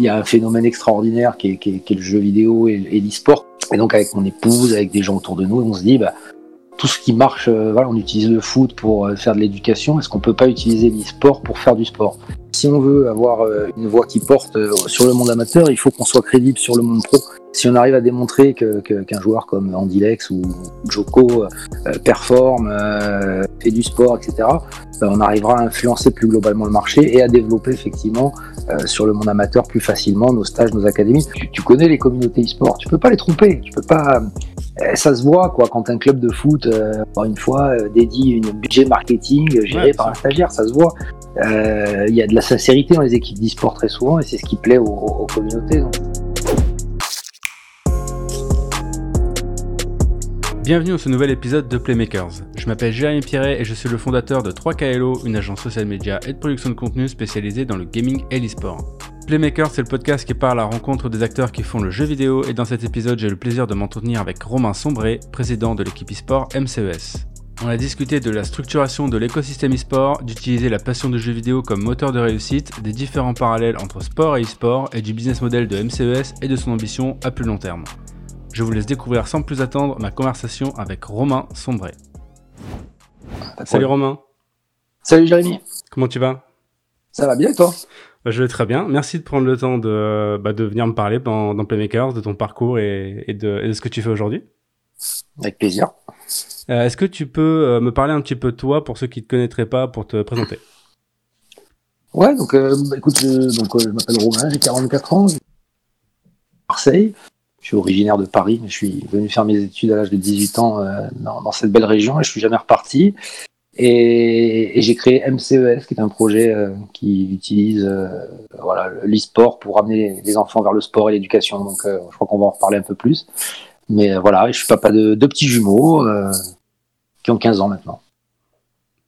il y a un phénomène extraordinaire qui est, le jeu vidéo et, et l'e-sport. Et donc avec mon épouse, avec des gens autour de nous, on se dit, bah, tout ce qui marche, euh, on utilise le foot pour euh, faire de l'éducation, est-ce qu'on peut pas utiliser l'e-sport pour faire du sport? Si on veut avoir euh, une voix qui porte sur le monde amateur, il faut qu'on soit crédible sur le monde pro. Si on arrive à démontrer qu'un que, qu'un joueur comme Andy Lex ou Joko performe, fait du sport, etc., ben on arrivera à influencer plus globalement le marché et à développer effectivement sur le monde amateur plus facilement nos stages, nos académies. Tu, tu connais les communautés e-sport, tu peux pas les tromper, tu peux pas euh, ça se voit quoi quand un club de foot, euh, encore une fois, euh, dédie une budget marketing géré par un stagiaire, ça se voit. Il y a de la sincérité dans les équipes d'e-sport très souvent et c'est ce qui plaît aux, aux communautés. Donc. Bienvenue dans ce nouvel épisode de Playmakers. Je m'appelle Jérémy Pierret et je suis le fondateur de 3KLO, une agence social media et de production de contenu spécialisée dans le gaming et l'e-sport. Playmaker, c'est le podcast qui part à la rencontre des acteurs qui font le jeu vidéo et dans cet épisode, j'ai le plaisir de m'entretenir avec Romain Sombré, président de l'équipe e-sport MCES. On a discuté de la structuration de l'écosystème e-sport, d'utiliser la passion du jeu vidéo comme moteur de réussite, des différents parallèles entre sport et e-sport et du business model de MCES et de son ambition à plus long terme. Je vous laisse découvrir sans plus attendre ma conversation avec Romain Sombré. Salut Romain. Salut Jérémy. Comment tu vas? Ça va bien toi? Bah, je vais très bien. Merci de prendre le temps de, bah, de venir me parler dans, dans, Playmakers, de ton parcours et, et, de, et, de, ce que tu fais aujourd'hui. Avec plaisir. Euh, Est-ce que tu peux euh, me parler un petit peu de toi pour ceux qui ne te connaîtraient pas pour te présenter? Ouais, donc euh, bah, écoute, je, donc, euh, je m'appelle Romain, j'ai 44 ans, Marseille. Je suis originaire de Paris, mais je suis venu faire mes études à l'âge de 18 ans euh, dans, dans, cette belle région et je suis jamais reparti. Et, et j'ai créé MCES, qui est un projet euh, qui utilise euh, voilà, l'e-sport pour ramener les enfants vers le sport et l'éducation. Donc, je crois qu'on va en reparler un peu plus. Mais voilà, je suis papa de deux petits jumeaux qui ont 15 ans maintenant.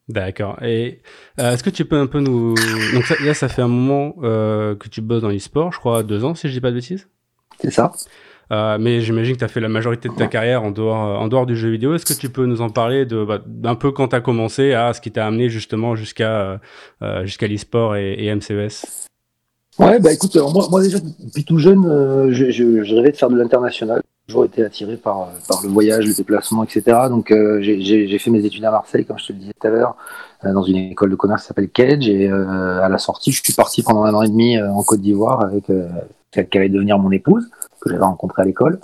D'accord. Et est-ce que tu peux un peu nous... Donc ça, là, ça fait un moment que tu bosses dans l'e-sport, je crois deux ans, si je dis pas de bêtises? C'est ça. Euh, mais j'imagine que tu as fait la majorité de ta carrière en dehors, en dehors du jeu vidéo. Est-ce que tu peux nous en parler de, bah, d'un peu quand tu as commencé à ce qui t'a amené justement jusqu'à, euh, jusqu'à l'e-sport et, et, MCES Ouais, bah écoute, moi, moi déjà depuis tout jeune, euh, je, je, je, rêvais de faire de l'international. J'ai toujours été attiré par, par le voyage, le déplacement, etc. Donc euh, j'ai fait mes études à Marseille, comme je te le disais tout à l'heure, euh, dans une école de commerce qui s'appelle Cage. Et à la sortie, je suis parti pendant un an et demi en Côte d'Ivoire avec celle qui allait devenir mon épouse que j'avais rencontré à l'école.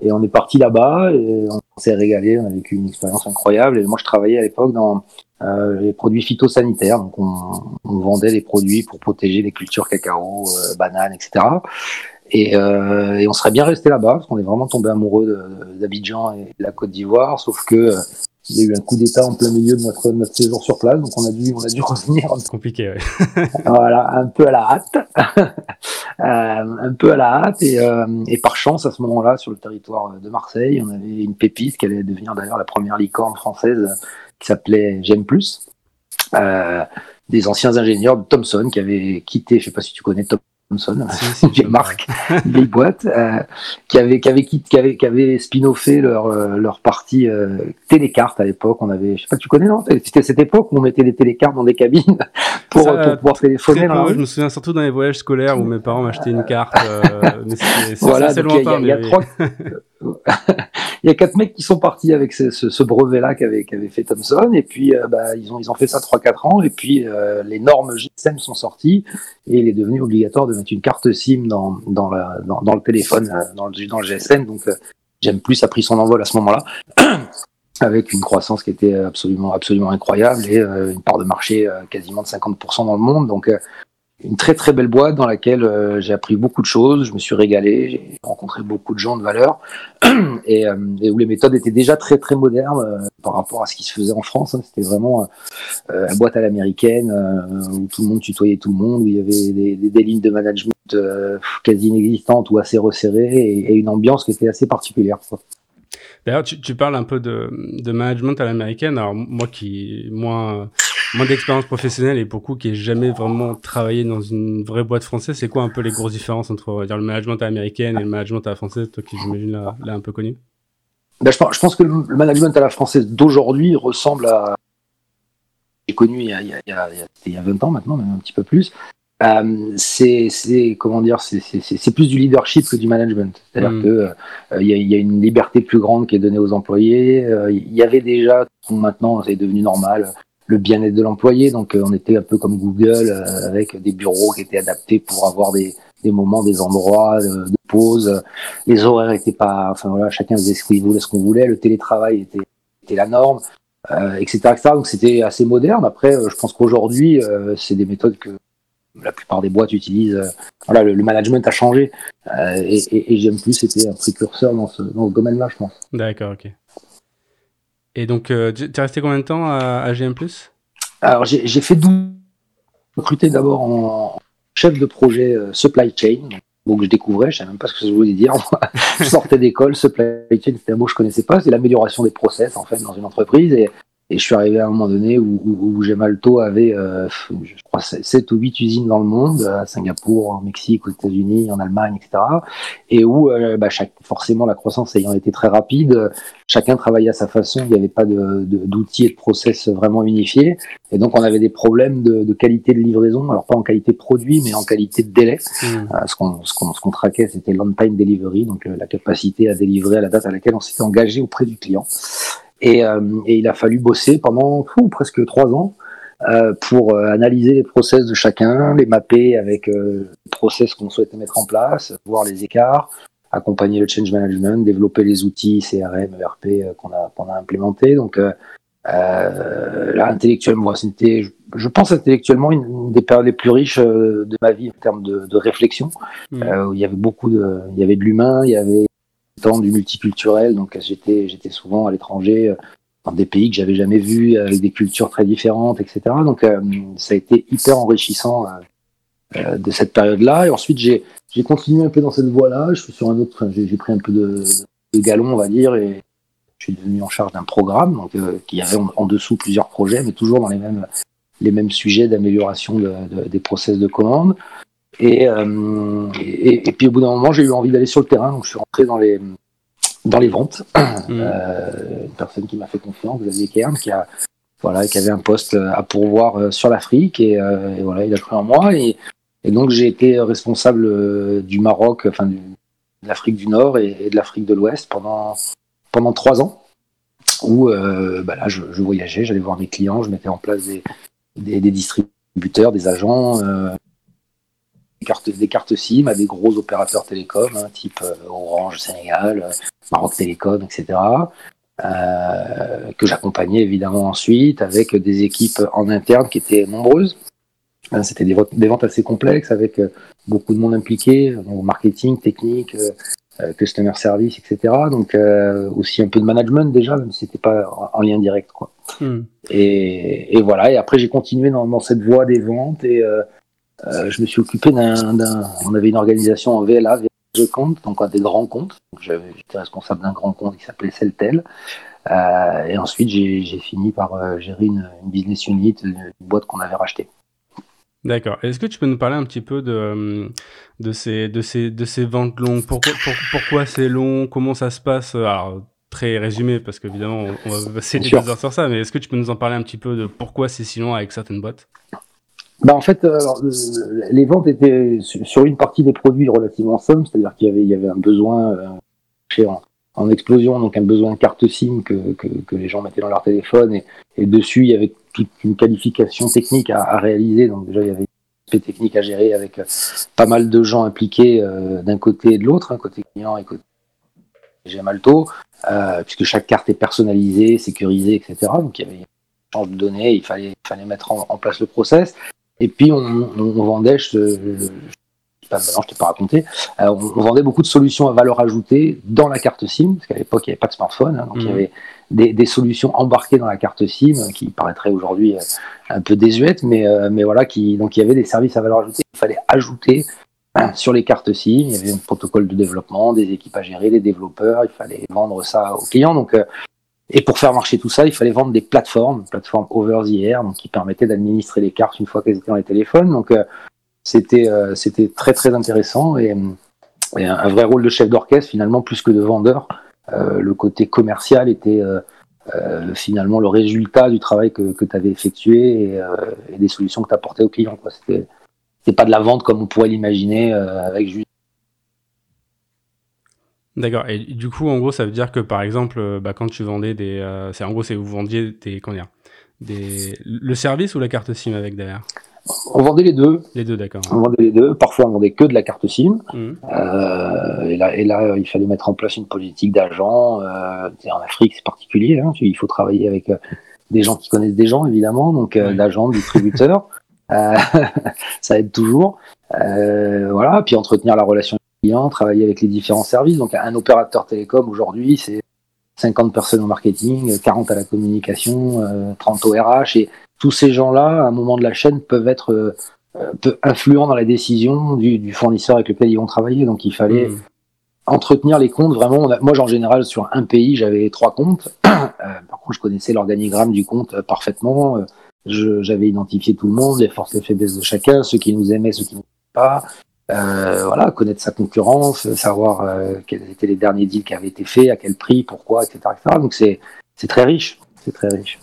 Et on est parti là-bas et on s'est régalé, on a vécu une expérience incroyable. Et moi, je travaillais à l'époque dans euh, les produits phytosanitaires. Donc, on, vendait des produits pour protéger les cultures cacao, euh, bananes, etc. Et, euh, et, on serait bien resté là-bas parce qu'on est vraiment tombé amoureux d'Abidjan et de la Côte d'Ivoire. Sauf que il y a eu un coup d'État en plein milieu de notre, notre séjour sur place, donc on a dû, on a dû revenir. Compliqué, ouais. voilà, un peu à la hâte, euh, un peu à la hâte, et, euh, et par chance à ce moment-là, sur le territoire de Marseille, on avait une pépite qui allait devenir d'ailleurs la première licorne française, qui s'appelait J'aime plus, euh, des anciens ingénieurs de Thomson qui avaient quitté, je sais pas si tu connais Thomson Thomson, une marque, une vieille boîte, euh, qui avait qui avait qui avait qui avait spin-offé leur euh, leur partie euh, télécarte à l'époque. On avait, je sais pas, tu connais non? C'était cette époque où on mettait des télécartes dans des cabines pour, ça, pour pouvoir téléphoner. Je me souviens surtout dans les voyages scolaires où mes parents m'achetaient une carte. mais c'est voilà, lointain. Il y a, y a, trois. Il y a quatre mecs qui sont partis avec ce, brevet-là qu'avait qu fait Thomson, et puis euh, bah, ils ont ils ont fait ça trois quatre ans, et puis euh, les normes GSM sont sorties, et il est devenu obligatoire de mettre une carte SIM dans dans, le téléphone, euh, dans le GSM. Donc euh, j'aime plus a pris son envol à ce moment-là. avec une croissance qui était absolument absolument incroyable et une part de marché quasiment de 50% dans le monde. Donc une très très belle boîte dans laquelle euh, j'ai appris beaucoup de choses, je me suis régalé, j'ai rencontré beaucoup de gens de valeur et, euh, et, où les méthodes étaient déjà très très modernes euh, par rapport à ce qui se faisait en France. Hein. C'était vraiment euh, la boîte à l'américaine où tout le monde tutoyait tout le monde, où il y avait des, des, des lignes de management quasi inexistantes ou assez resserrées et, une ambiance qui était assez particulière. Quoi. D'ailleurs, tu, tu, parles un peu de, de management à l'américaine. Alors moi qui moins moins d'expérience professionnelle et beaucoup qui n'ai jamais vraiment travaillé dans une vraie boîte française, c'est quoi un peu les grosses différences entre dire, le management à l'américaine et le management à la française, toi qui j'imagine là un peu connu? Ben, je, pense, je pense que le management à la française d'aujourd'hui ressemble à j'ai connu il y, a, il, y a, il, y a, il y a 20 ans maintenant, même un petit peu plus, euh, c'est comment dire, c'est plus du leadership que du management. C'est-à-dire mm. que euh, il y, a, une liberté plus grande qui est donnée aux employés. Il y avait déjà, maintenant c'est devenu normal, le bien-être de l'employé. Donc on était un peu comme Google avec des bureaux qui étaient adaptés pour avoir des, des moments, des endroits de, pause. Les horaires étaient pas, enfin voilà, chacun faisait ce qu'il voulait, ce qu'on voulait. Le télétravail était, était la norme, euh, etc., etc., Donc c'était assez moderne. Après, je pense qu'aujourd'hui, c'est des méthodes que la plupart des boîtes utilisent. Euh, voilà, le, management a changé euh, et, et, GM Plus était un précurseur dans ce, dans domaine-là, je pense. D'accord, ok. Et donc, euh, tu es resté combien de temps à, GM Alors, j'ai fait 12 recruté d'abord en chef de projet supply chain. Donc, je découvrais, je ne savais même pas ce que ça voulait dire. je sortais d'école, supply chain, c'était un mot que je connaissais pas. C'est l'amélioration des process, en fait, dans une entreprise. Et je suis arrivé à un moment donné où, où, où Gemalto avait, euh, je crois, 7 ou 8 usines dans le monde, à Singapour, au Mexique, aux États-Unis, en Allemagne, etc. Et où, euh, bah, chaque, forcément, la croissance ayant été très rapide, chacun travaillait à sa façon. Il n'y avait pas d'outils de, et de process vraiment unifiés. Et donc, on avait des problèmes de, de, qualité de livraison. Alors, pas en qualité de produit, mais en qualité de délai. Mmh. Euh, ce qu'on qu'on traquait, c'était l'on-time delivery, donc la capacité à délivrer à la date à laquelle on s'était engagé auprès du client. Et, euh, et, il a fallu bosser pendant fou, presque trois ans euh, pour euh, analyser les process de chacun, les mapper avec euh, les process qu'on souhaitait mettre en place, voir les écarts, accompagner le change management, développer les outils CRM, ERP qu'on a, qu'on a implémentés. Donc là, intellectuellement, c'était, je pense intellectuellement, une, des périodes les plus riches de ma vie en termes de, de réflexion. Mmh. où il y avait beaucoup de, il y avait de l'humain, il y avait du multiculturel, donc j'étais j'étais souvent à l'étranger euh, dans des pays que j'avais jamais vus, avec des cultures très différentes, etc. Donc euh, ça a été hyper enrichissant euh, de cette période-là. Et ensuite j'ai j'ai continué un peu dans cette voie-là. Je suis sur un autre, j'ai pris un peu de, galon, on va dire, et je suis devenu en charge d'un programme, donc qui avait en, dessous plusieurs projets, mais toujours dans les mêmes les mêmes sujets d'amélioration de, des process de commande. Euh, et, et, puis au bout d'un moment, j'ai eu envie d'aller sur le terrain, donc je suis rentré dans les dans les ventes. Mmh. Euh, une personne qui m'a fait confiance, Xavier Kern, qui a voilà, qui avait un poste à pourvoir euh, sur l'Afrique et, voilà, il a cru en moi et, donc j'ai été responsable du Maroc, enfin de l'Afrique du Nord et, de l'Afrique de l'Ouest pendant pendant trois ans où bah là je, je voyageais, j'allais voir mes clients, je mettais en place des, des, des distributeurs, des agents, cartes, des cartes SIM à des gros opérateurs télécoms, hein, type euh, Orange Sénégal, euh, Maroc Télécom, etc. Euh, que j'accompagnais évidemment ensuite avec des équipes en interne qui étaient nombreuses. Hein, c'était des, des, ventes assez complexes avec beaucoup de monde impliqué, donc marketing, technique, customer service, etc. Donc aussi un peu de management déjà, même si c'était pas en, lien direct. Quoi. Hmm. Et, et, voilà. Et après j'ai continué dans, dans, cette voie des ventes et euh, je me suis occupé d'un, on avait une organisation en VLA, de compte, donc des grands comptes. J'étais responsable d'un grand compte qui s'appelait Celtel. Euh, et ensuite, j'ai, fini par euh, gérer une, business unit, une boîte qu'on avait rachetée. D'accord. Est-ce que tu peux nous parler un petit peu de, de, ces, de, ces, de ces ventes longues? Pourquoi, pourquoi c'est long? Comment ça se passe? Alors, très résumé, parce qu'évidemment, on, va passer des heures sur ça, mais est-ce que tu peux nous en parler un petit peu de pourquoi c'est si long avec certaines boîtes? Bah en fait, euh, euh, les ventes étaient sur une partie des produits relativement somme, c'est-à-dire qu'il y avait, il y avait un besoin euh, en, explosion, donc un besoin carte SIM que, que, que, les gens mettaient dans leur téléphone, et, et, dessus il y avait toute une qualification technique à, à réaliser, donc déjà il y avait une technique à gérer avec pas mal de gens impliqués d'un côté et de l'autre, hein, côté client et côté Gemalto, euh, puisque chaque carte est personnalisée, sécurisée, etc. Donc il y avait un change de données, il fallait, il fallait mettre en, en place le process. Et puis on, on vendait, je, je, pas, non, je t'ai pas raconté, euh, on, vendait beaucoup de solutions à valeur ajoutée dans la carte SIM, parce qu'à l'époque il n'y avait pas de smartphone, hein, donc il y mmh. avait des, des, solutions embarquées dans la carte SIM qui paraîtraient aujourd'hui euh, un peu désuètes, mais, euh, mais voilà, qui, donc il y avait des services à valeur ajoutée qu'il fallait ajouter hein, sur les cartes SIM, il y avait un protocole de développement, des équipes à gérer, des développeurs, il fallait vendre ça aux clients, donc et pour faire marcher tout ça, il fallait vendre des plateformes, plateformes over the air, donc qui permettaient d'administrer les cartes une fois qu'elles étaient dans les téléphones. Donc euh, c'était euh, c'était très très intéressant et, un vrai rôle de chef d'orchestre finalement plus que de vendeur. Euh, le côté commercial était euh, finalement le résultat du travail que, que tu avais effectué et, et, des solutions que tu apportais aux clients. C'était pas de la vente comme on pourrait l'imaginer avec juste D'accord. Et du coup, en gros, ça veut dire que par exemple, bah, quand tu vendais des, c'est en gros, c'est vous vendiez des, comment dire, des, le service ou la carte SIM avec derrière? On vendait les deux. Les deux, d'accord. On vendait les deux. Parfois, on vendait que de la carte SIM. Mmh. Euh, et, là, et là, il fallait mettre en place une politique d'agent. Euh, en Afrique, c'est particulier. Hein. Il faut travailler avec euh, des gens qui connaissent des gens, évidemment. Donc, euh, d'agents, distributeurs. Euh, ça aide toujours. voilà. Puis entretenir la relation client, travailler avec les différents services. Donc, un opérateur télécom aujourd'hui, c'est 50 personnes au marketing, 40 à la communication, 30 au RH. Et tous ces gens-là, à un moment de la chaîne, peuvent être euh, peu influents dans la décision du, fournisseur avec lequel ils vont travailler. Donc il fallait hmm. entretenir les comptes. Vraiment, moi, en général, sur un pays, j'avais trois comptes. Euh, par contre, je connaissais l'organigramme du compte euh, parfaitement. J'avais identifié tout le monde, les forces et les faiblesses de chacun, ceux qui nous aimaient, ceux qui nous aimaient pas. Voilà, connaître sa concurrence, savoir quels étaient les derniers deals qui avaient été faits, à quel prix, pourquoi, etc. etc. Donc c'est très riche, c'est très riche.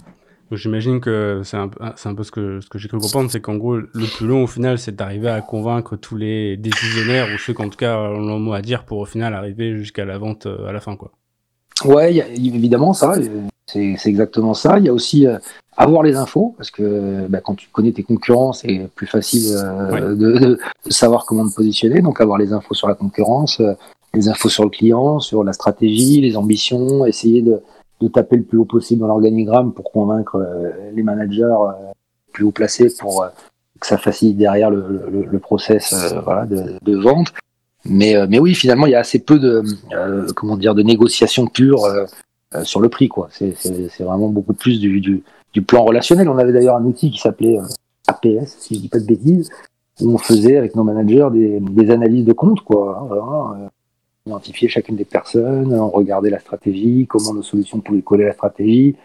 J'imagine que c'est un, un, peu ce que, ce que j'ai cru comprendre, c'est qu'en gros, le plus long au final, c'est d'arriver à convaincre tous les décisionnaires ou ceux qui en tout cas ont le mot à dire pour au final arriver jusqu'à la vente euh, à la fin. Quoi. Ouais, y a, évidemment ça, c'est exactement ça. Il y a aussi euh, avoir les infos, parce que bah, quand tu connais tes concurrents, c'est plus facile euh, de, de, savoir comment te positionner. Donc avoir les infos sur la concurrence, les infos sur le client, sur la stratégie, les ambitions, essayer de de taper le plus haut possible dans l'organigramme pour convaincre euh, les managers euh, plus haut placés pour euh, que ça facilite derrière le, le, le process voilà, de, de, vente. Mais, mais oui, finalement, il y a assez peu de, comment dire, de négociations pures sur le prix. quoi. C'est vraiment beaucoup plus du, du, plan relationnel. On avait d'ailleurs un outil qui s'appelait APS, si je dis pas de bêtises, où on faisait avec nos managers des, analyses de compte. Quoi. Voilà identifier chacune des personnes, on regardait la stratégie, comment nos solutions pouvaient coller à la stratégie.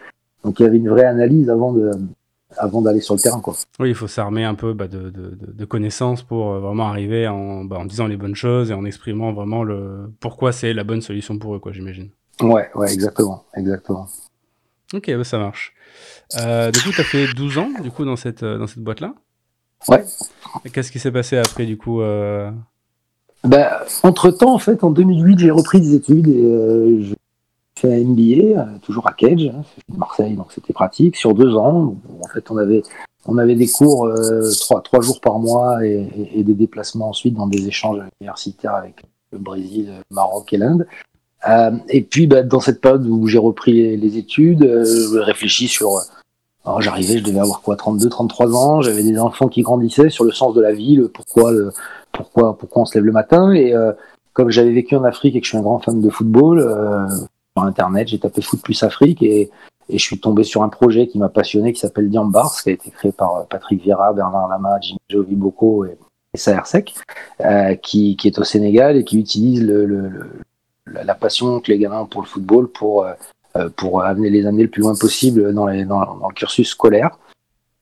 Donc il y avait une vraie analyse avant de avant d'aller sur le terrain. Quoi. Oui, il faut s'armer un peu bah, de, de, connaissances pour euh, vraiment arriver en, bah, en disant les bonnes choses et en exprimant vraiment le pourquoi c'est la bonne solution pour eux, quoi, j'imagine. Ouais, ouais, exactement, exactement. Ok, bah, ça marche. Euh, du coup, tu as fait 12 ans du coup, dans cette, euh, dans cette boîte-là? Ouais. Qu'est-ce qui s'est passé après, du coup euh, bah, entre-temps, en fait, en 2008, j'ai repris des études et euh, j'ai fait un MBA, toujours à Cage, hein, Marseille, donc c'était pratique, sur deux ans. En fait, on avait, on avait des cours trois, trois jours par mois et, et, des déplacements ensuite dans des échanges universitaires avec le Brésil, le Maroc et l'Inde. Euh, et puis, bah, dans cette période où j'ai repris les, études, je réfléchis sur... Alors j'arrivais, je devais avoir quoi, 32, 33 ans, j'avais des enfants qui grandissaient sur le sens de la vie, le pourquoi, le, pourquoi, pourquoi on se lève le matin. Et euh, comme j'avais vécu en Afrique et que je suis un grand fan de football, euh, sur Internet, j'ai tapé Foot plus Afrique et, et, je suis tombé sur un projet qui m'a passionné qui s'appelle Diambars, qui a été créé par euh, Patrick Vieira, Bernard Lama, Jimmy Jovi Boko et, et Saher Sek, euh, qui, qui, est au Sénégal et qui utilise le, le, la passion que les gamins ont pour le football pour, euh, pour amener les amener le plus loin possible dans, les, dans, le cursus scolaire.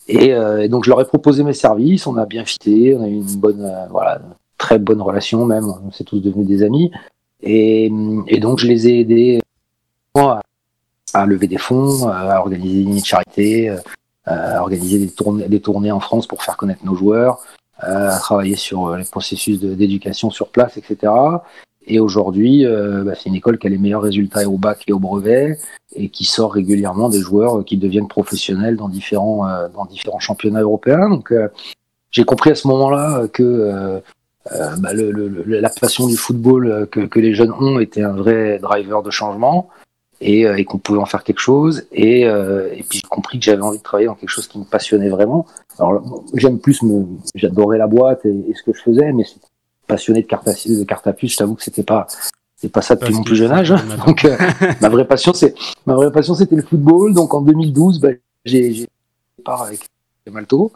Euh, et, donc je leur ai proposé mes services, on a bien fité, on a eu une bonne, euh, voilà, très bonne relation même, on s'est tous devenus des amis. Et, et, donc je les ai aidés à, à lever des fonds, à organiser des charités, euh, à organiser des tournées, des tournées en France pour faire connaître nos joueurs, à travailler sur les processus d'éducation sur place, etc. Et aujourd'hui, euh, bah, c'est une école qui a les meilleurs résultats au bac et au brevet et qui sort régulièrement des joueurs qui deviennent professionnels dans différents, euh, dans différents championnats européens. Donc, euh, j'ai compris à ce moment-là que bah, le, le, la passion du football que, que, les jeunes ont était un vrai driver de changement et, et qu'on pouvait en faire quelque chose. Et, et puis j'ai compris que j'avais envie de travailler dans quelque chose qui me passionnait vraiment. Alors, j'aime plus j'adorais la boîte et, et, ce que je faisais, mais passionné de carte à, de à puce, je t'avoue que c'était pas c'est pas ça depuis mon plus jeune âge. Hein. Donc euh, ma vraie passion c'est ma vraie passion c'était le football. Donc en 2012, bah, j'ai part avec Malto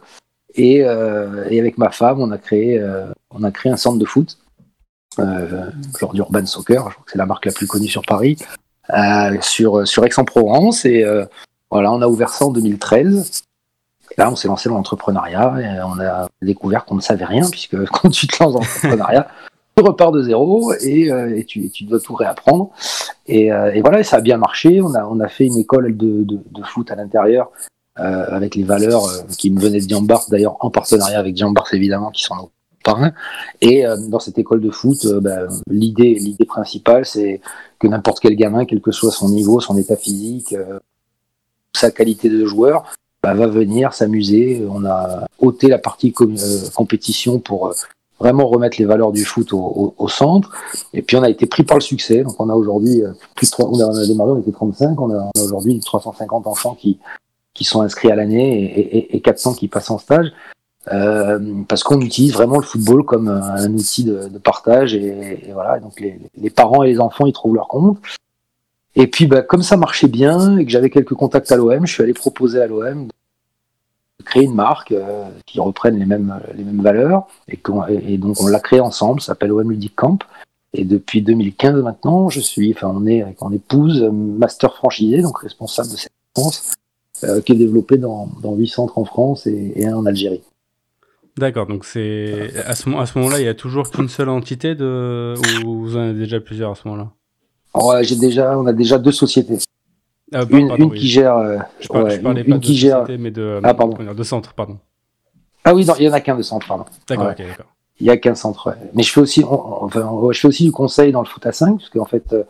et, euh, et avec ma femme, on a créé euh, on a créé un centre de foot genre d'urban soccer, je crois que c'est la marque la plus connue sur Paris, sur sur Aix-en-Provence et voilà, on a ouvert ça en 2013 là, on s'est lancé dans l'entrepreneuriat et on a découvert qu'on ne savait rien, puisque quand tu te lances dans l'entrepreneuriat, tu repars de zéro et, euh, et, tu, tu, dois tout réapprendre. Et, euh, et, voilà, ça a bien marché. On a, on a fait une école de, de, de foot à l'intérieur avec les valeurs qui me venaient de Diambars, d'ailleurs en partenariat avec Diambars évidemment, qui sont nos parrains. Et dans cette école de foot, ben, l'idée, l'idée principale, c'est que n'importe quel gamin, quel que soit son niveau, son état physique, sa qualité de joueur, bah, va venir s'amuser. On a ôté la partie compétition pour vraiment remettre les valeurs du foot au, centre. Et puis on a été pris par le succès. Donc on a aujourd'hui euh, plus de on a, démarré, on était 35, on a, a aujourd'hui 350 enfants qui qui sont inscrits à l'année et, et, et, 400 qui passent en stage. Euh, parce qu'on utilise vraiment le football comme un outil de, de partage et, et, voilà. Donc les, les, parents et les enfants ils trouvent leur compte. Et puis bah, comme ça marchait bien et que j'avais quelques contacts à l'OM, je suis allé proposer à l'OM créer une marque euh, qui reprenne les mêmes, les mêmes valeurs. Et, donc, on l'a créé ensemble, ça s'appelle OM Ludic Camp. Et depuis 2015 maintenant, je suis, enfin, on est avec mon épouse, master franchisé, donc responsable de cette France, euh, qui est développée dans, dans 8 centres en France et, et un en Algérie. D'accord, donc c'est à ce, à ce moment-là, il y a toujours qu'une seule entité de ou vous en avez déjà plusieurs à ce moment-là? J'ai déjà, on a déjà deux sociétés. Ah, une, une qui gère. Euh, je, parlais une, pas de qui gère. mais de, ah, pardon. de centre, pardon. Ah oui, il y en a qu'un de centre, pardon. D'accord, ouais. d'accord. Il y a qu'un centre. Mais je fais aussi, enfin, je fais aussi du conseil dans le foot à 5, parce qu'en fait, euh,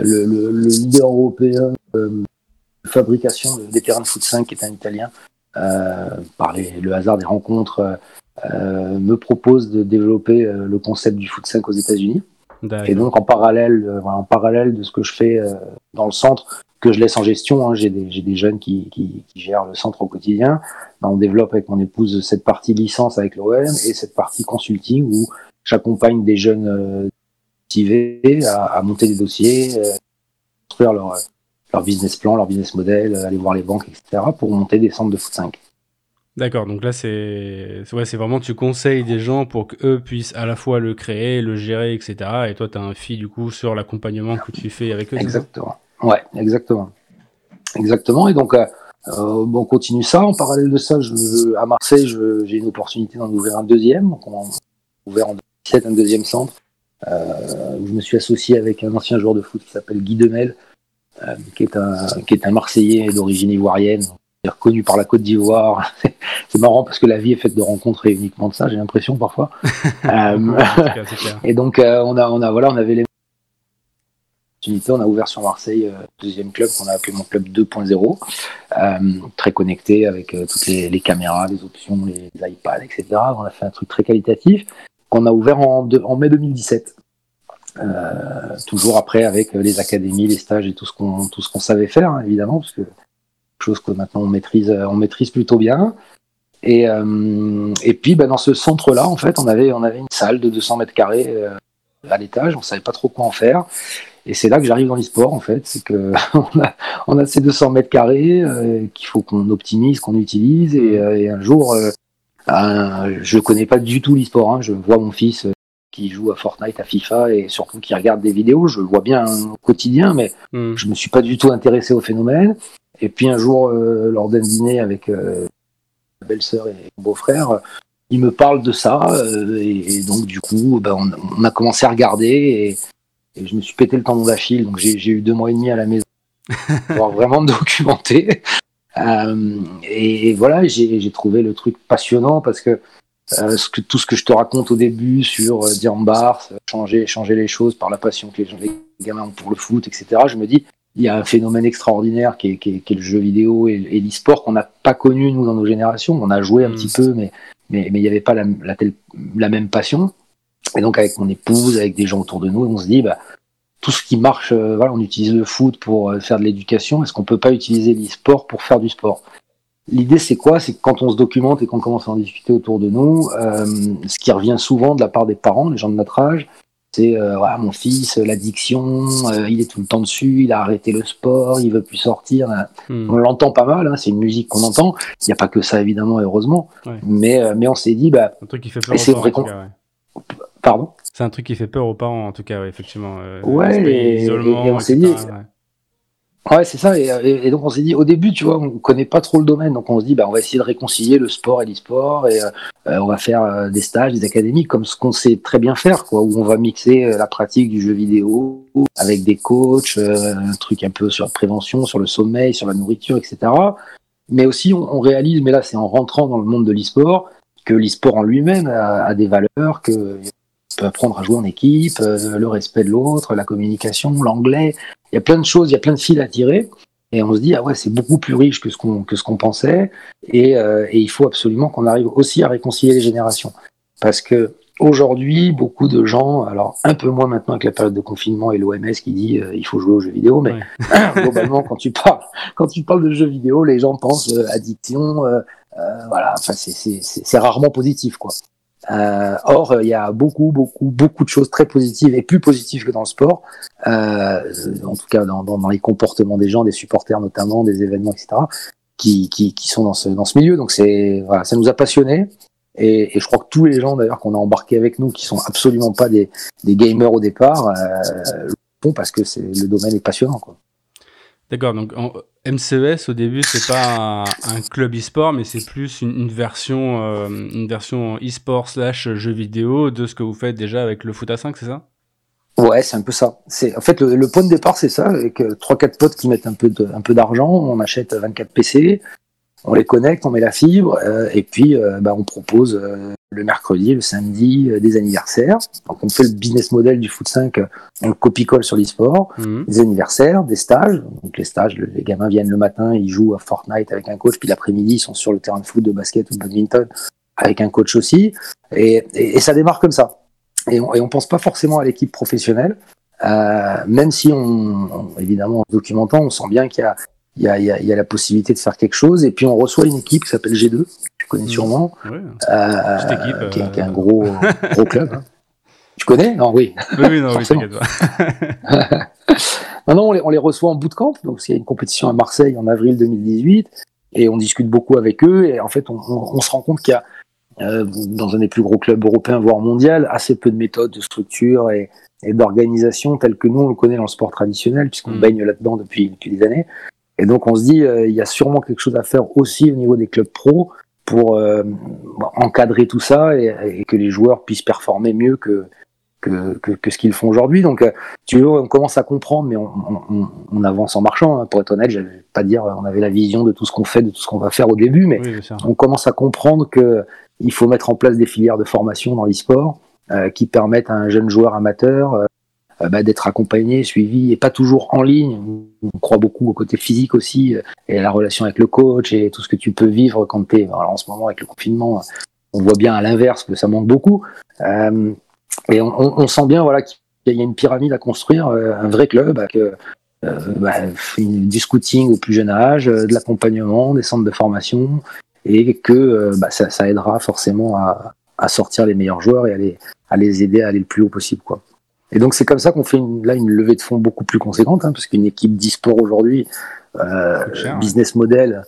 le, le, le, leader européen euh, de fabrication des terrains de foot 5 est un Italien. Euh, par les, le hasard des rencontres, euh, me propose de développer le concept du foot 5 aux États-Unis. Et donc en parallèle, en parallèle de ce que je fais dans le centre, que je laisse en gestion. Hein. J'ai des, des, jeunes qui, qui, qui, gèrent le centre au quotidien. Ben, on développe avec mon épouse cette partie licence avec l'OM et cette partie consulting où j'accompagne des jeunes euh, motivés à, à, monter des dossiers, euh, construire leur, leur business plan, leur business model, aller voir les banques, etc. pour monter des centres de foot 5. D'accord, donc là c'est ouais, c'est vraiment tu conseilles des gens pour qu'eux puissent à la fois le créer, le gérer, etc. Et toi tu as un fil du coup sur l'accompagnement que tu fais avec eux. Exactement. Ouais, exactement. Exactement. Et donc, euh, euh, on continue ça. En parallèle de ça, je, à Marseille, j'ai une opportunité d'en ouvrir un deuxième. Donc, on a ouvert en 2017 un deuxième centre. Euh, où je me suis associé avec un ancien joueur de foot qui s'appelle Guy Demel, euh, qui, est un, qui est un Marseillais d'origine ivoirienne, connu par la Côte d'Ivoire. C'est marrant parce que la vie est faite de rencontres et uniquement de ça, j'ai l'impression parfois. euh, et donc euh, on a, on a, voilà, on avait les on a ouvert sur Marseille euh, deuxième club qu'on a appelé mon club 2.0, euh, très connecté avec toutes les, caméras, les options, les, iPads, etc. On a fait un truc très qualitatif qu'on a ouvert en, en mai 2017. toujours après avec les académies, les stages et tout ce qu'on tout ce qu'on savait faire hein, évidemment parce que chose que maintenant on maîtrise on maîtrise plutôt bien. Et, et puis bah, dans ce centre là en fait on avait on avait une salle de 200 mètres carrés à l'étage, on savait pas trop quoi en faire. Et c'est là que j'arrive dans l'e-sport, en fait. C'est que on a, on a ces 200 mètres carrés euh, qu'il faut qu'on optimise, qu'on utilise. Et, euh, et un jour, euh, je connais pas du tout l'e-sport. Hein. Je vois mon fils euh, qui joue à Fortnite, à FIFA et surtout qui regarde des vidéos. Je le vois bien au quotidien, mais mm. je me suis pas du tout intéressé au phénomène. Et puis un jour, lors d'un dîner avec ma belle-sœur et mon beau-frère, il me parle de ça. Et, et, donc du coup, ben, on, on, a commencé à regarder. Et, et je me suis pété le tendon d'Achille, donc j'ai eu deux mois et demi à la maison pour vraiment me documenter. Euh, et voilà, j'ai trouvé le truc passionnant parce que, euh, ce que, tout ce que je te raconte au début sur euh, Diambar, changer, changer les choses par la passion que les, les, gamins ont pour le foot, etc. Je me dis, il y a un phénomène extraordinaire qui est, qui est, qui est le jeu vidéo et, et l'e-sport qu'on n'a pas connu nous dans nos générations. On a joué un mm. petit peu, mais mais il n'y avait pas la, la, telle, la même passion. Et donc avec mon épouse, avec des gens autour de nous, on se dit, bah, tout ce qui marche, euh, voilà, on utilise le foot pour euh, faire de l'éducation. Est-ce qu'on peut pas utiliser l'e-sport pour faire du sport? L'idée, c'est quoi? C'est que quand on se documente et qu'on commence à en discuter autour de nous, euh, ce qui revient souvent de la part des parents, les gens de notre âge, c'est euh, mon fils, l'addiction, il est tout le temps dessus, il a arrêté le sport, il veut plus sortir. Hmm. On l'entend pas mal, hein, c'est une musique qu'on entend. Il n'y a pas que ça évidemment, heureusement. Ouais. Mais mais on s'est dit, bah, un truc qui fait peur. C'est vrai qu'on Pardon? C'est un truc qui fait peur aux parents, en tout cas, ouais, effectivement. Euh, ouais, et, et, on s'est dit. Ouais, ouais c'est ça. Et, donc on s'est dit, au début, tu vois, on connaît pas trop le domaine, donc on se dit, bah, on va essayer de réconcilier le sport et l'e-sport, et euh, on va faire euh, des stages, des académies, comme ce qu'on sait très bien faire, quoi, où on va mixer euh, la pratique du jeu vidéo avec des coachs, euh, un truc un peu sur la prévention, sur le sommeil, sur la nourriture, etc. mais aussi on, réalise, mais là c'est en rentrant dans le monde de l'e-sport, que l'e-sport en lui-même a, des valeurs, que peut apprendre à jouer en équipe, euh, le respect de l'autre, la communication, l'anglais. Il y a plein de choses, il y a plein de fils à tirer. Et on se dit, ah ouais, c'est beaucoup plus riche que ce qu'on que ce qu'on pensait. Et, euh, et, il faut absolument qu'on arrive aussi à réconcilier les générations. Parce que aujourd'hui, beaucoup de gens, alors un peu moins maintenant avec la période de confinement et l'OMS qui dit euh, il faut jouer aux jeux vidéo, mais globalement, quand tu parles quand tu parles de jeux vidéo, les gens pensent addiction. voilà, enfin c'est rarement positif quoi. Euh, or, il y a beaucoup, beaucoup, beaucoup de choses très positives et plus positives que dans le sport, euh, en tout cas dans, dans, dans, les comportements des gens, des supporters notamment, des événements, etc., qui, qui, qui sont dans ce, dans ce milieu. Donc c'est voilà, ça nous a passionnés. Et, et, je crois que tous les gens d'ailleurs qu'on a embarqués avec nous, qui sont absolument pas des, des gamers au départ, euh, le parce que c'est le domaine est passionnant. Quoi. D'accord, donc MCES au début c'est pas un, club e-sport mais c'est plus une, version euh, une version e-sport slash jeu vidéo de ce que vous faites déjà avec le foot à 5 c'est ça? Ouais c'est un peu ça. C'est en fait le, point de départ c'est ça avec euh, trois quatre potes qui mettent un peu d'argent, on achète 24 PC, on les connecte, on met la fibre, euh, et puis euh, bah, on propose euh, le mercredi, le samedi des anniversaires. Donc on fait le business model du Foot 5, on le copie-colle sur l'e-sport, mhm. des anniversaires, des stages. Donc les stages, les gamins viennent le matin, ils jouent à Fortnite avec un coach, puis l'après-midi ils sont sur le terrain de foot, de basket ou de badminton avec un coach aussi. Et, et, ça démarre comme ça. Et on, et on pense pas forcément à l'équipe professionnelle. Euh, même si on, évidemment en documentant, on sent bien qu'il y a, il y a, y, a, y a, la possibilité de faire quelque chose. Et puis on reçoit une équipe qui s'appelle G2, tu connais mmh. sûrement, euh, équipe, qui, est, qui, est, un euh, gros, gros club. Hein. Tu connais? Non, oui. Oui, oui, non, oui, t'inquiète pas. non, on les, on les reçoit en bootcamp. Donc, il y a une compétition à Marseille en avril 2018. Et on discute beaucoup avec eux. Et en fait, on, on, on se rend compte qu'il y a, euh, dans un des plus gros clubs européens, voire mondial, assez peu de méthodes, de structure et, et d'organisation telles que nous, on le connaît dans le sport traditionnel, puisqu'on mmh. baigne là-dedans depuis, depuis des années. Et donc on se dit, euh, il y a sûrement quelque chose à faire aussi au niveau des clubs pro pour euh, encadrer tout ça et, que les joueurs puissent performer mieux que, que, que, ce qu'ils font aujourd'hui. Donc, euh, tu vois, on commence à comprendre, mais on, on, on avance en marchant. Hein. Pour être honnête, j'avais pas dire, on avait la vision de tout ce qu'on fait, de tout ce qu'on va faire au début, mais on commence à comprendre que il faut mettre en place des filières de formation dans l'e-sport qui permettent à un jeune joueur amateur d'être accompagné, suivi, et pas toujours en ligne. On croit beaucoup au côté physique aussi, euh, et à la relation avec le coach, et tout ce que tu peux vivre quand tu es... En ce moment, avec le confinement, on voit bien à l'inverse que ça manque beaucoup. Euh, et on, sent bien voilà, qu'il y a une pyramide à construire, un vrai club avec bah, du scouting au plus jeune âge, de l'accompagnement, des centres de formation, et que bah, ça, aidera forcément à, sortir les meilleurs joueurs et à les, aider à aller le plus haut possible. Et donc c'est comme ça qu'on fait une, là une levée de fonds beaucoup plus conséquente, hein, parce qu'une équipe d'e-sport aujourd'hui, euh, business model,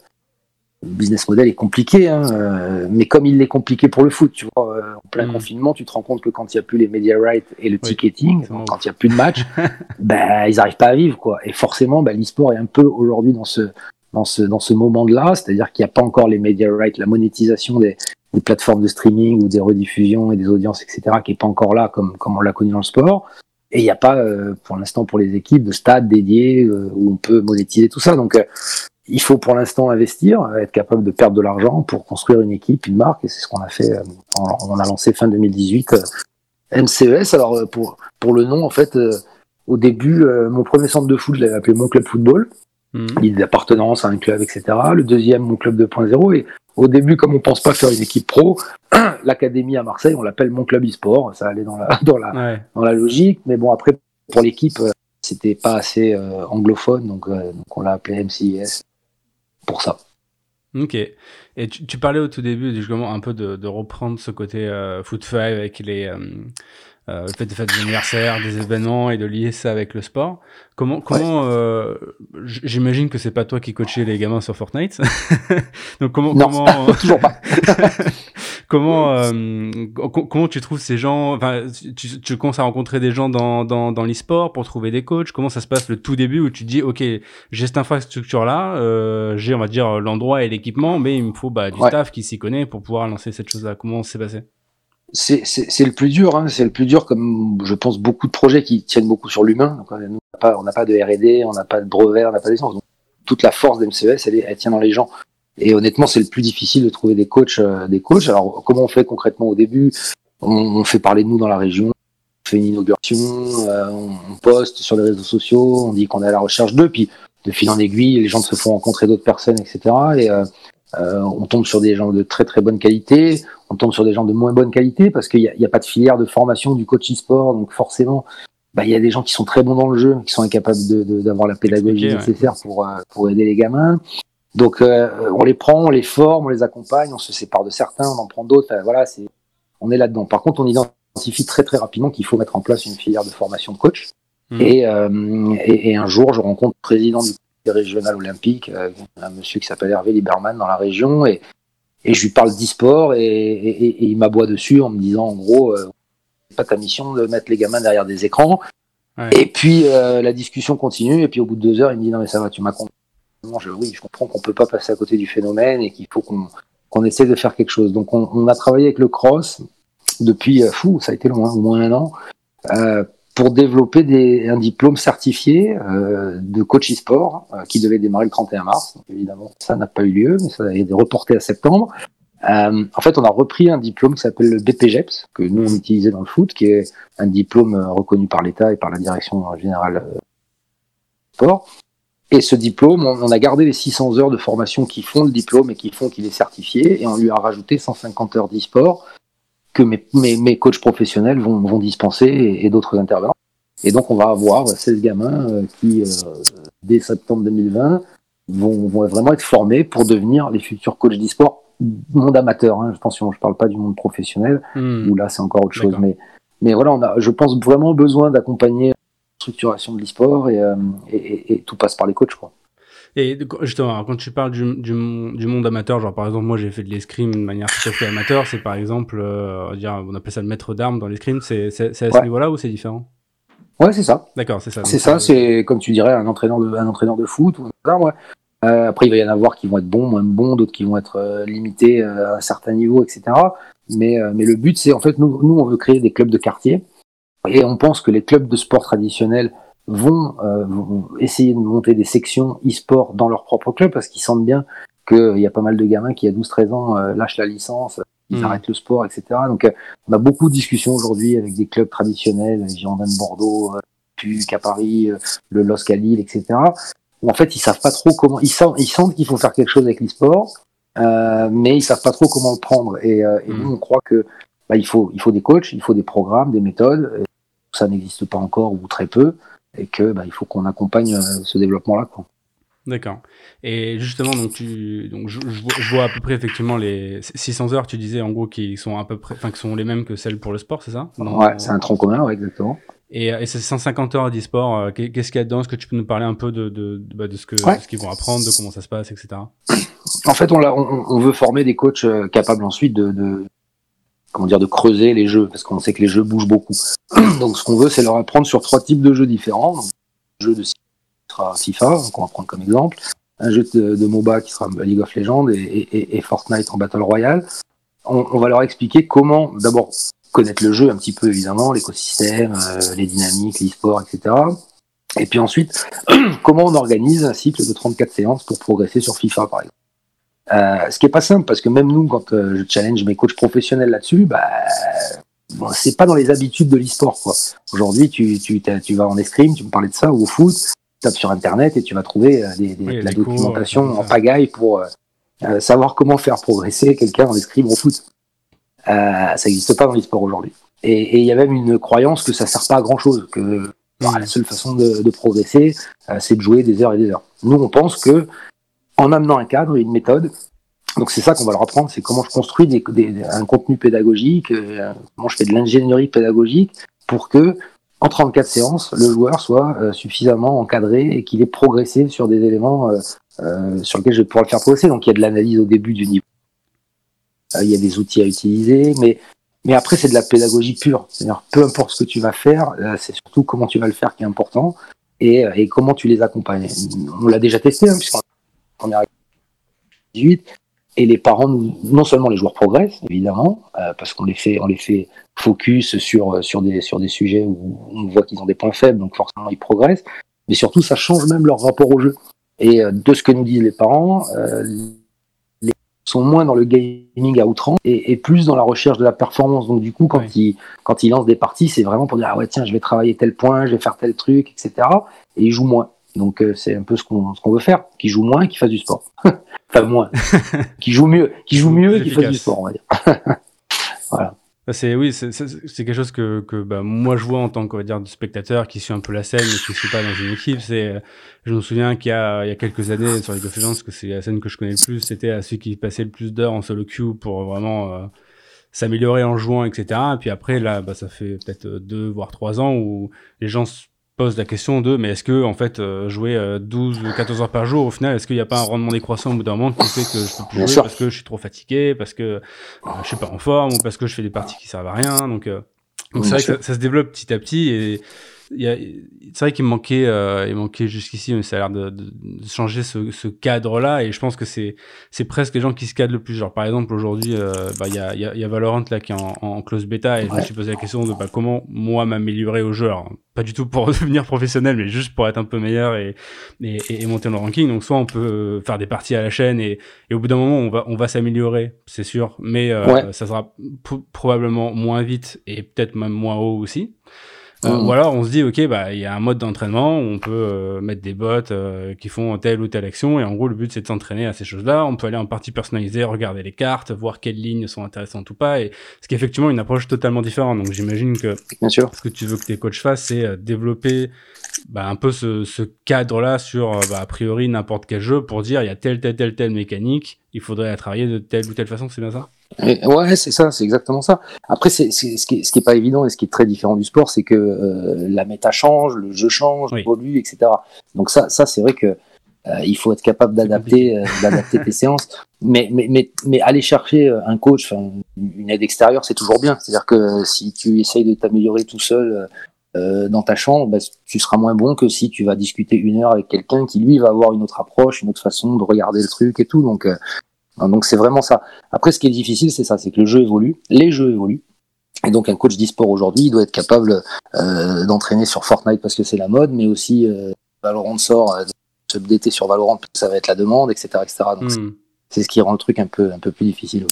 business model est compliqué, hein, euh, mais comme il est compliqué pour le foot, tu vois, euh, en plein mm. confinement, tu te rends compte que quand il n'y a plus les media rights et le ticketing, quand il n'y a plus de match, ben ils n'arrivent pas à vivre quoi. Et forcément, ben, l'e-sport est un peu aujourd'hui dans ce dans ce dans ce moment-là, c'est-à-dire qu'il n'y a pas encore les media rights, la monétisation des, des plateformes de streaming ou des rediffusions et des audiences, etc., qui est pas encore là comme, comme on l'a connu dans le sport. Et il n'y a pas, euh, pour l'instant, pour les équipes, de stade dédié euh, où on peut monétiser tout ça. Donc, euh, il faut pour l'instant investir, être capable de perdre de l'argent pour construire une équipe, une marque. Et c'est ce qu'on a fait. on a lancé fin 2018 MCES. Alors, pour, pour le nom, en fait, au début, mon premier centre de foot, je l'avais appelé Mon Club Football. Mmh. L'idée d'appartenance à un club, etc. Le deuxième, Mon Club 2.0. Et au début, comme on pense pas faire une équipe pro, l'académie à Marseille, on l'appelle mon club e-sport. Ça allait dans la, dans la, dans la logique. Mais bon, après, pour l'équipe, euh, c'était pas assez euh, anglophone, donc, euh, donc on l'a appelé MCIS pour ça. Ok. Et tu, tu, parlais au tout début justement un peu de, de reprendre ce côté euh, foot five avec les le fait de faire des anniversaires, des événements et de lier ça avec le sport. Comment, comment, euh, j'imagine que c'est pas toi qui coachais les gamins sur Fortnite. Donc comment, non, comment, toujours pas. comment, euh, comment tu trouves ces gens, enfin, tu, tu commences à rencontrer des gens dans, dans, dans l'e-sport pour trouver des coachs? Comment ça se passe le tout début où tu dis, OK, j'ai cette infrastructure là, euh, j'ai, on va dire, l'endroit et l'équipement, mais il me faut, bah, du staff qui s'y connaît pour pouvoir lancer cette chose-là. Comment s'est passé? C'est le plus dur, hein, c'est le plus dur comme je pense beaucoup de projets qui tiennent beaucoup sur l'humain. On n'a pas, pas, de R&D, on n'a pas de brevet, on n'a pas d'essence. Toute la force d'MCES, elle, elle tient dans les gens. Et honnêtement, c'est le plus difficile de trouver des coachs, des coachs. Alors, comment on fait concrètement au début? On, on, fait parler de nous dans la région, on fait une inauguration, on, on, poste sur les réseaux sociaux, on dit qu'on est à la recherche d'eux, puis de fil en aiguille, les gens se font rencontrer d'autres personnes, etc. Et euh, on tombe sur des gens de très très bonne qualité, on tombe sur des gens de moins bonne qualité parce qu'il n'y a, a, pas de filière de formation du coach e-sport, donc forcément, bah, il y a des gens qui sont très bons dans le jeu, qui sont incapables d'avoir de, la pédagogie nécessaire pour, euh, pour aider les gamins. Donc euh, on les prend, on les forme, on les accompagne, on se sépare de certains, on en prend d'autres. voilà, c'est on est là-dedans. Par contre, on identifie très très rapidement qu'il faut mettre en place une filière de formation de coach. Mmh. Et, euh, et, et, un jour, je rencontre le président du régional olympique, euh, un monsieur qui s'appelle Hervé Lieberman dans la région, et, et je lui parle d'e-sport, et, et, et, il m'aboie dessus en me disant, en gros, euh, c'est pas ta mission de mettre les gamins derrière des écrans. Ouais. Et puis euh, la discussion continue, et puis au bout de deux heures, il me dit, non mais ça va, tu m'as compris. Je, oui, je comprends qu'on peut pas passer à côté du phénomène et qu'il faut qu'on qu'on essaie de faire quelque chose. Donc on, on, a travaillé avec le cross depuis, euh, fou, ça a été loin, au moins un an, euh, pour développer des, un diplôme certifié euh, de coach e-sport euh, qui devait démarrer le 31 mars. Évidemment, ça n'a pas eu lieu, mais ça a été reporté à septembre. Euh, en fait, on a repris un diplôme qui s'appelle le BPGEPS, que nous on utilisait dans le foot, qui est un diplôme euh, reconnu par l'État et par la direction générale euh, sport. Et ce diplôme, on, a gardé les 600 heures de formation qui font le diplôme et qui font qu'il est certifié, et on lui a rajouté 150 heures d'e-sport que mes, mes, mes, coachs professionnels vont, vont dispenser et, et d'autres intervenants. Et donc, on va avoir 16 gamins euh, qui, euh, dès septembre 2020, vont, vont, vraiment être formés pour devenir les futurs coachs d'e-sport, monde amateur. Hein, attention, je ne parle pas du monde professionnel, mmh. où là, c'est encore autre chose. Mais, mais voilà, on a, je pense, vraiment besoin d'accompagner la structuration de l'e-sport et, euh, et, et, tout passe par les coachs. Quoi. Et justement, quand tu parles du, du, du, monde amateur, genre par exemple, moi j'ai fait de l'escrime de manière tout à fait amateur, c'est par exemple, euh, dire, on appelle ça le maître d'armes dans l'escrime, c'est à ce ouais. niveau-là ou c'est différent? Ouais, c'est ça. D'accord, c'est ça. C'est ça, c'est comme tu dirais un entraîneur de, un entraîneur de foot. Ou ça, ouais. Euh, après, il va y en avoir qui vont être bons, moins bons, d'autres qui vont être euh, limités euh, à un certain niveau, etc. Mais, euh, mais le but, c'est en fait, nous, nous, on veut créer des clubs de quartier. Et on pense que les clubs de sport traditionnels vont, euh, essayer de monter des sections e-sport dans leur propre club parce qu'ils sentent bien qu'il y a pas mal de gamins qui à 12-13 ans euh, lâchent la licence, ils mmh. arrêtent le sport, etc. Donc euh, on a beaucoup de discussions aujourd'hui avec des clubs traditionnels, Girondins de Bordeaux, PUC à Paris, le LOSC à Lille, etc. Où en fait ils savent pas trop comment, ils sentent, ils sentent qu'il faut faire quelque chose avec l'e-sport, mais ils savent pas trop comment le prendre. Et, et mmh. nous on croit que bah, il faut, il faut des coachs, il faut des programmes, des méthodes. ça n'existe pas encore ou très peu et que bah, il faut qu'on accompagne ce développement-là. D'accord. Et justement, donc tu, donc je, je, vois à peu près effectivement les 600 heures. Tu disais en gros qui sont à peu près, enfin qui sont les mêmes que celles pour le sport, c'est ça? Ouais, c'est un tronc commun, ouais, exactement. Et, et ces 150 heures d'e-sport, euh, qu'est-ce qu'il y a dedans? Est-ce que tu peux nous parler un peu de de, de, bah, de ce que ouais. ce qu'ils vont apprendre, de comment ça se passe, etc. En fait, on, on, on veut former des coachs capables ensuite de, de comment dire, de creuser les jeux, parce qu'on sait que les jeux bougent beaucoup. Donc, ce qu'on veut, c'est leur apprendre sur trois types de jeux différents. Un jeu de FIFA, qu'on va prendre comme exemple, un jeu de, MOBA qui sera League of Legends et, Fortnite en Battle Royale. On, on, va leur expliquer comment, d'abord, connaître le jeu un petit peu, évidemment, l'écosystème, euh, les dynamiques, l'e-sport, etc. Et puis ensuite, comment on organise un cycle de 34 séances pour progresser sur FIFA, par exemple. Euh, ce qui est pas simple parce que même nous, quand euh, je challenge mes coachs professionnels là-dessus, bah, bon, c'est pas dans les habitudes de l'e-sport. quoi. Aujourd'hui, tu, tu, tu vas en escrime, tu me parlais de ça, ou au foot, tu tapes sur Internet et tu vas trouver euh, des, des, oui, la documentation cours, en pagaille pour euh, euh, savoir comment faire progresser quelqu'un en escrime au foot. ça n'existe pas dans l'e-sport aujourd'hui. Et il y a même une croyance que ça sert pas à grand-chose, que bah, la seule façon de, de progresser, c'est de jouer des heures et des heures. Nous, on pense que en amenant un cadre et une méthode. Donc c'est ça qu'on va leur apprendre, c'est comment je construis des, des, un contenu pédagogique, euh, comment je fais de l'ingénierie pédagogique pour que en 34 séances, le joueur soit euh, suffisamment encadré et qu'il ait progressé sur des éléments euh, euh, sur lesquels je vais pouvoir le faire progresser. Donc il y a de l'analyse au début du niveau, il y a des outils à utiliser, mais mais après c'est de la pédagogie pure. C'est-à-dire peu importe ce que tu vas faire, c'est surtout comment tu vas le faire qui est important et, et comment tu les accompagnes. On l'a déjà testé hein, puisqu'on première 18 et les parents non seulement les joueurs progressent évidemment euh, parce qu'on les fait on les fait focus sur sur des sur des sujets où on voit qu'ils ont des points faibles donc forcément ils progressent mais surtout ça change même leur rapport au jeu et euh, de ce que nous disent les parents euh, sont moins dans le gaming à outrance et, plus dans la recherche de la performance. Donc du coup, quand ils quand ils lancent des parties, c'est vraiment pour dire ah ouais tiens, je vais travailler tel point, je vais faire tel truc, etc. Et ils jouent moins. Donc euh, c'est un peu ce qu'on ce qu'on veut faire, qu'ils jouent moins, qu'ils fassent du sport. enfin moins, qu'ils jouent mieux, qu'ils jouent mieux, qu'ils fassent du sport, on va dire. voilà. Bah, c'est oui, c'est quelque chose que, que bah, moi je vois en tant que dire de spectateur qui suit un peu la scène mais qui suis pas dans une équipe. C'est, je me souviens qu'il y a il y a quelques années sur League of Legends, que c'est la scène que je connais le plus, c'était à celui qui passait le plus d'heures en solo queue pour vraiment euh, s'améliorer en jouant, etc. Et puis après là, bah, ça fait peut-être deux voire trois ans où les gens pose la question de mais est-ce que en fait euh, jouer 12 ou 14 heures par jour au final est-ce qu'il n'y a pas un rendement décroissant au bout d'un moment qui fait que je peux plus jouer parce que je suis trop fatigué parce que euh, je suis pas en forme ou parce que je fais des parties qui servent à rien donc euh, donc c'est vrai que ça, ça, se développe petit à petit et c'est vrai qu'il manquait, euh, il manquait jusqu'ici, mais ça a l'air de, de, changer ce, ce cadre-là. Et je pense que c'est, c'est presque les gens qui se cadrent le plus. Genre, par exemple, aujourd'hui, euh, bah, il y, a, y, a, y a Valorant là qui est en, en close bêta, et je me suis posé la question de bah, comment moi m'améliorer au jeu. Alors, pas du tout pour devenir professionnel, mais juste pour être un peu meilleur et, et, et monter le ranking. Donc, soit on peut faire des parties à la chaîne, et, et au bout d'un moment, on va, on va s'améliorer, c'est sûr, mais euh, ça sera probablement moins vite et peut-être même moins haut aussi. Euh, mm. ou alors on se dit ok bah il y a un mode d'entraînement où on peut euh, mettre des bots euh, qui font telle ou telle action et en gros le but c'est de s'entraîner à ces choses-là. On peut aller en partie personnalisée, regarder les cartes, voir quelles lignes sont intéressantes ou pas et ce qui est effectivement une approche totalement différente. Donc j'imagine que Bien sûr. ce que tu veux que tes coachs fassent c'est développer bah, un peu ce, ce cadre-là sur bah, a priori n'importe quel jeu pour dire il y a telle telle telle telle mécanique, il faudrait la travailler de telle ou telle façon, c'est bien ça? Ouais, c'est ça, c'est exactement ça. Après, c'est, ce, qui est, ce qui est pas évident et ce qui est très différent du sport, c'est que euh, la méta change, le jeu change, évolue, etc. Donc ça, ça c'est vrai que euh, il faut être capable d'adapter, euh, d'adapter tes séances. Mais, mais, mais, mais aller chercher un coach, une aide extérieure, c'est toujours bien. C'est-à-dire que si tu essayes de t'améliorer tout seul euh, dans ta chambre, bah, tu seras moins bon que si tu vas discuter une heure avec quelqu'un qui lui va avoir une autre approche, une autre façon de regarder le truc et tout. Donc Hein, donc c'est vraiment ça. Après, ce qui est difficile, c'est ça, c'est que le jeu évolue, les jeux évoluent. Et donc un coach d'e-sport aujourd'hui, il doit être capable euh, d'entraîner sur Fortnite parce que c'est la mode, mais aussi euh, Valorant sort, euh, se updater sur Valorant parce que ça va être la demande, etc. etc. Donc hmm. c'est ce qui rend le truc un peu, un peu plus difficile.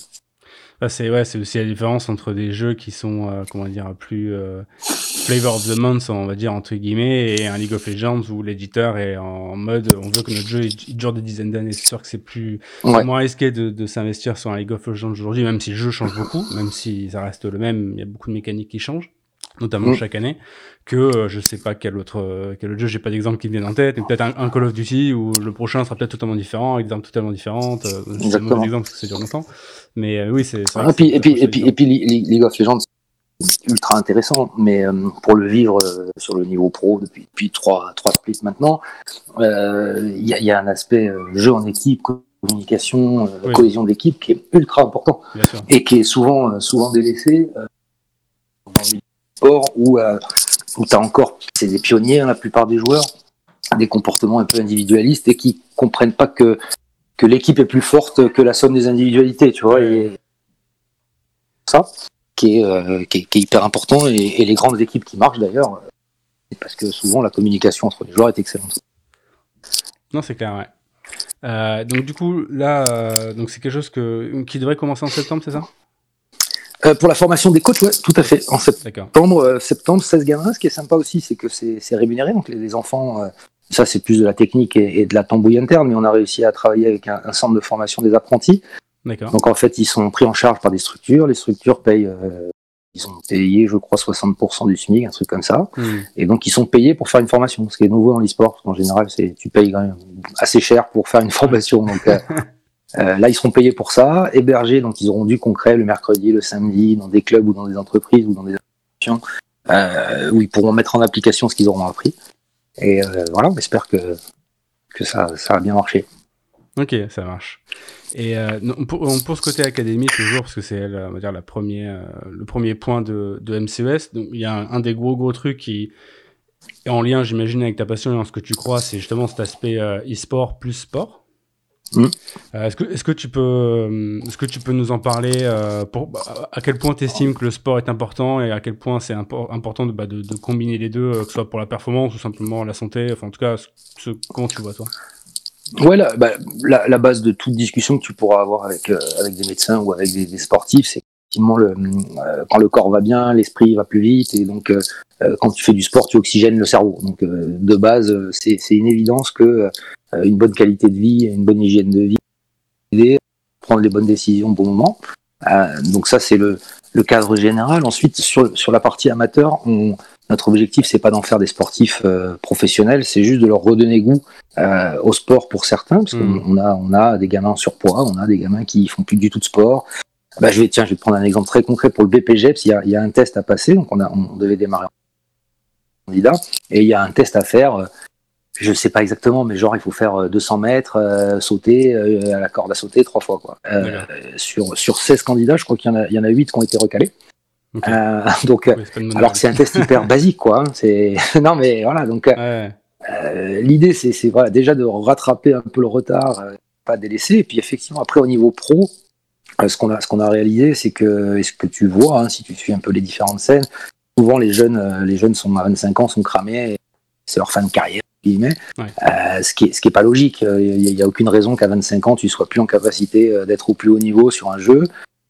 C'est ouais, c'est aussi la différence entre des jeux qui sont euh, comment dire plus euh, flavor of the month, on va dire entre guillemets, et un League of Legends où l'éditeur est en mode on veut que notre jeu il dure des dizaines d'années. C'est sûr que c'est plus moins risqué de, de s'investir sur un League of Legends aujourd'hui, même si le jeu change beaucoup, même si ça reste le même, il y a beaucoup de mécaniques qui changent notamment mm. chaque année, que euh, je sais pas quel autre euh, quel autre jeu, j'ai pas d'exemple qui me vient en tête, et peut-être un, Call of Duty où le prochain sera peut-être totalement différent, avec des armes totalement différentes. Euh, c'est un exemple parce que c'est dure longtemps, mais euh, oui c'est. Ah, et puis et puis et puis et puis League of Legends ultra intéressant, mais pour le vivre sur le niveau pro depuis depuis trois trois splits maintenant, il y a, y, a, un aspect jeu en équipe communication, cohésion d'équipe qui est ultra important et qui est souvent souvent délaissé où, euh, tu as encore, c'est des pionniers, hein, la plupart des joueurs, des comportements un peu individualistes et qui comprennent pas que, que l'équipe est plus forte que la somme des individualités, tu vois. Et ça, qui est, euh, qui est, hyper important. Et, les grandes équipes qui marchent d'ailleurs, euh, parce que souvent la communication entre les joueurs est excellente. Non, c'est clair, ouais. donc du coup, là, donc c'est quelque chose que, qui devrait commencer en septembre, c'est ça? Euh, pour la formation des coachs, ouais, tout à fait. En septembre, euh, septembre, 16 gamins. Ce qui est sympa aussi, c'est que c'est rémunéré. Donc les, enfants, euh, ça c'est plus de la technique et, de la tambouille interne, mais on a réussi à travailler avec un, un centre de formation des apprentis. Donc en fait, ils sont pris en charge par des structures. Les structures payent, ils ont payé, je crois, 60% du SMIC, un truc comme ça. Hmm. Et donc ils sont payés pour faire une formation, ce qui est nouveau dans l'e-sport. En général, c'est tu payes quand même assez cher pour faire une formation. Donc Euh, là, ils seront payés pour ça, hébergés, donc ils auront du concret le mercredi, le samedi, dans des clubs ou dans des entreprises ou dans des associations, euh, où ils pourront mettre en application ce qu'ils auront appris. Et euh, voilà, on espère que, que ça, ça va bien marcher. Ok, ça marche. Et euh, pour, pour, ce côté académique toujours, parce que c'est la première, le premier point de, de MCES, donc il y a un, un, des gros gros trucs qui est en lien, j'imagine, avec ta passion et en ce que tu crois, c'est justement cet aspect e-sport plus sport. Mm. Euh, est-ce que, est-ce que tu peux, euh, est-ce que tu peux nous en parler euh, pour, bah, à quel point tu estimes que le sport est important et à quel point c'est important de, bah, de, de, combiner les deux, que ce soit pour la performance ou simplement la santé, enfin en tout cas, ce, comment tu vois toi? Ouais, la, bah, la, la, base de toute discussion que tu pourras avoir avec, euh, avec des médecins ou avec des, des sportifs, c'est effectivement le, euh, quand le corps va bien, l'esprit va plus vite, et donc euh, quand tu fais du sport, tu oxygènes le cerveau. Donc de base, c'est une évidence que une bonne qualité de vie, une bonne hygiène de vie, aider prendre les bonnes décisions au bon moment. donc ça, c'est le, le cadre général. Ensuite, sur, sur la partie amateur, on, notre objectif, c'est pas d'en faire des sportifs euh, professionnels, c'est juste de leur redonner goût euh, au sport pour certains, parce qu'on hmm. a, on a des gamins en surpoids, on a des gamins qui font plus du tout de sport. Bah, je vais, tiens, je vais prendre un exemple très concret pour le BPGEPS. Il y a, il y a un test à passer, donc on, a, on devait démarrer en candidat, et il y a un test à faire. Euh, je ne sais pas exactement, mais genre il faut faire 200 mètres, sauter à la corde à sauter trois fois quoi. sur sur 16 candidats, je crois qu'il y en a il y en a 8 qui ont été recalés. Euh, donc, alors que c'est un test hyper basique, quoi. Hein, c'est non, mais voilà. Donc, euh, l'idée, c'est voilà, déjà de rattraper un peu le retard, euh, pas délaisser. Et puis, effectivement, après, au niveau pro, ce qu'on a, ce qu'on a réalisé, c'est que, est ce que tu vois, hein, si tu suis un peu les différentes scènes, souvent les jeunes, les jeunes sont à 25 ans, sont cramés, c'est leur fin de carrière. Ouais. ce qui est ce qui est pas logique. Il n'y a, aucune raison qu'à 25 ans tu sois plus en capacité d'être au plus haut niveau sur un jeu.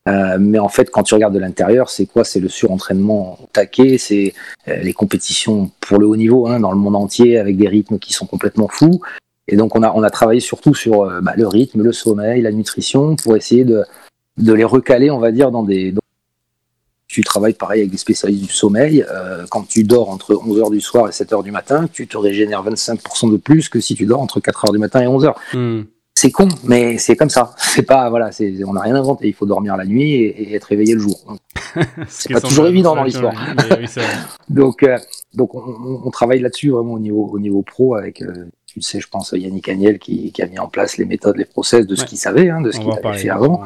Euh, mais en fait, quand tu regardes de l'intérieur, c'est quoi? C'est le surentraînement taqué, c'est euh, les compétitions pour le haut niveau hein, dans le monde entier avec des rythmes qui sont complètement fous. Et donc, on a, on a travaillé surtout sur euh, bah, le rythme, le sommeil, la nutrition pour essayer de, de les recaler, on va dire, dans des. Tu travailles pareil avec des spécialistes du sommeil. quand tu dors entre 11h du soir et 7h du matin, tu te régénères 25% de plus que si tu dors entre 4h du matin et 11h c'est con, mais c'est comme ça. C'est pas voilà, c'est on n'a rien inventé. Il faut dormir la nuit et, être réveillé le jour. c'est pas toujours évident dans l'histoire. donc euh, donc on, travaille là-dessus vraiment au niveau au niveau pro avec euh, tu sais, je pense Yannick Agnel qui, qui, a mis en place les méthodes, les process de ce qu'il savait, hein, de ce qu'il avait fait avant.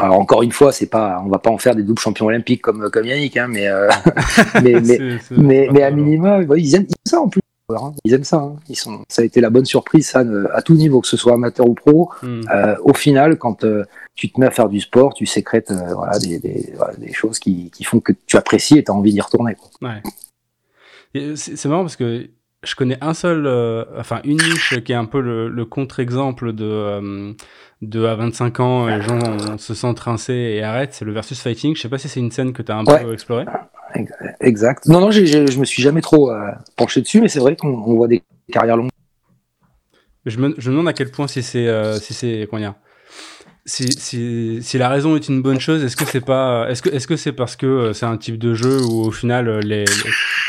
Alors encore une fois, c'est pas, on va pas en faire des doubles champions olympiques comme comme Yannick, hein, mais, euh, mais mais, mais, mais, à minima, ils aiment ça en plus. Hein. Ils aiment ça. Hein. Ils sont, ça a été la bonne surprise, ça, à tout niveau, que ce soit amateur ou pro. Hmm. Euh, au final, quand euh, tu te mets à faire du sport, tu sécrètes voilà, des, des, des, choses qui, qui, font que tu apprécies et tu as envie d'y retourner. Ouais. C'est marrant parce que je connais un seul, enfin une niche qui est un peu le, le contre-exemple de, de à 25 ans, les gens se sentent rincés et arrêtent, c'est le versus fighting. Je sais pas si c'est une scène que tu as un peu explorée. Exact. Non, non, je me suis jamais trop euh, penché dessus, mais c'est vrai qu'on voit des carrières longues. Je me, je me demande à quel point si c'est euh, si c'est comment dire si, si, si, la raison est une bonne chose, est-ce que c'est pas, est-ce que, est-ce que c'est parce que euh, c'est un type de jeu où au final les,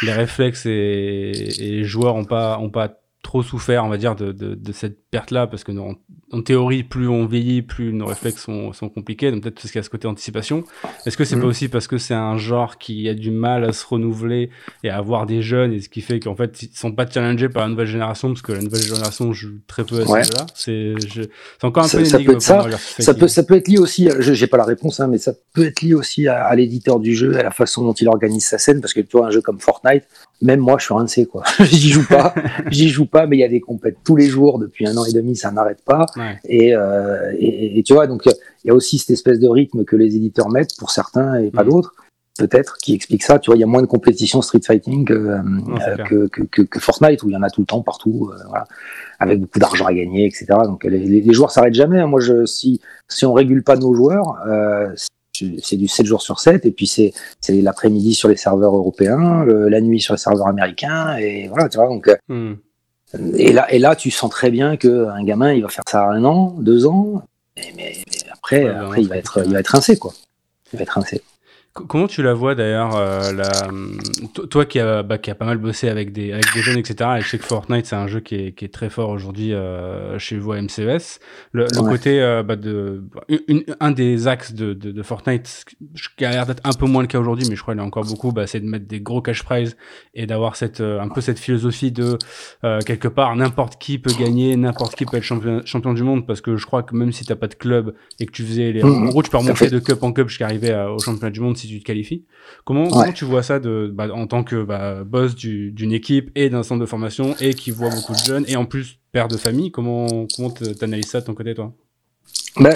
les, réflexes et, et, les joueurs ont pas, ont pas trop souffert, on va dire, de, de, de cette perte-là, parce que en, en, théorie, plus on vieillit, plus nos réflexes sont, sont compliqués, donc peut-être parce qu'il y a ce côté anticipation. Est-ce que c'est pas mm. aussi parce que c'est un genre qui a du mal à se renouveler et à avoir des jeunes, et ce qui fait qu'en fait, ils sont pas challengés par la nouvelle génération, parce que la nouvelle génération joue très peu à ce là C'est encore un peu ça peut être ça. Ça peut, ça peut être lié aussi, j'ai pas la réponse, hein, mais ça peut être lié aussi à, à l'éditeur du jeu, à la façon dont il organise sa scène, parce que tu vois, un jeu comme Fortnite, même moi, je suis rincé, quoi. j'y joue pas, j'y joue pas, mais il y a des compètes tous les jours depuis un an et demi, ça n'arrête pas. Et, euh, et, et, tu vois, donc il y a aussi cette espèce de rythme que les éditeurs mettent pour certains et pas mm. d'autres, peut-être, qui explique ça. Tu vois, il y a moins de compétitions street fighting que, euh, que, que, que, Fortnite où il y en a tout le temps partout, euh, voilà, avec beaucoup d'argent à gagner, etc. Donc les, les joueurs s'arrêtent jamais. Hein. Moi, je, si si on régule pas nos joueurs, euh, c'est du 7 jours sur 7 et puis c'est l'après-midi sur les serveurs européens, la nuit sur les serveurs américains et voilà, tu vois donc euh, hmm. et là et là tu sens très bien que un gamin il va faire ça un an, deux ans mais, mais, après, après il va être il va être rincé quoi. Il va être rincé. Comment tu la vois d'ailleurs, euh, la... toi qui a, bah, qui a pas mal bossé avec des, avec des jeunes, etc. Et je sais que Fortnite c'est un jeu qui est, qui est très fort aujourd'hui euh, chez vous à MCES. Le, le côté euh, bah, de une, un des axes de, de, de Fortnite qui a l'air d'être un peu moins le cas aujourd'hui, mais je crois qu'il y a encore beaucoup, bah, c'est de mettre des gros cash prizes et d'avoir cette euh, un peu cette philosophie de euh, quelque part n'importe qui peut gagner, n'importe qui peut être champion, champion du monde parce que je crois que même si t'as pas de club et que tu faisais les, mmh. en gros tu peux remonter de cup en cup jusqu'à arriver au championnat du monde si tu te qualifies. Comment, comment tu vois ça de, bah, en tant que bah, boss d'une équipe et d'un centre de formation et qui voit beaucoup de jeunes et en plus père de famille Comment comment t'analyses ça de ton côté, toi? Ben,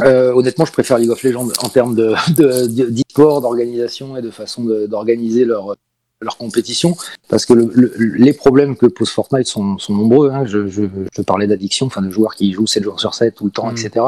euh, honnêtement, je préfère League of Legends en termes de d'e-sport, d'organisation et de façon d'organiser leur leur compétition, parce que les problèmes que pose Fortnite sont, nombreux. Hein. Je, je, parlais d'addiction, enfin de joueurs qui jouent 7 jours sur 7 tout le temps, mm. etc.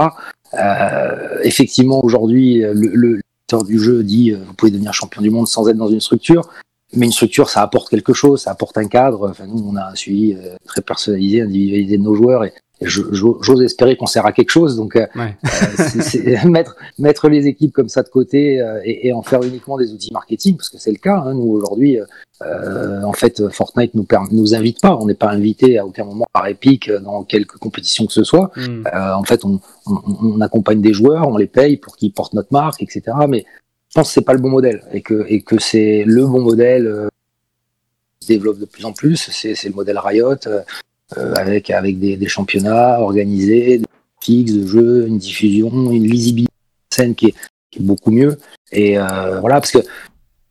Euh, effectivement, aujourd'hui, le, le du jeu dit euh, vous pouvez devenir champion du monde sans être dans une structure. Mais une structure, ça apporte quelque chose, ça apporte un cadre. Enfin, nous, on a un suivi euh, très personnalisé, individualisé de nos joueurs, et j'ose espérer qu'on sert à quelque chose. Donc, euh, euh mettre, mettre les équipes comme ça de côté euh, et, et, en faire uniquement des outils marketing, parce que c'est le cas. Hein, nous aujourd'hui, euh, en fait, Fortnite nous nous invite pas. On n'est pas invité à aucun moment par Epic dans quelque compétition que ce soit. Hmm. en fait, on, on, on, accompagne des joueurs, on les paye pour qu'ils portent notre marque, etc. Mais je pense que c'est pas le bon modèle et que et que c'est le bon modèle qui se développe de plus en plus. C'est le modèle Riot. Euh, avec, avec des, des, championnats organisés, des fixes de jeux, une diffusion, une lisibilité scène qui est, qui est beaucoup mieux. Et euh, voilà, parce que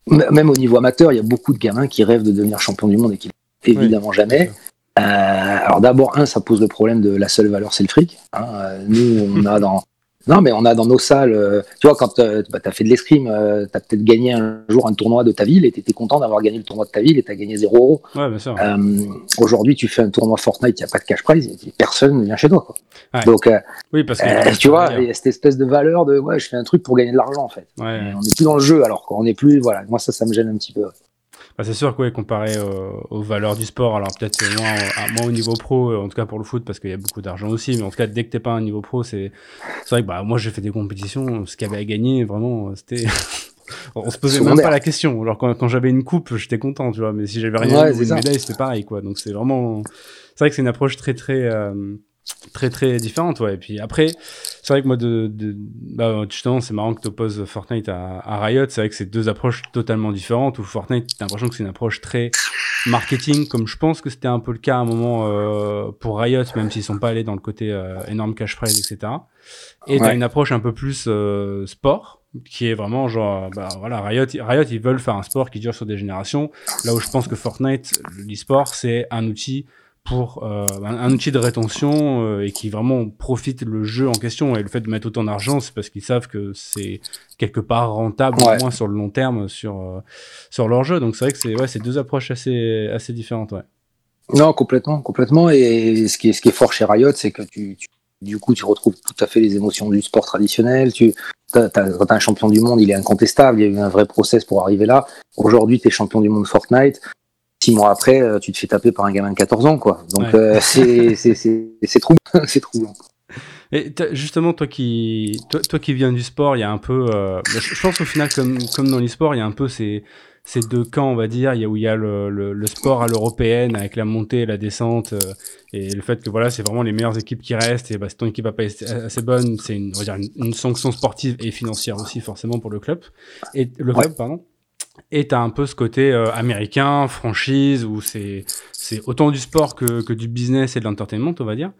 même au niveau amateur, il y a beaucoup de gamins qui rêvent de devenir champion du monde et qui évidemment jamais. Euh, alors d'abord, un, ça pose le problème de la seule valeur, c'est le fric. Hein. Euh, nous, on a dans, non, mais on a dans nos salles, euh, tu vois, quand euh, bah, tu as fait de l'escrime, euh, tu as peut-être gagné un jour un tournoi de ta ville et tu étais content d'avoir gagné le tournoi de ta ville et tu as gagné 0 euros. Ouais, bien sûr. Aujourd'hui, tu fais un tournoi Fortnite, il n'y a pas de cash prize, personne ne vient chez toi. Quoi. Donc, oui, parce que tu vois, il y a cette espèce de valeur de ouais, je fais un truc pour gagner de l'argent en fait. Ouais. On n'est plus dans le jeu alors qu'on n'est plus, voilà, moi ça, ça me gêne un petit peu. Bah, c'est sûr que comparé aux valeurs du sport, alors peut-être moins, moins au niveau pro, euh, en tout cas pour le foot, parce qu'il y a beaucoup d'argent aussi, mais en tout cas dès que t'es pas un niveau pro, c'est vrai que bah, moi j'ai fait des compétitions, ce qu'il y avait à gagner, vraiment, c'était... on se posait même pas la question. Alors quand, quand j'avais une coupe, j'étais content, tu vois, mais si j'avais rien ou une médaille, c'était pareil, quoi. Donc c'est vraiment... C'est vrai que c'est une approche très très... Euh, très très différente ouais. Et puis après c'est vrai que moi de, de bah, justement c'est marrant que tu opposes Fortnite à, à Riot. C'est vrai que c'est deux approches totalement différentes où Fortnite t'as l'impression que c'est une approche très marketing comme je pense que c'était un peu le cas à un moment euh, pour Riot même s'ils sont pas allés dans le côté euh, énorme cash prize etc et t'as une approche un peu plus euh, sport qui est vraiment genre bah voilà Riot Riot ils veulent faire un sport qui dure sur des générations. Là où je pense que Fortnite l'e-sport c'est un outil pour euh, un, outil de rétention euh, et qui vraiment profite le jeu en question. Et le fait de mettre autant d'argent c'est parce qu'ils savent que c'est quelque part rentable au moins sur le long terme sur euh, sur leur jeu. Donc c'est vrai que c'est ouais c'est deux approches assez assez différentes ouais. Non complètement complètement. Et ce qui est ce qui est fort chez Riot c'est que tu, du coup tu retrouves tout à fait les émotions du sport traditionnel. Tu as, quand un champion du monde il est incontestable. Il y a eu un vrai process pour arriver là. Aujourd'hui tu es champion du monde Fortnite six mois après, euh, tu te fais taper par un gamin de 14 ans, quoi. Donc euh, c'est troublant, c'est troublant. Et justement, toi qui, toi, qui viens du sport, il y a un peu, euh, bah, je pense au final, comme, comme dans l'e-sport, il y a un peu ces, ces deux camps, on va dire, il y a, où il y a le, le, sport à l'européenne avec la montée et la descente et le fait que voilà, c'est vraiment les meilleures équipes qui restent et bah, si ton équipe va pas assez bonne, c'est une, on va dire une, sanction sportive et financière aussi forcément pour le club et le club, pardon. Et t'as un peu ce côté euh, américain, franchise, où c'est c'est autant du sport que, que du business et de l'entertainment, on va dire.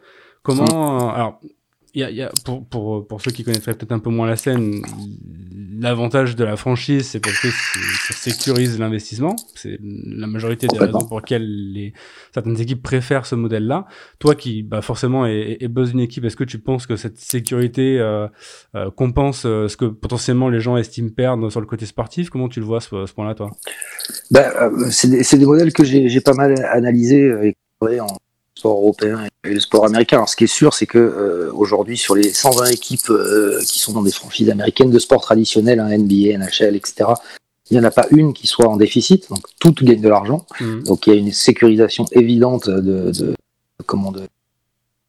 Comment alors y a, y a, pour, pour, pour ceux qui connaîtraient peut-être un peu moins la scène, l'avantage de la franchise, c'est parce que ça sécurise l'investissement. C'est la majorité des raisons pour lesquelles les, certaines équipes préfèrent ce modèle-là. Toi qui, bah, forcément, est, est buzz une équipe, est-ce que tu penses que cette sécurité euh, euh, compense euh, ce que potentiellement les gens estiment perdre sur le côté sportif? Comment tu le vois ce, ce point-là, toi? Ben, C'est des, des, modèles que j'ai pas mal analysés et en sport européen et le sport américain. Alors, ce qui est sûr, c'est que euh, aujourd'hui, sur les 120 équipes euh, qui sont dans des franchises américaines de sport traditionnels, hein, NBA, NHL, etc., il n'y en a pas une qui soit en déficit. Donc, toutes gagnent de l'argent. Mmh. Donc, il y a une sécurisation évidente de, de, comment de,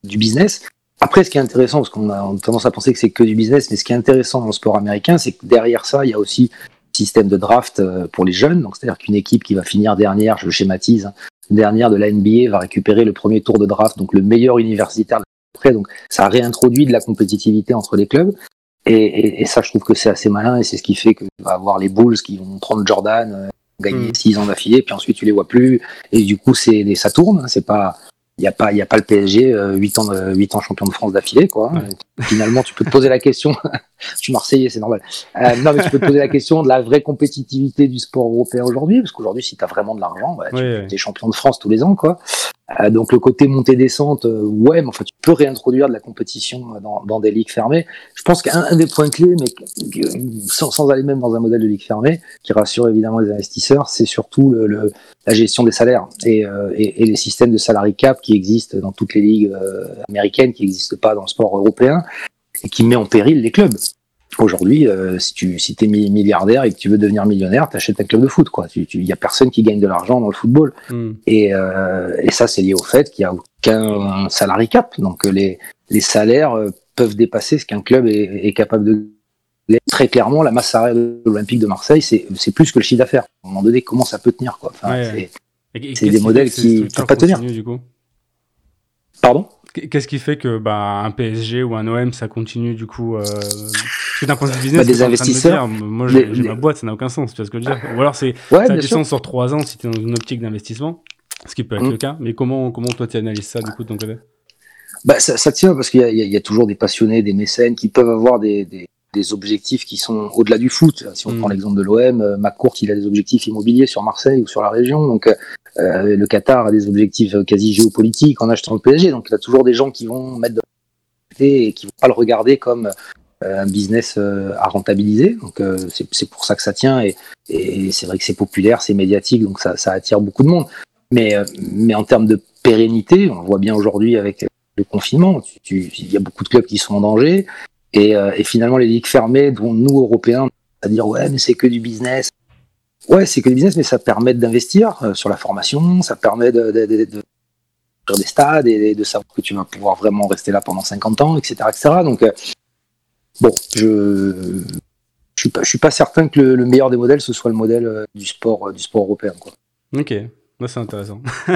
du business. Après, ce qui est intéressant, parce qu'on a tendance à penser que c'est que du business, mais ce qui est intéressant dans le sport américain, c'est que derrière ça, il y a aussi système de draft euh, pour les jeunes. Donc, c'est-à-dire qu'une équipe qui va finir dernière, je schématise, hein, dernière de la NBA va récupérer le premier tour de draft, donc le meilleur universitaire après. Donc ça réintroduit de la compétitivité entre les clubs. Et, et, et ça, je trouve que c'est assez malin et c'est ce qui fait que va avoir les Bulls qui vont prendre Jordan, euh, gagner 6 mm. ans d'affilée, puis ensuite tu les vois plus. Et du coup, c'est ça tourne. Hein, c'est pas il n'y a pas il y a pas le PSG euh, 8 ans 8 ans champion de France d'affilée quoi. Finalement, tu peux te poser la question je suis marseillais, c'est normal. Euh, non mais tu peux te poser la question de la vraie compétitivité du sport européen aujourd'hui parce qu'aujourd'hui si tu as vraiment de l'argent, bah, tu es champion de France tous les ans quoi. Euh, donc le côté montée-descente, euh, ouais, mais enfin tu peux réintroduire de la compétition dans, dans des ligues fermées. Je pense qu'un des points clés, mais sans, sans, aller même dans un modèle de ligue fermée, qui rassure évidemment les investisseurs, c'est surtout le, le, la gestion des salaires et, euh, et, et, les systèmes de salary cap qui existent dans toutes les ligues américaines, qui n'existent pas dans le sport européen et qui met en péril les clubs. Aujourd'hui, euh, si tu si es milliardaire et que tu veux devenir millionnaire, t'achètes un club de foot. Il tu, y a personne qui gagne de l'argent dans le football. Hmm. Et, euh, et, ça, c'est lié au fait qu'il y a aucun salarié cap. Donc les, les salaires euh, peuvent dépasser ce qu'un club est, est, capable de Très clairement, la masse salariale de l'Olympique de Marseille, c'est plus que le chiffre d'affaires. À un moment donné, comment ça peut tenir quoi? Enfin, C'est des modèles qui ne peuvent pas tenir. Du coup? Pardon? Qu'est-ce qui fait que bah, un PSG ou un OM ça continue du coup euh d'un point de vue business, bah, des investisseurs. moi, j'ai ma boîte, ça n'a aucun sens. Tu vois ce que je veux dire Ou alors, c'est ça a du sens sur trois ans si tu es dans une optique d'investissement, ce qui peut être mm. le cas. Mais comment, comment toi, tu analyses ça du coup de ton côté? Bah, ça, ça, tient parce qu'il y, y, a toujours des passionnés, des mécènes qui peuvent avoir des, des, des objectifs qui sont au-delà du foot. Si on mm. prend l'exemple de l'OM, euh, McCourt, il a des objectifs immobiliers sur Marseille ou sur la région. Donc, euh, le Qatar a des objectifs quasi géopolitiques en achetant le PSG. Donc, il y a toujours des gens qui vont mettre de et qui vont pas le regarder comme euh, un business euh, à rentabiliser. Donc euh, c'est pour ça que ça tient et, et c'est vrai que c'est populaire, c'est médiatique, donc ça, ça, attire beaucoup de monde. Mais, mais en termes de pérennité, on voit bien aujourd'hui avec le confinement, il y a beaucoup de clubs qui sont en danger et, et finalement les ligues fermées, dont nous Européens, à dire ouais mais c'est que du business. Ouais, c'est que du business, mais ça permet d'investir sur la formation, ça permet de, de, de, de des stades et de savoir que tu vas pouvoir vraiment rester là pendant 50 ans, etc. etc. Donc, Bon, je je suis pas, je suis pas certain que le, meilleur des modèles ce soit le modèle euh, du sport euh, du sport européen quoi. Ok, c'est intéressant.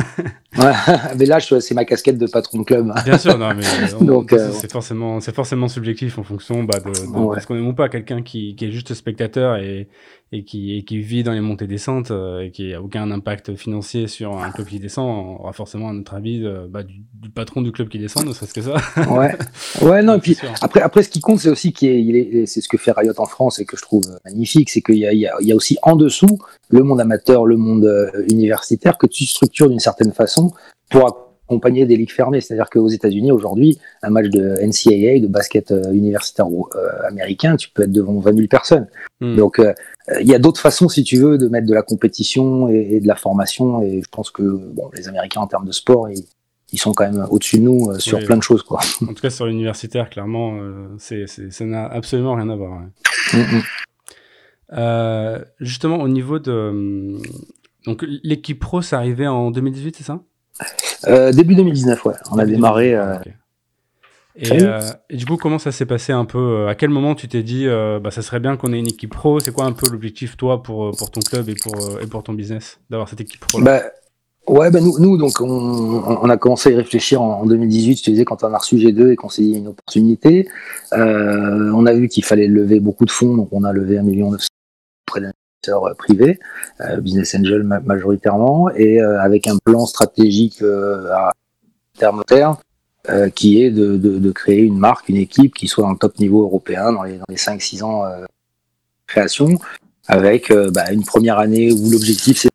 ouais, mais là, c'est ma casquette de patron de club. Bien sûr, non, mais Donc, euh, c'est forcément, c'est forcément subjectif en fonction bah, de, de ce qu'on aime ou pas. Quelqu'un qui, qui, est juste spectateur et, et qui, et qui vit dans les montées descentes euh, et qui a aucun impact financier sur un club qui descend aura forcément un autre avis bah, du, du, patron du club qui descend, ne serait-ce que ça. ouais, ouais, non. et puis après, après, ce qui compte, c'est aussi qu'il est, c'est ce que fait Riot en France et que je trouve magnifique, c'est qu'il y a, il y, a, il y a aussi en dessous le monde amateur, le monde euh, universitaire que tu structures d'une certaine façon pour accompagner des ligues fermées. C'est-à-dire qu'aux États-Unis, aujourd'hui, un match de NCAA, de basket euh, universitaire euh, américain, tu peux être devant 20 000 personnes. Hmm. Donc, euh, il y a d'autres façons, si tu veux, de mettre de la compétition et, de la formation. Et je pense que bon, les Américains, en termes de sport, ils, ils sont quand même au-dessus de nous sur plein de choses. Quoi. En tout cas, sur l'universitaire, clairement, c'est, ça n'a absolument rien à voir. Mm, mm. justement, au niveau de... Donc, l'équipe pro, c'est arrivé en 2018, c'est ça? euh, début 2019, ouais. On a démarré. Euh, euh, et, du coup, comment ça s'est passé un peu À quel moment tu t'es dit, bah, ça serait bien qu'on ait une équipe pro? C'est quoi un peu l'objectif, toi, pour, pour ton club et pour, et pour ton business, d'avoir cette équipe pro bah, Ouais, bah nous, nous donc, on, on, a commencé à y réfléchir en, 2018, je te disais, quand on a reçu G2 et qu'on s'est dit une opportunité. on a vu qu'il fallait lever beaucoup de fonds, donc on a levé un million près d'un euh, privé, euh, business angel majoritairement, et euh, avec un plan stratégique à terme terme qui est de, de, de, créer une marque, une équipe qui soit dans le top niveau européen dans les, dans les 5-6 ans de création, avec bah, une première année où l'objectif c'est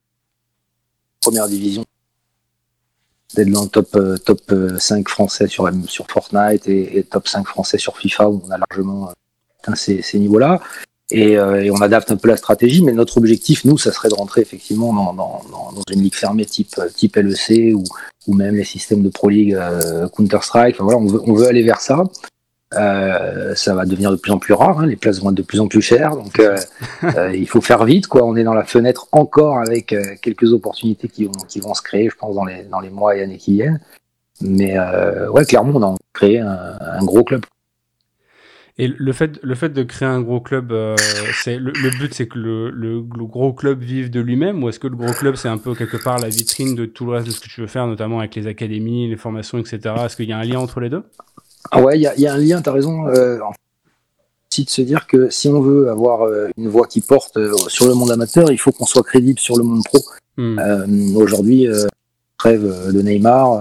première division d'être dans le top top 5 français sur sur Fortnite et, et, top 5 français sur FIFA où on a largement atteint ces, ces niveaux-là et, euh, et, on adapte un peu la stratégie, mais notre objectif, nous, ça serait de rentrer effectivement dans, dans, dans une ligue fermée type, type LEC ou, ou même les systèmes de Pro League euh, Counter-Strike. Enfin, voilà, on veut, on veut aller vers ça. Euh, ça va devenir de plus en plus rare, hein, les places vont être de plus en plus chères, donc euh, euh, il faut faire vite. Quoi. On est dans la fenêtre encore avec quelques opportunités qui vont, qui vont se créer, je pense, dans les, dans les mois et années qui viennent. Mais ouais, clairement, on a créé un, un gros club. Et le fait, le fait de créer un gros club, euh, c'est le, but, c'est que le, le, gros club vive de lui-même, ou est-ce que le gros club, c'est un peu quelque part la vitrine de tout le reste de ce que tu veux faire, notamment avec les académies, les formations, etc. Est-ce qu'il y a un lien entre les deux? Ah ouais, il y a, y a, un lien. T'as raison. Euh, de se dire que si on veut avoir euh, une voix qui porte euh, sur le monde amateur, il faut qu'on soit crédible sur le monde pro. Hmm. Euh, Aujourd'hui, rêve de Neymar,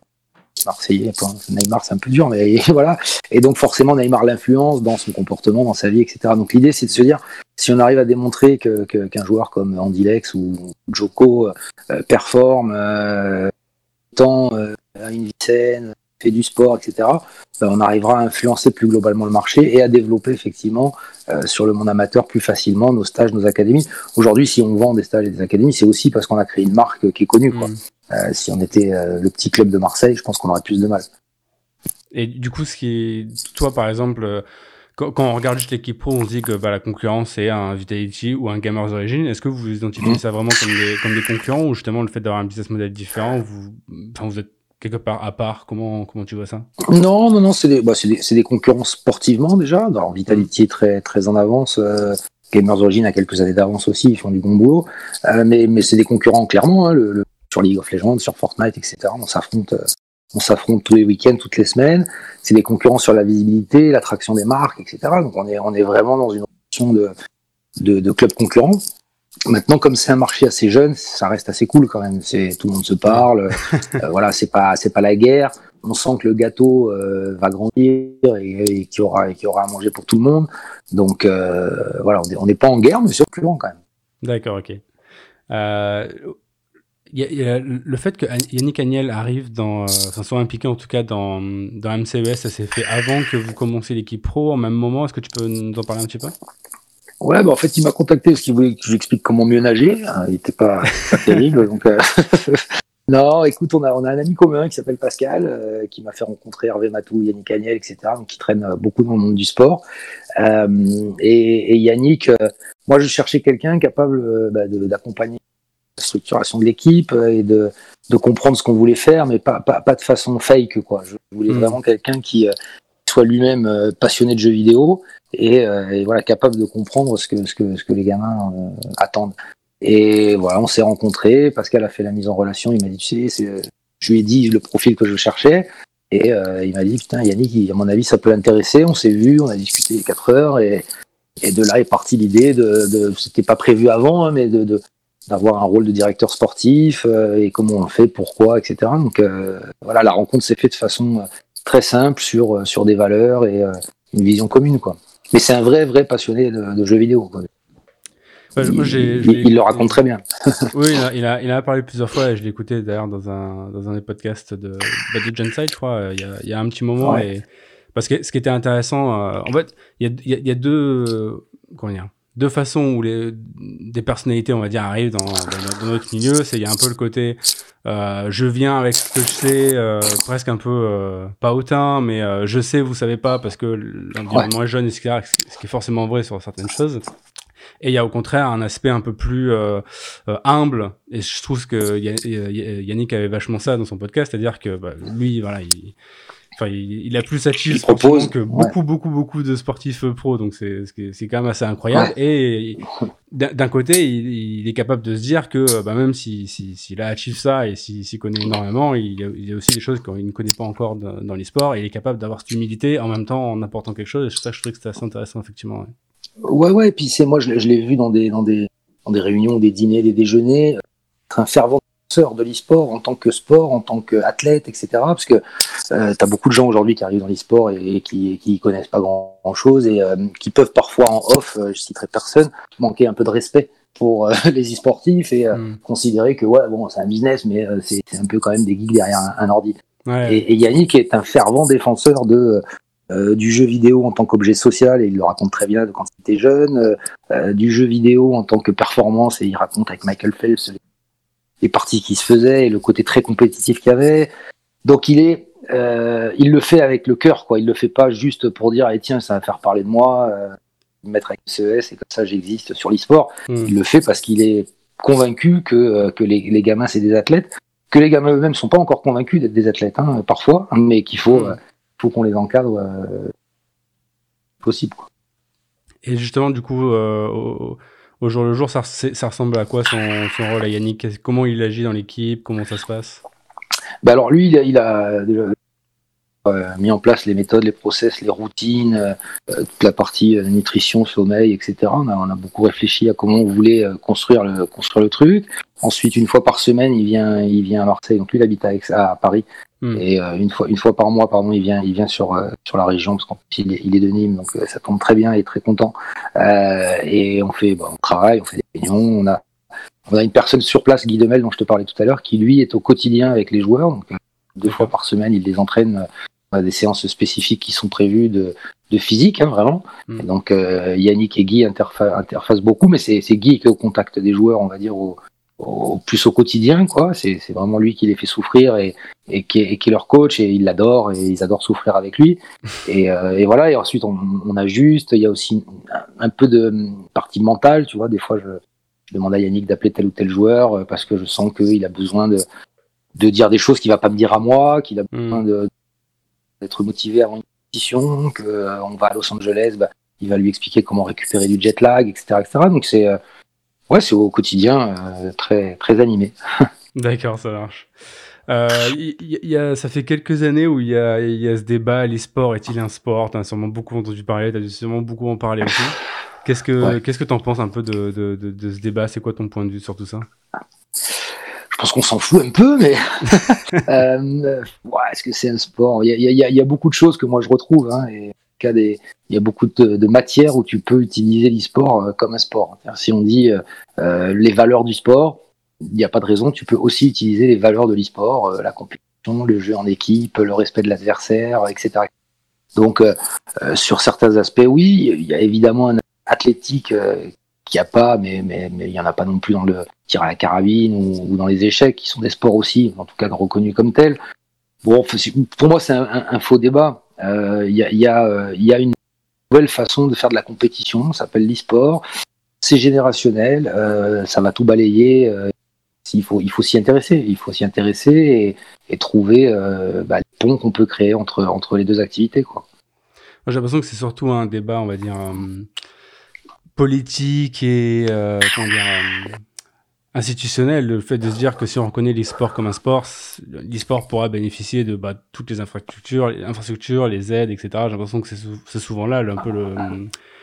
Marseillais. Neymar, c'est un peu dur, mais voilà. Et donc, forcément, Neymar l'influence dans son comportement, dans sa vie, etc. Donc, l'idée, c'est de se dire, si on arrive à démontrer qu'un que, qu'un joueur comme Andy Lex ou Joko euh, performe, euh, tant, euh, une saine, fait du sport, etc., ben, on arrivera à influencer plus globalement le marché et à développer effectivement sur le monde amateur plus facilement nos stages, nos académies. Aujourd'hui, si on vend des stages et des académies, c'est aussi parce qu'on a créé une marque qui est connue. Quoi. Mm. si on était le petit club de Marseille, je pense qu'on aurait plus de mal. Et du coup, ce qui est, toi, par exemple, quand, on regarde juste l'équipe pro, on se dit que bah, la concurrence est un Vitality ou un Gamers Origin. Est-ce que vous identifiez ça vraiment comme des, comme des concurrents ou justement le fait d'avoir un business model différent, vous, enfin, vous êtes quelque part à part? Comment, comment tu vois ça? Non, non, non, c'est des, bah, des, des, concurrents sportivement déjà. Alors, Vitality est très, très en avance. Euh, Gamers Origin a quelques années d'avance aussi, ils font du bon boulot. Euh, mais mais c'est des concurrents clairement. Hein, le, sur League of Legends, sur Fortnite, etc. On s'affronte euh, on s'affronte tous les week-ends, toutes les semaines. C'est des concurrents sur la visibilité, l'attraction des marques, etc. Donc on est, on est vraiment dans une option de, de, de club concurrent. Maintenant, comme c'est un marché assez jeune, ça reste assez cool quand même. C'est tout le monde se parle. euh, voilà, c'est pas c'est pas la guerre. On sent que le gâteau euh, va grandir et, et qu'il y aura et qu'il y aura à manger pour tout le monde. Donc euh, voilà, on n'est pas en guerre, mais c'est concurrent quand même. D'accord, ok. Euh, y a, le fait que Yannick Agnel arrive dans, euh, enfin, soit impliqué en tout cas dans, dans MCES, ça s'est fait avant que vous commenciez l'équipe pro, au même moment. Est-ce que tu peux nous en parler un petit peu? Ouais, bah en fait, il m'a contacté parce qu'il voulait que je lui explique comment mieux nager. Hein, il n'était pas, pas terrible, donc. Euh... non, écoute, on a, on a un ami commun qui s'appelle Pascal, euh, qui m'a fait rencontrer Hervé Matou, Yannick Agnel, etc., donc qui traîne beaucoup dans le monde du sport. Euh, et, et, Yannick, moi, je cherchais quelqu'un capable bah, d'accompagner structuration de l'équipe euh, et de, de comprendre ce qu'on voulait faire, mais pas, pas, pas de façon fake. Quoi. Je voulais hmm. vraiment quelqu'un qui euh, soit lui-même euh, passionné de jeux vidéo et, et, voilà capable de comprendre ce que, ce que, ce que les gamins attendent. Et voilà, on s'est rencontrés. Pascal a fait la mise en relation. Il m'a dit, tu sais, je lui ai dit le profil que je cherchais. Et il m'a dit, putain, Yannick, à mon avis, ça peut l'intéresser. On s'est vu, on a discuté 4 heures. Et, et de là est partie l'idée de, de c'était pas prévu avant, hein, mais de, de, d'avoir un rôle de directeur sportif euh, et comment on le fait, pourquoi, etc. Donc euh, voilà, la rencontre s'est faite de façon euh, très simple sur sur des valeurs et une vision commune, quoi. Mais c'est un vrai vrai passionné de, jeux vidéo. Quoi. il, le raconte très bien. oui, il a, il a, il a, parlé plusieurs fois et je l'ai écouté d'ailleurs dans un, dans un des podcasts de, bah, de Genside, je crois, il y a, il y a un petit moment. Et, parce que ce qui était intéressant, en fait, il y a, il y a deux, comment dire, deux façons où les, des personnalités, on va dire, arrivent dans, dans, notre milieu. C'est il y a un peu le côté, euh, je viens avec ce que je sais, euh, presque un peu euh, pas hautain, mais je sais, vous savez pas, parce que l'environnement est jeune, etc. Ce qui est forcément vrai sur certaines choses. Et il y a au contraire un aspect un peu plus euh, humble. Et je trouve que Yannick avait vachement ça dans son podcast, c'est-à-dire que bah, lui, voilà, il Enfin, il, a plus propose que beaucoup, beaucoup, beaucoup de sportifs pro, donc c'est c'est quand même assez incroyable. Et d'un côté, il, est capable de se dire que bah, même s'il si, si, a achieve ça et s'il connaît énormément, il y, a, il y, a, aussi des choses qu'il ne connaît pas encore dans, dans les sports. Et il est capable d'avoir cette humilité en même temps en apportant quelque chose. Et ça, je trouve que c'est assez intéressant, effectivement. Ouais, ouais. Et puis c'est moi, je, je l'ai vu dans des dans des dans des réunions, des dîners, des déjeuners, un fervent de l'e-sport en tant que sport, en tant qu'athlète, etc. Parce que euh, tu as beaucoup de gens aujourd'hui qui arrivent dans l'e-sport et, qui, qui connaissent pas grand, chose et euh, qui peuvent parfois en off, euh, je citerai personne, manquer un peu de respect pour euh, les e-sportifs et mm. considérer que ouais bon c'est un business mais c'est un peu quand même des geeks derrière un, ordi. Et, et, Yannick est un fervent défenseur de du jeu vidéo en tant qu'objet social et il le raconte très bien quand il était jeune, du jeu vidéo en tant que performance et il raconte avec Michael Phelps les parties qui se faisaient et le côté très compétitif qu'il y avait. Donc il est, euh, il le fait avec le cœur, quoi. Il le fait pas juste pour dire, eh, tiens, ça va faire parler de moi, euh, mettre avec CES et comme ça j'existe sur l'e-sport. Hmm. Il le fait parce qu'il est convaincu que, euh, que les, les gamins c'est des athlètes, que les gamins eux-mêmes sont pas encore convaincus d'être des athlètes, hein, parfois, mais qu'il faut, hmm. faut qu'on les encadre euh, possible. Quoi. Et justement, du coup, au, au jour le jour, ça, ressemble à quoi son, rôle à Yannick? Comment il agit dans l'équipe? Comment ça se passe? Bah Alors lui, il a, euh, mis en place les méthodes, les process, les routines, euh, toute la partie euh, nutrition, sommeil, etc. On a, beaucoup réfléchi à comment on voulait construire le, construire le truc. Ensuite, une fois par semaine, il vient, il vient à Marseille. Donc lui, il habite à Paris. Hmm. Et une fois, une fois par mois, pardon, il vient, il vient sur sur la région parce qu'en il, est, il est de Nîmes, donc ça tombe très bien. Il est très content. et on fait, bon, on travaille, on fait des réunions. On a, on a une personne sur place, Guy Demel, dont je te parlais tout à l'heure, qui lui est au quotidien avec les joueurs. Donc deux fois par semaine, il les entraîne à des séances spécifiques qui sont prévues de, de physique, hein, vraiment. Mm. donc Yannick et Guy interfacent beaucoup, mais c'est Guy qui est au contact des joueurs, on va dire, au, au, plus au quotidien, quoi. C'est vraiment lui qui les fait souffrir et, et, qui, est, et qui est leur coach et ils l'adorent et ils adorent souffrir avec lui. Et, euh, et voilà. Et ensuite, on, on, ajuste. Il y a aussi un, peu de partie mentale, tu vois. Des fois, je, je demande à Yannick d'appeler tel ou tel joueur euh, parce que je sens qu'il a besoin de, de dire des choses qu'il va pas me dire à moi, qu'il a hmm. besoin d'être motivé avant une compétition, qu'on euh, va à Los Angeles, bah, il va lui expliquer comment récupérer du jet lag, etc., etc. Donc c'est Ouais, c'est au quotidien euh, très, très animé. D'accord, ça marche. Euh, y, a, ça fait quelques années où il y a, y a ce débat, l'e-sport est-il un sport? Tu as sûrement beaucoup entendu parler, tu as sûrement beaucoup en parler aussi. Qu'est-ce que qu'est-ce que tu en penses un peu de, de, de, ce débat? C'est quoi ton point de vue sur tout ça? Je pense qu'on s'en fout un peu, mais euh, ouais, est-ce que c'est un sport? Il y a, y a, beaucoup de choses que moi je retrouve. Hein, et il y a beaucoup de, matières où tu peux utiliser l'e-sport euh, comme un sport. Si on dit euh, euh, les valeurs du sport, il n'y a pas de raison. Tu peux aussi utiliser les valeurs de l'e-sport, la compétition, le jeu en équipe, le respect de l'adversaire, etc. Donc, sur certains aspects, oui, il y a évidemment un athlétique qui a pas, mais, mais, mais il n'y en a pas non plus dans le tir à la carabine ou, dans les échecs, qui sont des sports aussi, en tout cas reconnus comme tels. Bon, pour moi, c'est un, faux débat. Il euh, y a, y, a, euh, y, a, une nouvelle façon de faire de la compétition, ça s'appelle l'e-sport. C'est générationnel, euh, ça va tout balayer. il faut, il faut s'y intéresser. Il faut s'y intéresser et, et trouver bah, les ponts qu'on peut créer entre, entre les deux activités. Quoi. J'ai l'impression que c'est surtout un débat, on va dire, politique et comment dire, institutionnel, le fait de se dire que si on reconnaît l'e-sport comme un sport, l'e-sport pourra bénéficier de bah, toutes les infrastructures, les infrastructures, les aides, etc. J'ai l'impression que c'est souvent là un peu le,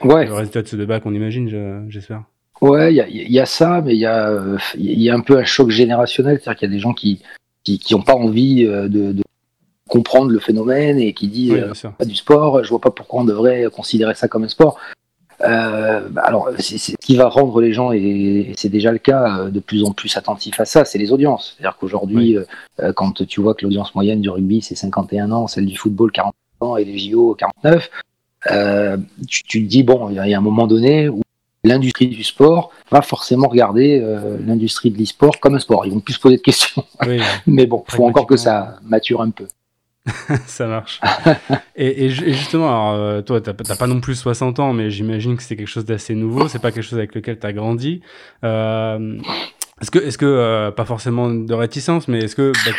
ouais. le résultat de ce débat qu'on imagine, j'espère. Ouais, il y, y a, ça, mais il y, a, y a un peu un choc générationnel, c'est-à-dire qu'il y a des gens qui qui n'ont pas envie euh, de, de, comprendre le phénomène et qui disent oui, euh, du sport, je vois pas pourquoi on devrait considérer ça comme un sport. Euh, alors, c'est ce qui va rendre les gens, et, c'est déjà le cas, euh, de plus en plus attentifs à ça, c'est les audiences. C'est-à-dire qu'aujourd'hui, euh, quand tu vois que l'audience moyenne du rugby, c'est 51 ans, celle du football, 40 ans, et les JO, 49, tu, tu, te dis, bon, il y a un moment donné où l'industrie du sport va forcément regarder l'industrie de l'e-sport comme un sport. Ils vont plus se poser de questions. Mais bon, il faut encore que ça mature un peu. ça marche. et, justement, alors, euh, toi, t'as pas non plus 60 ans, mais j'imagine que c'est quelque chose d'assez nouveau. C'est pas quelque chose avec lequel t'as grandi. Euh, est-ce que, est-ce que euh, pas forcément de réticence, mais est-ce que bah,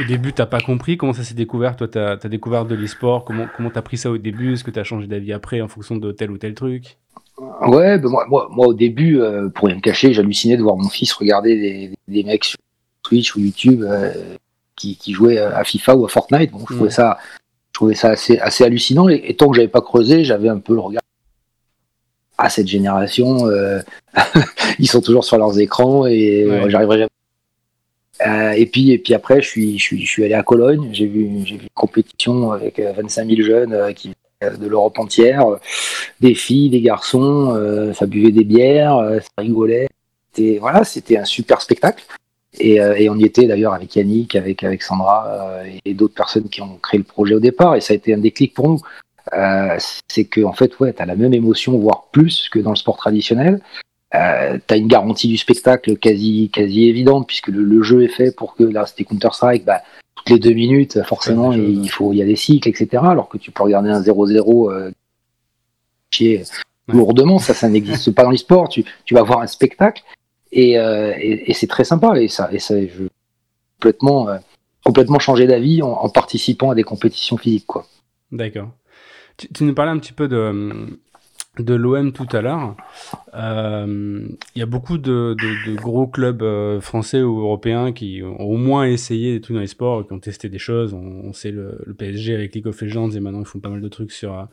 au début t'as pas compris comment ça s'est découvert? Toi, t'as as découvert de l'e-sport. Comment comment t'as pris ça au début? Est-ce que t'as changé d'avis après en fonction de tel ou tel truc? Ouais, ben moi, moi, moi, au début, pour rien me cacher, j'hallucinais de voir mon fils regarder des, mecs sur Twitch ou YouTube qui, qui jouaient à FIFA ou à Fortnite. Bon, je trouvais ça, je trouvais ça assez, assez hallucinant. Et, tant que j'avais pas creusé, j'avais un peu le regard. À cette génération, euh, ils sont toujours sur leurs écrans et euh, j'arriverai jamais. Euh, et puis et puis après, je suis je suis je suis allé à Cologne. J'ai vu j'ai vu une compétition avec 25 000 jeunes qui de l'Europe entière, des filles, des garçons, ça buvait des bières, ça rigolait. Et voilà, c'était un super spectacle. Et, euh, et, on y était d'ailleurs avec Yannick, avec, avec Sandra euh, et d'autres personnes qui ont créé le projet au départ. Et ça a été un déclic pour nous. Euh, c'est que en fait, ouais, tu as la même émotion, voire plus que dans le sport traditionnel. Euh, tu as une garantie du spectacle quasi, quasi évidente, puisque le, le jeu est fait pour que, là c'était Counter-Strike, bah, toutes les deux minutes, forcément, il, faut, il y a des cycles, etc. Alors que tu peux regarder un 0-0 euh, lourdement, ça, ça n'existe pas dans les sports. Tu, tu vas voir un spectacle euh, et, et, c'est très sympa. Et ça, et ça je complètement, euh, complètement changé d'avis en, participant à des compétitions physiques, quoi. D'accord. Tu, nous parlais un petit peu de, de l'OM tout à l'heure. Euh, il y a beaucoup de, de, gros clubs français ou européens qui ont au moins essayé des trucs dans les sports, qui ont testé des choses. On, sait le, le, PSG avec League of Legends et maintenant ils font pas mal de trucs sur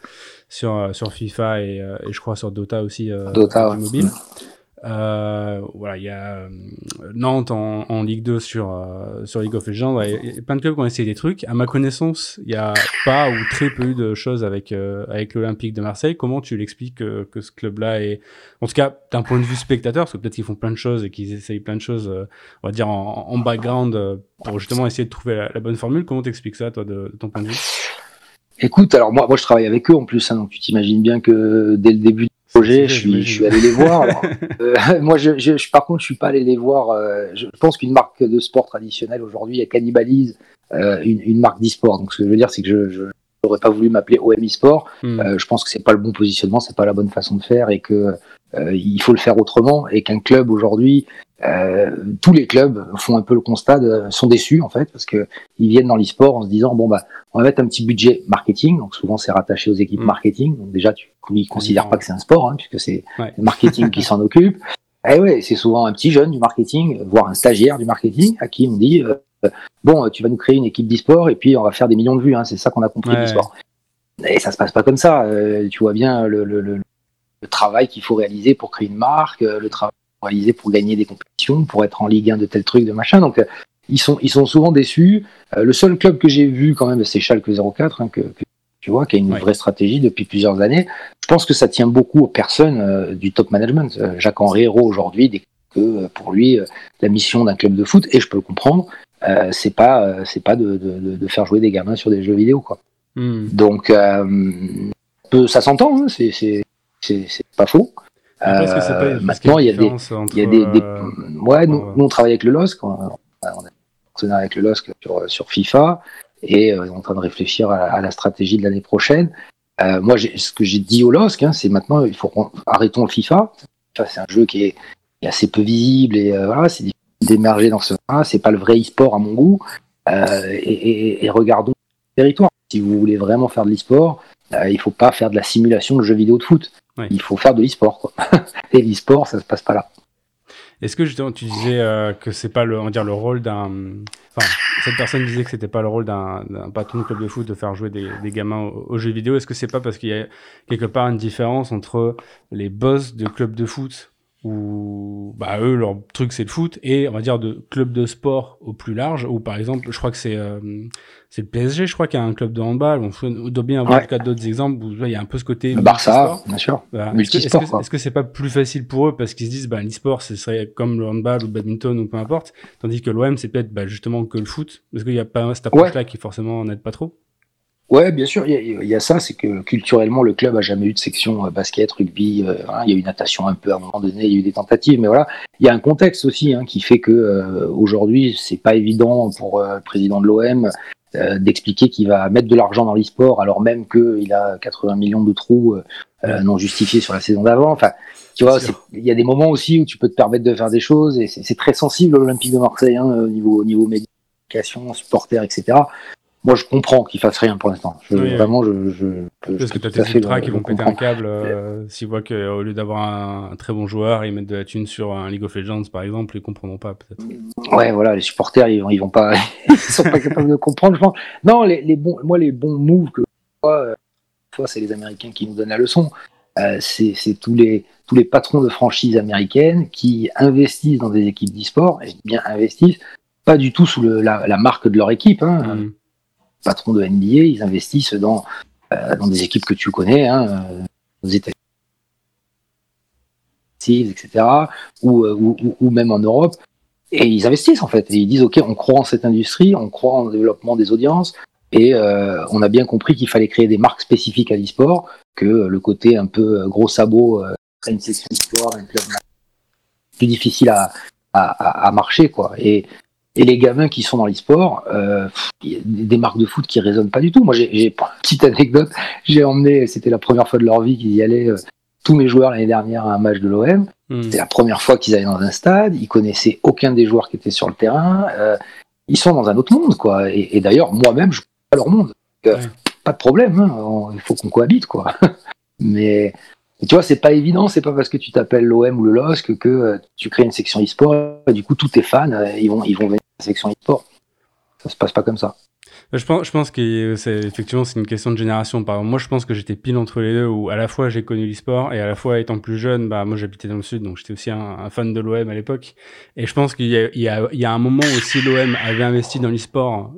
sur sur FIFA et, et je crois sur Dota aussi Dota, mobile. Euh, voilà, il y a euh, Nantes en, en, Ligue 2 sur euh, sur League of Legends. Il y a plein de clubs qui ont essayé des trucs. À ma connaissance, il y a pas ou très peu eu de choses avec avec l'Olympique de Marseille. Comment tu l'expliques que, que, ce club-là est, en tout cas, d'un point de vue spectateur, parce que peut-être qu'ils font plein de choses et qu'ils essayent plein de choses, on va dire en, en background pour justement essayer de trouver la, bonne formule. Comment t'expliques ça, toi, de, de, ton point de vue? Écoute, alors moi, moi, je travaille avec eux en plus, hein, donc tu t'imagines bien que dès le début je suis, je suis allé les voir. euh, moi, je, je, par contre, je suis pas allé les voir. Euh, je pense qu'une marque de sport traditionnelle aujourd'hui, elle cannibalise euh, une, une, marque d'e-sport. Donc, ce que je veux dire, c'est que je, je n'aurais pas voulu m'appeler OM e-sport. Hmm. Euh, je pense que c'est pas le bon positionnement, c'est pas la bonne façon de faire et que euh, il faut le faire autrement et qu'un club aujourd'hui, euh, tous les clubs font un peu le constat, de, sont déçus en fait parce que ils viennent dans l'e-sport en se disant bon bah on va mettre un petit budget marketing, donc souvent c'est rattaché aux équipes mm. marketing, donc déjà tu ne considères pas que c'est un sport hein, puisque c'est le marketing qui s'en occupe. Et eh ouais, c'est souvent un petit jeune du marketing, voire un stagiaire du marketing à qui on dit euh, bon tu vas nous créer une équipe d'e-sport et puis on va faire des millions de vues, hein, c'est ça qu'on a compris ouais. l'e-sport. Et ça se passe pas comme ça. Euh, tu vois bien le, le, le, le travail qu'il faut réaliser pour créer une marque, euh, le travail réaliser pour gagner des compétitions, pour être en Ligue 1 de tel truc, de machin. Donc, euh, ils sont, ils sont souvent déçus. Euh, le seul club que j'ai vu quand même, c'est Schalke 04, hein, que, que, tu vois, qui a une ouais. vraie stratégie depuis plusieurs années. Je pense que ça tient beaucoup aux personnes euh, du top management. Euh, Jacques-Henri Hérault, aujourd'hui, dit que pour lui, la mission d'un club de foot, et je peux le comprendre, c'est pas, c'est pas de, de, de, faire jouer des gamins sur des jeux vidéo, quoi. Mm. Donc, ça s'entend, hein, c'est pas faux. Euh, maintenant, il y a des, il y a des, des... Euh, ouais, nous, nous, on travaille avec le LOSC, on, on est partenaire avec le LOSC sur, sur FIFA, et euh, on est en train de réfléchir à, à la stratégie de l'année prochaine. Euh, moi, ce que j'ai dit au LOSC, hein, c'est maintenant, il faut arrêtons le FIFA. FIFA c'est un jeu qui est, qui est, assez peu visible et euh, voilà, c'est difficile d'émerger dans ce. C'est pas le vrai e-sport à mon goût. Euh, et, et, et, regardons le territoire. Si vous voulez vraiment faire de l'e-sport, euh, il faut pas faire de la simulation de jeux vidéo de foot. Ouais. Il faut faire de l'e-sport, quoi. Et l'e-sport, ça se passe pas là. Est-ce que justement tu disais euh, que c'est pas le, on va dire le rôle d'un, enfin cette personne disait que c'était pas le rôle d'un patron de club de foot de faire jouer des, des gamins aux, aux, jeux vidéo. Est-ce que c'est pas parce qu'il y a quelque part une différence entre les boss de club de foot où bah eux leur truc c'est le foot et on va dire de club de sport au plus large ou par exemple je crois que c'est euh, c'est le PSG je crois qu'il y a un club de handball on doit bien avoir ouais. d'autres exemples où il y a un peu ce côté le Barça bien sûr voilà. est-ce que c'est -ce que c'est pas plus facile pour eux parce qu'ils se disent bah l'e-sport ce serait comme le handball ou le badminton ou peu importe tandis que l'OM c'est peut-être bah, justement que le foot parce qu'il y a pas cette approche là ouais. qui forcément n'aide pas trop? Ouais, bien sûr, il y, y, a ça, c'est que culturellement, le club a jamais eu de section euh, basket, rugby. Euh, hein, il y a eu natation un peu à un moment donné, il y a eu des tentatives, mais voilà, il y a un contexte aussi hein, qui fait que euh, aujourd'hui, c'est pas évident pour euh, le président de l'OM d'expliquer qu'il va mettre de l'argent dans l'e-sport alors même qu'il a 80 millions de trous non justifiés sur la saison d'avant. Enfin, tu vois, il y a des moments aussi où tu peux te permettre de faire des choses et c'est très sensible l'Olympique de Marseille hein, au niveau, au niveau médication, supporters, etc moi je comprends qu'ils fassent rien pour l'instant. Oui, vraiment, je, je, je Parce que tu as tes ultras qui vont péter un câble euh, s'ils voient qu'au lieu d'avoir un, un, très bon joueur, ils mettent de la thune sur un League of Legends par exemple, ils comprendront pas peut-être. Ouais, voilà, les supporters ils ils vont pas, ils sont pas capables de comprendre. Je pense. Non, les, les bons, moi les bons moves que je vois, euh, c'est les Américains qui nous donnent la leçon. Euh, c'est tous les tous les patrons de franchises américaines qui investissent dans des équipes d'e-sport, et bien investissent, pas du tout sous le, la, la, marque de leur équipe. Hein. Mm patrons de NBA, ils investissent dans, euh, dans des équipes que tu connais, hein, euh, aux États-Unis, etc., ou, euh, ou, ou, même en Europe. Et ils investissent en fait. Et ils disent OK, on croit en cette industrie, on croit en développement des audiences, et euh, on a bien compris qu'il fallait créer des marques spécifiques à l'e-sport, que le côté un peu gros sabot, euh, plus difficile à, à, à, marcher quoi. Et et les gamins qui sont dans l'e-sport, euh, il y a des marques de foot qui résonnent pas du tout. Moi, j'ai une petite anecdote. J'ai emmené, c'était la première fois de leur vie qu'ils y allaient, euh, tous mes joueurs l'année dernière à un match de l'OM. Mmh. C'était la première fois qu'ils allaient dans un stade. Ils connaissaient aucun des joueurs qui étaient sur le terrain. Euh, ils sont dans un autre monde, quoi. Et, et d'ailleurs, moi-même, je connais pas leur monde. Donc, ouais. Pas de problème. Hein. Il faut qu'on cohabite, quoi. Mais et tu vois, c'est pas évident, c'est pas parce que tu t'appelles l'OM ou le LOSC que euh, tu crées une section e-sport, du coup tous tes fans, euh, ils vont, ils vont venir la section e-sport. Ça se passe pas comme ça. je pense, je pense que c'est effectivement c'est une question de génération. Par exemple, moi, je pense que j'étais pile entre les deux, où à la fois j'ai connu l'e-sport et à la fois étant plus jeune, bah moi j'habitais dans le sud, donc j'étais aussi un, fan de l'OM à l'époque. Et je pense qu'il y a, il y, y a un moment où si l'OM avait investi dans l'e-sport,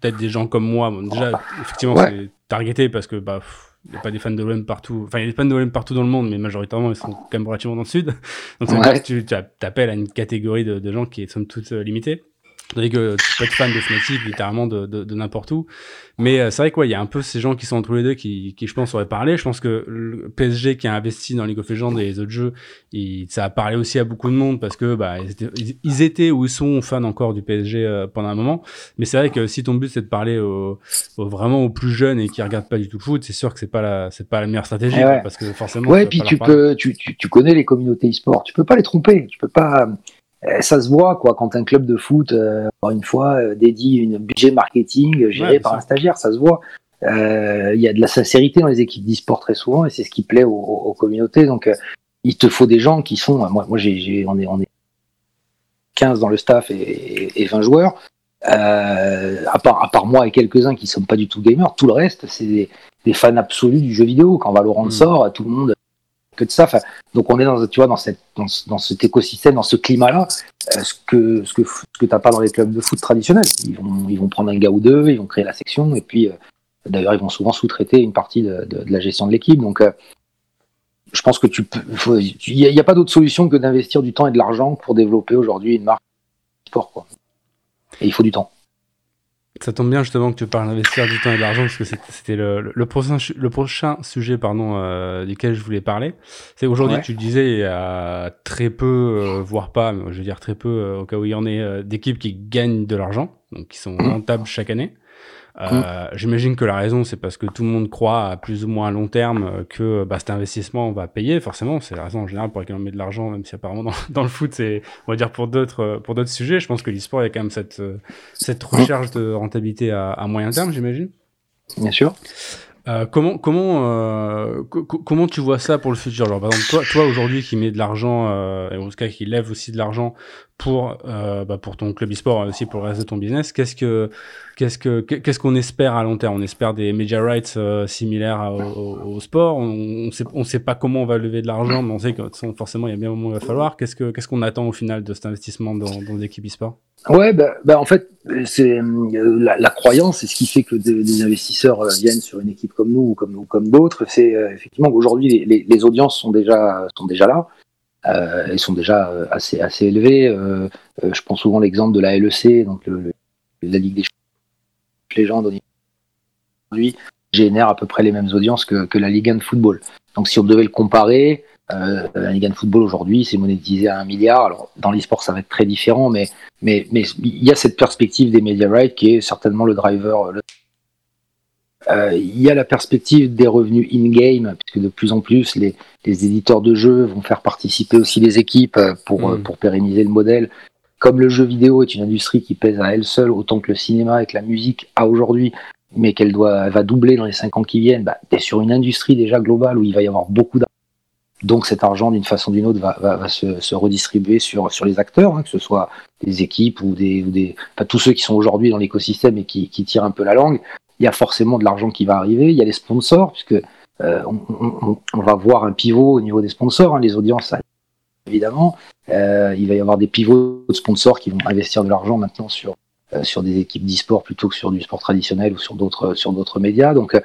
peut-être des gens comme moi, bon, déjà effectivement c'est targeté parce que bah il n'y a pas des fans de l'OM partout. Enfin, il y a des fans de l'OM partout dans le monde, mais majoritairement, ils sont quand même relativement dans le sud. Donc, ça tu, tu appelles à une catégorie de, de gens qui est somme toute euh, limitée. Tandis que tu peux être fan de Fnatic littéralement de, de, de n'importe où. Mais euh, c'est vrai quoi, il y a un peu ces gens qui sont entre les deux qui, qui je pense auraient parlé. Je pense que le PSG qui a investi dans League of Legends et les autres jeux, il, ça a parlé aussi à beaucoup de monde parce que bah ils étaient, ils étaient ou ils sont fans encore du PSG euh, pendant un moment. Mais c'est vrai que si ton but c'est de parler aux, vraiment aux plus jeunes et qui regardent pas du tout le foot, c'est sûr que c'est pas la c'est pas la meilleure stratégie ouais. parce que forcément. Ouais, puis tu peux tu, tu, tu connais les communautés e-sport, tu peux pas les tromper, tu peux pas euh, ça se voit quoi quand un club de foot, euh, encore une fois, euh, dédie une budget marketing géré par un stagiaire, ça se voit. Il y a de la sincérité dans les équipes d'e-sport très souvent et c'est ce qui plaît aux, communautés. Donc il te faut des gens qui sont, moi, moi j'ai, on est, on est 15 dans le staff et, et 20 joueurs. Euh, à, part, à part moi et quelques-uns qui ne sont pas du tout gamers, tout le reste, c'est des, des, fans absolus du jeu vidéo. Quand Valorant mmh. sort, tout le monde que de ça. Donc on est dans, tu vois, dans, cette, dans, dans cet écosystème, dans ce climat-là, euh, ce que ce que ce que pas dans les clubs de foot traditionnels. Ils vont ils vont prendre un gars ou deux, ils vont créer la section et puis euh, d'ailleurs ils vont souvent sous-traiter une partie de, la gestion de l'équipe. Donc euh, je pense que tu il n'y a, pas d'autre solution que d'investir du temps et de l'argent pour développer aujourd'hui une marque sport. Et il faut du temps. Ça tombe bien justement que tu parles d'investir du temps et de l'argent parce que c'était le, le, prochain, le prochain sujet pardon, euh, duquel je voulais parler. C'est aujourd'hui, tu disais, il y a très peu, euh, voire pas, mais je veux dire très peu, euh, au cas où il y en ait, d'équipes qui gagnent de l'argent, donc qui sont rentables chaque année. Euh, J'imagine que la raison, c'est parce que tout le monde croit à plus ou moins à long terme que bah, cet investissement va payer. Forcément, c'est la raison en général pour laquelle on met de l'argent, même si apparemment dans, dans le foot, c'est, on va dire pour d'autres, pour d'autres sujets. Je pense que l'e-sport, il y a quand même cette, cette recherche de rentabilité à, à moyen terme, j'imagine. Bien sûr. Euh, comment comment euh, comment tu vois ça pour le futur? Genre par exemple toi toi aujourd'hui qui mets de l'argent euh, et en tout cas qui lève aussi de l'argent pour euh, bah, pour ton club e-sport aussi pour le reste de ton business qu'est-ce que qu'est-ce que qu'est-ce qu'on espère à long terme? On espère des media rights euh, similaires au, sport. On, on sait pas comment on va lever de l'argent, mais on sait que forcément il y a bien un moment où il va falloir. Qu'est-ce que qu'est-ce qu'on attend au final de cet investissement dans dans des équipes e-sport? Ouais, bah, bah, en fait, c'est euh, la, croyance, c'est ce qui fait que des, investisseurs viennent sur une équipe comme nous ou comme, comme d'autres. C'est effectivement qu'aujourd'hui, les, les, les, audiences sont déjà, sont déjà là. Euh, elles sont déjà assez, assez élevées. Euh, je prends souvent l'exemple de la LEC, donc le, la Ligue des légendes aujourd'hui génère à peu près les mêmes audiences que, que la Ligue 1 de football. Donc si on devait le comparer, euh, la Ligue de football aujourd'hui, c'est monétisé à un milliard. Alors dans l'e-sport, ça va être très différent, mais mais mais il y a cette perspective des media rights qui est certainement le driver. Euh, il y a la perspective des revenus in-game, puisque de plus en plus les, les, éditeurs de jeux vont faire participer aussi les équipes euh, pour, mmh. pour pérenniser le modèle. Comme le jeu vidéo est une industrie qui pèse à elle seule autant que le cinéma et que la musique a aujourd'hui, mais qu'elle doit, va doubler dans les cinq ans qui viennent, bah, tu es sur une industrie déjà globale où il va y avoir beaucoup d'argent donc cet argent, d'une façon ou d'une autre, va, va, va se, se, redistribuer sur, sur les acteurs, hein, que ce soit des équipes ou des, ou des enfin, tous ceux qui sont aujourd'hui dans l'écosystème et qui, qui, tirent un peu la langue. Y a forcément de l'argent qui va arriver. Il y a les sponsors, puisque euh, on, va voir un pivot au niveau des sponsors, hein, les audiences, évidemment. Euh, il va y avoir des pivots de sponsors qui vont investir de l'argent maintenant sur euh, sur des équipes d'e-sport plutôt que sur du sport traditionnel ou sur d'autres médias. Donc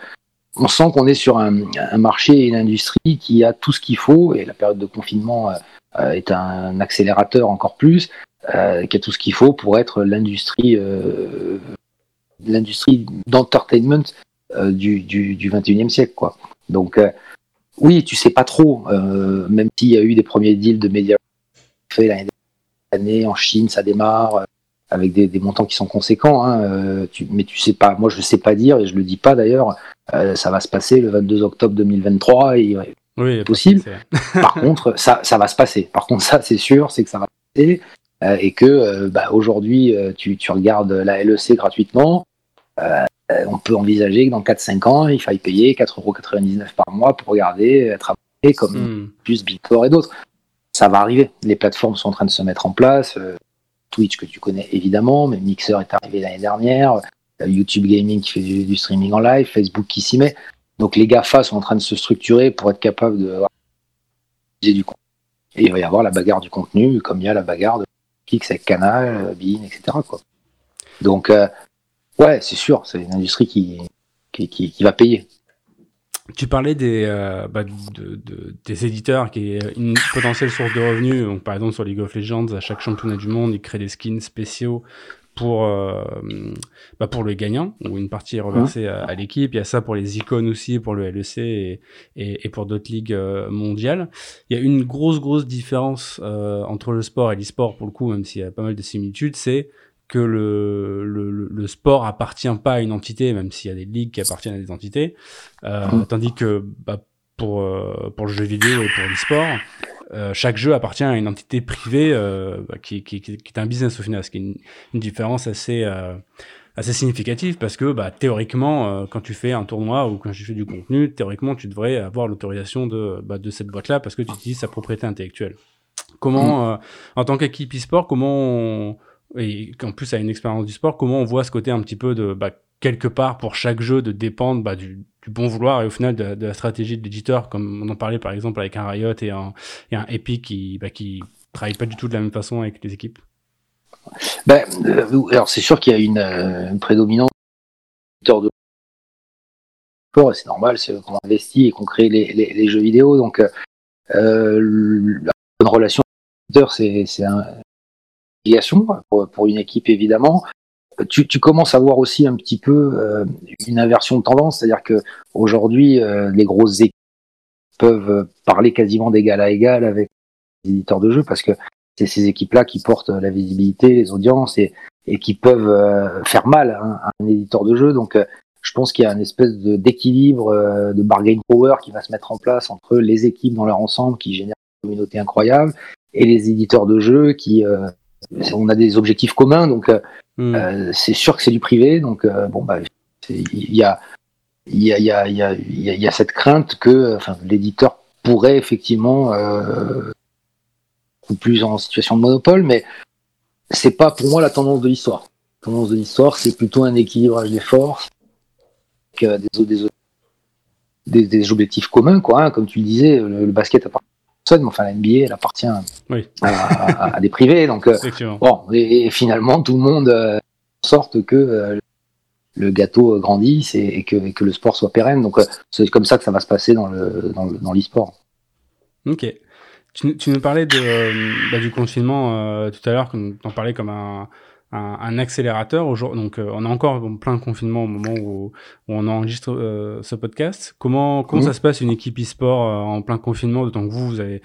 on sent qu'on est sur un, marché et une industrie qui a tout ce qu'il faut, et la période de confinement est un accélérateur encore plus, qui a tout ce qu'il faut pour être l'industrie l'industrie d'entertainment euh, du, du, du 21e siècle. Quoi. Donc euh, oui, tu sais pas trop, euh, même s'il y a eu des premiers deals de médias faits l'année dernière en Chine, ça démarre avec des, des, montants qui sont conséquents, hein, euh, tu, mais tu sais pas, moi je sais pas dire et je le dis pas d'ailleurs, euh, ça va se passer le 22 octobre 2023 et oui, possible. Par contre, ça, ça va se passer. Par contre, ça c'est sûr, c'est que ça va se passer euh, et que euh, bah, aujourd'hui tu, tu, regardes la LEC gratuitement. On peut envisager que dans 4-5 ans, il faille payer 4,99€ par mois pour regarder, travailler comme mm. plus Bitcore et d'autres. Ça va arriver. Les plateformes sont en train de se mettre en place. Twitch que tu connais évidemment, mais Mixer est arrivé l'année dernière. YouTube Gaming qui fait du, streaming en live, Facebook qui s'y met. Donc les GAFA sont en train de se structurer pour être capables de du contenu. Et il va y avoir la bagarre du contenu, comme il y a la bagarre de Kix avec Canal, Bean, etc. Quoi. Donc, ouais, c'est sûr, c'est une industrie qui, qui, qui va payer. Tu parlais des, euh, bah, de, de, des éditeurs qui est une potentielle source de revenus. Donc, par exemple, sur League of Legends, à chaque championnat du monde, ils créent des skins spéciaux pour, euh, bah, pour le gagnant, où une partie est reversée à, l'équipe. Il y a ça pour les icônes aussi, pour le LEC et, et, et pour d'autres ligues euh, mondiales. Il y a une grosse, grosse différence euh, entre le sport et l'e-sport, pour le coup, même s'il y a pas mal de similitudes, c'est que le, le, le, sport appartient pas à une entité, même s'il y a des ligues qui appartiennent à des entités, euh, mmh. tandis que bah, pour, euh, pour le jeu vidéo et pour l'e-sport, euh, chaque jeu appartient à une entité privée euh, bah, qui, qui, qui, est un business au final, ce qui est une, une différence assez, euh, assez significative parce que bah, théoriquement, quand tu fais un tournoi ou quand tu fais du contenu, théoriquement, tu devrais avoir l'autorisation de, bah, de cette boîte-là parce que tu utilises sa propriété intellectuelle. Comment, mmh. en tant qu'équipe e-sport, comment on et qu'en plus a une expérience du sport, comment on voit ce côté un petit peu de bah, quelque part pour chaque jeu de dépendre bah, du, bon vouloir et au final de, la stratégie de l'éditeur, comme on en parlait par exemple avec un Riot et un, et Epic qui bah, travaillent pas du tout de la même façon avec les équipes? Ben, euh, alors c'est sûr qu'il y a une, euh, une prédominance de sport, c'est normal, c'est qu'on investit et qu'on crée les, jeux vidéo, donc euh, euh la bonne relation c'est un, pour, pour, une équipe évidemment. Tu, tu, commences à voir aussi un petit peu euh, une inversion de tendance, c'est-à-dire que aujourd'hui euh, les grosses équipes peuvent parler quasiment d'égal à égal avec les éditeurs de jeux parce que c'est ces équipes-là qui portent la visibilité, les audiences et, et qui peuvent euh, faire mal hein, à un éditeur de jeu. Donc je pense qu'il y a une espèce d'équilibre, de, bargain power qui va se mettre en place entre les équipes dans leur ensemble qui génèrent une communauté incroyable et les éditeurs de jeux qui on a des objectifs communs, donc euh, c'est sûr que c'est du privé. Donc euh, bon, bah, il y a, y a, y a, y a, il y a cette crainte que, enfin, l'éditeur pourrait effectivement ou plus en situation de monopole, mais c'est pas pour moi la tendance de l'histoire. La tendance de l'histoire, c'est plutôt un équilibrage des forces, avec des, des, des, objectifs communs, quoi. Hein. comme tu le disais, le, le basket appartient mais enfin la NBA, elle appartient à, des privés. Donc, euh, bon, et, finalement, tout le monde euh, sorte que euh, le gâteau grandisse et, que, le sport soit pérenne. Donc, c'est comme ça que ça va se passer dans le dans l'e-sport. ok. Tu, tu, nous parlais de, bah, du confinement tout à l'heure, tu en parlais comme un, un, accélérateur. Donc, euh, on est encore en plein confinement au moment où, on enregistre euh, ce podcast. Comment, comment ça se passe une équipe e-sport euh, en plein confinement, d'autant que vous, vous avez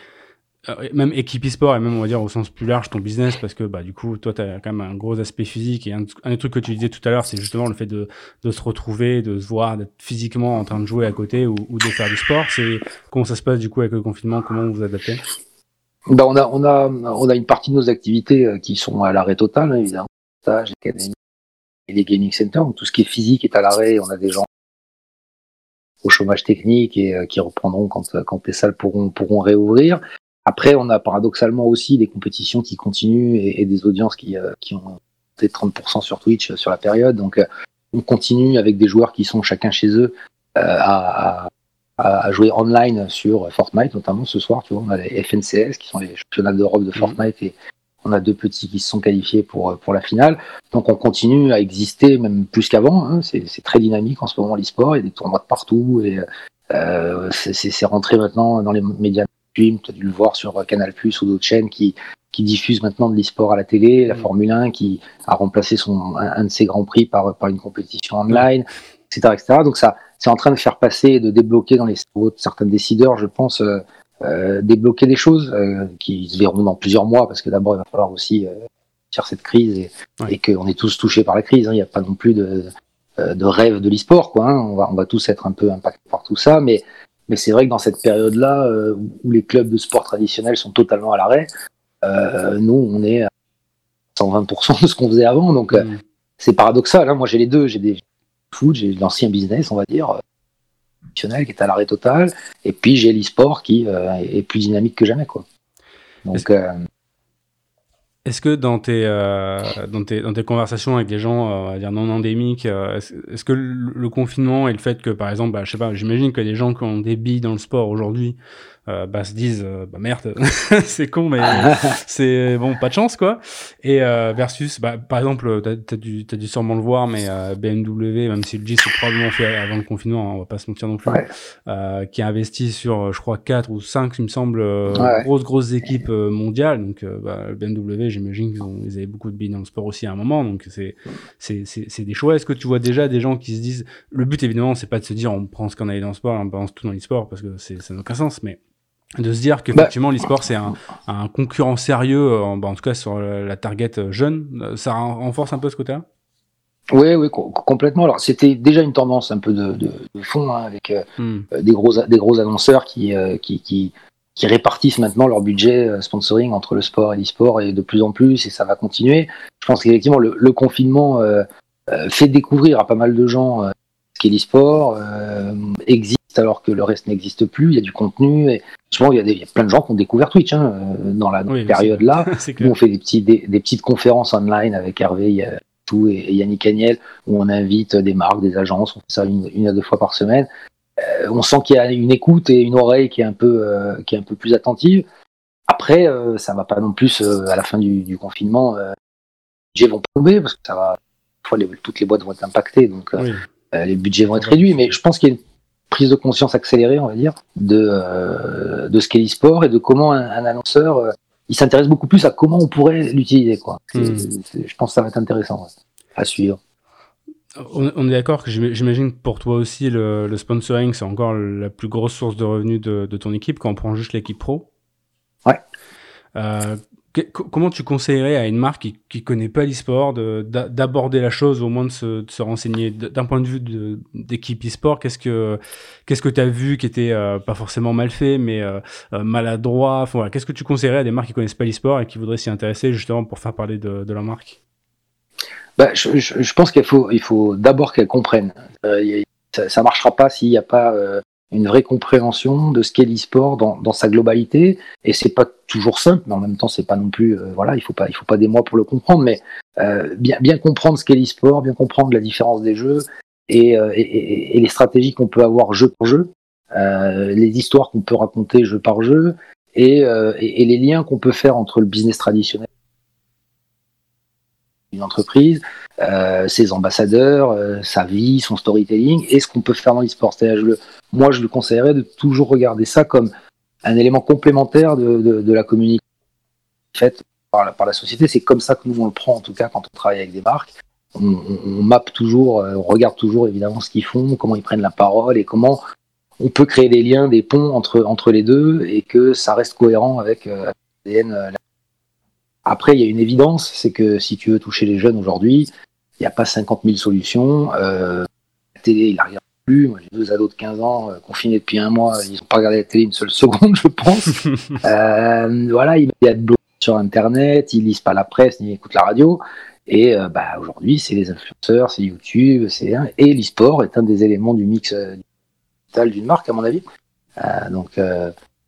même équipe e-sport et même on va dire au sens plus large ton business parce que bah du coup toi tu as quand même un gros aspect physique et un, des trucs que tu disais tout à l'heure c'est justement le fait de, de se retrouver de se voir d'être physiquement en train de jouer à côté ou, ou de faire du sport. C'est comment ça se passe du coup avec le confinement? Comment vous vous adaptez? Bah on a on a on a une partie de nos activités qui sont à l'arrêt total hein, évidemment et les gaming centers. Donc tout ce qui est physique est à l'arrêt. On a des gens au chômage technique et euh, qui reprendront quand, quand les salles pourront, pourront réouvrir. Après, on a paradoxalement aussi des compétitions qui continuent et, des audiences qui, euh, qui ont été 30% sur Twitch euh, sur la période. Donc, on continue avec des joueurs qui sont chacun chez eux à, à, jouer online sur Fortnite, notamment ce soir. Tu vois, on a les FNCS qui sont les championnats d'Europe de mmh. Fortnite et, on a deux petits qui se sont qualifiés pour, pour la finale. Donc on continue à exister, même plus qu'avant. Hein. C'est très dynamique en ce moment l'e-sport. Il y a des tournois de partout. Et euh, c'est rentré maintenant dans les médias Tu as dû le voir sur Canal Plus ou d'autres chaînes qui, qui diffusent maintenant de l'e-sport à la télé. La mm. Formule 1 qui a remplacé son, un, de ses grands prix par, par une compétition online, etc. etc. Donc ça, c'est en train de faire passer, de débloquer dans les cerveaux de certains décideurs, je pense, euh, euh, débloquer des choses euh, qui se verront dans plusieurs mois, parce que d'abord il va falloir aussi euh, faire cette crise et, et qu'on est tous touchés par la crise. Hein. Il n'y a pas non plus de, de rêve de l'e-sport, quoi. Hein. On, va, on va tous être un peu impactés par tout ça, mais, mais c'est vrai que dans cette période-là, où les clubs de sport traditionnels sont totalement à l'arrêt, nous, on est à 120% de ce qu'on faisait avant, donc mm. c'est paradoxal. Hein. Moi, j'ai les deux, j'ai des foot, j'ai l'ancien business, on va dire, qui est à l'arrêt total, et puis j'ai l'e-sport qui euh, est plus dynamique que jamais. Quoi. Donc, euh, Est-ce que dans tes, euh, dans tes, dans tes conversations avec des gens, dire non endémiques, est-ce, que le, confinement et le fait que, par exemple, bah, je sais pas, j'imagine que des gens qui ont des billes dans le sport aujourd'hui, euh, bah, se disent euh, bah merde c'est con mais c'est bon pas de chance quoi. Et euh, versus bah, par exemple t'as as dû t'as dû sûrement le voir mais BMW même si le G c'est probablement fait avant le confinement hein, on va pas se mentir non plus qui a investi sur je crois 4 ou 5 il me semble grosses grosses équipes mondiales. Donc bah, BMW j'imagine qu'ils ont ils avaient beaucoup de billes dans le sport aussi à un moment. Donc c'est c'est c'est des choix. Est-ce que tu vois déjà des gens qui se disent le but évidemment c'est pas de se dire on prend ce qu'on a dans le sport on balance tout dans l'e-sport parce que c'est ça n'a aucun sens mais de se dire qu'effectivement bah, l'e-sport c'est un, un, concurrent sérieux, euh, bah, en tout cas sur la target euh, jeune, euh, ça renforce un peu ce côté-là? Oui, oui, complètement. Alors c'était déjà une tendance un peu de, de, de fond hein, avec hmm. des gros des gros annonceurs qui, qui, qui qui répartissent maintenant leur budget sponsoring entre le sport et l'e-sport et de plus en plus et ça va continuer. Je pense qu'effectivement le, le, confinement fait découvrir à pas mal de gens ce qu'est l'e-sport, existe alors que le reste n'existe plus. Il y a du contenu. Et souvent, il y, a il y a plein de gens qui ont découvert Twitch hein, euh, dans la période-là. on fait des, petits, des, petites conférences online avec Hervé tout, et, Yannick Agnel où on invite des marques, des agences. On fait ça une, à deux fois par semaine. Euh, on sent qu'il y a une écoute et une oreille qui est un peu, euh, qui est un peu plus attentive. Après, ça va pas non plus à la fin du, confinement. les budgets vont tomber parce que ça va. Fois, toutes les boîtes vont être impactées, donc les budgets vont être réduits. Mais je pense qu'il y a une prise de conscience accélérée, on va dire, de, euh, de ce qu'est l'e-sport et de comment un, annonceur, euh, il s'intéresse beaucoup plus à comment on pourrait l'utiliser. Quoi. Hmm. Je pense que ça va être intéressant à suivre. On, est d'accord que j'imagine que pour toi aussi, le, sponsoring, c'est encore la plus grosse source de revenus de, ton équipe quand on prend juste l'équipe pro? Ouais. Euh, comment tu conseillerais à une marque qui, qui connaît pas l'e-sport d'aborder la chose, au moins de se, renseigner d'un point de vue d'équipe e-sport? Qu'est-ce que qu'est-ce que tu as vu qui était euh, pas forcément mal fait, mais euh, euh, maladroit? Voilà. Qu'est-ce que tu conseillerais à des marques qui connaissent pas l'e-sport et qui voudraient s'y intéresser justement pour faire parler de, de leur marque? Bah, je, pense qu'il faut il faut d'abord qu'elles comprennent. ça, ça marchera pas s'il n'y a pas une vraie compréhension de ce qu'est l'e-sport dans, dans, sa globalité. Et c'est pas toujours simple, mais en même temps, c'est pas non plus, euh, voilà, il faut pas, il faut pas des mois pour le comprendre, mais euh, bien, bien comprendre ce qu'est l'e-sport, bien comprendre la différence des jeux et, euh, et, les stratégies qu'on peut avoir jeu pour jeu, les histoires qu'on peut raconter jeu par jeu et, et les liens qu'on peut faire entre le business traditionnel une entreprise, euh, ses ambassadeurs, euh, sa vie, son storytelling, et ce qu'on peut faire dans l'e-sport. moi, je lui conseillerais de toujours regarder ça comme un élément complémentaire de, la communication faite par la, par la société. C'est comme ça que nous, on le prend, en tout cas, quand on travaille avec des marques. On, on, mappe toujours, euh, on regarde toujours évidemment ce qu'ils font, comment ils prennent la parole et comment on peut créer des liens, des ponts entre, entre les deux et que ça reste cohérent avec l'ADN, après, il y a une évidence, c'est que si tu veux toucher les jeunes aujourd'hui, il n'y a pas 50 000 solutions. Euh, la télé, ils la regardent plus. Moi, j'ai deux ados de 15 ans euh, confinés depuis un mois. Ils n'ont pas regardé la télé une seule seconde, je pense. euh, voilà, il y a de blogs sur Internet, ils lisent pas la presse ni écoutent la radio. Et euh, bah, aujourd'hui, c'est les influenceurs, c'est YouTube, c'est et l'e-sport est un des éléments du mix digital d'une marque, à mon avis. Donc,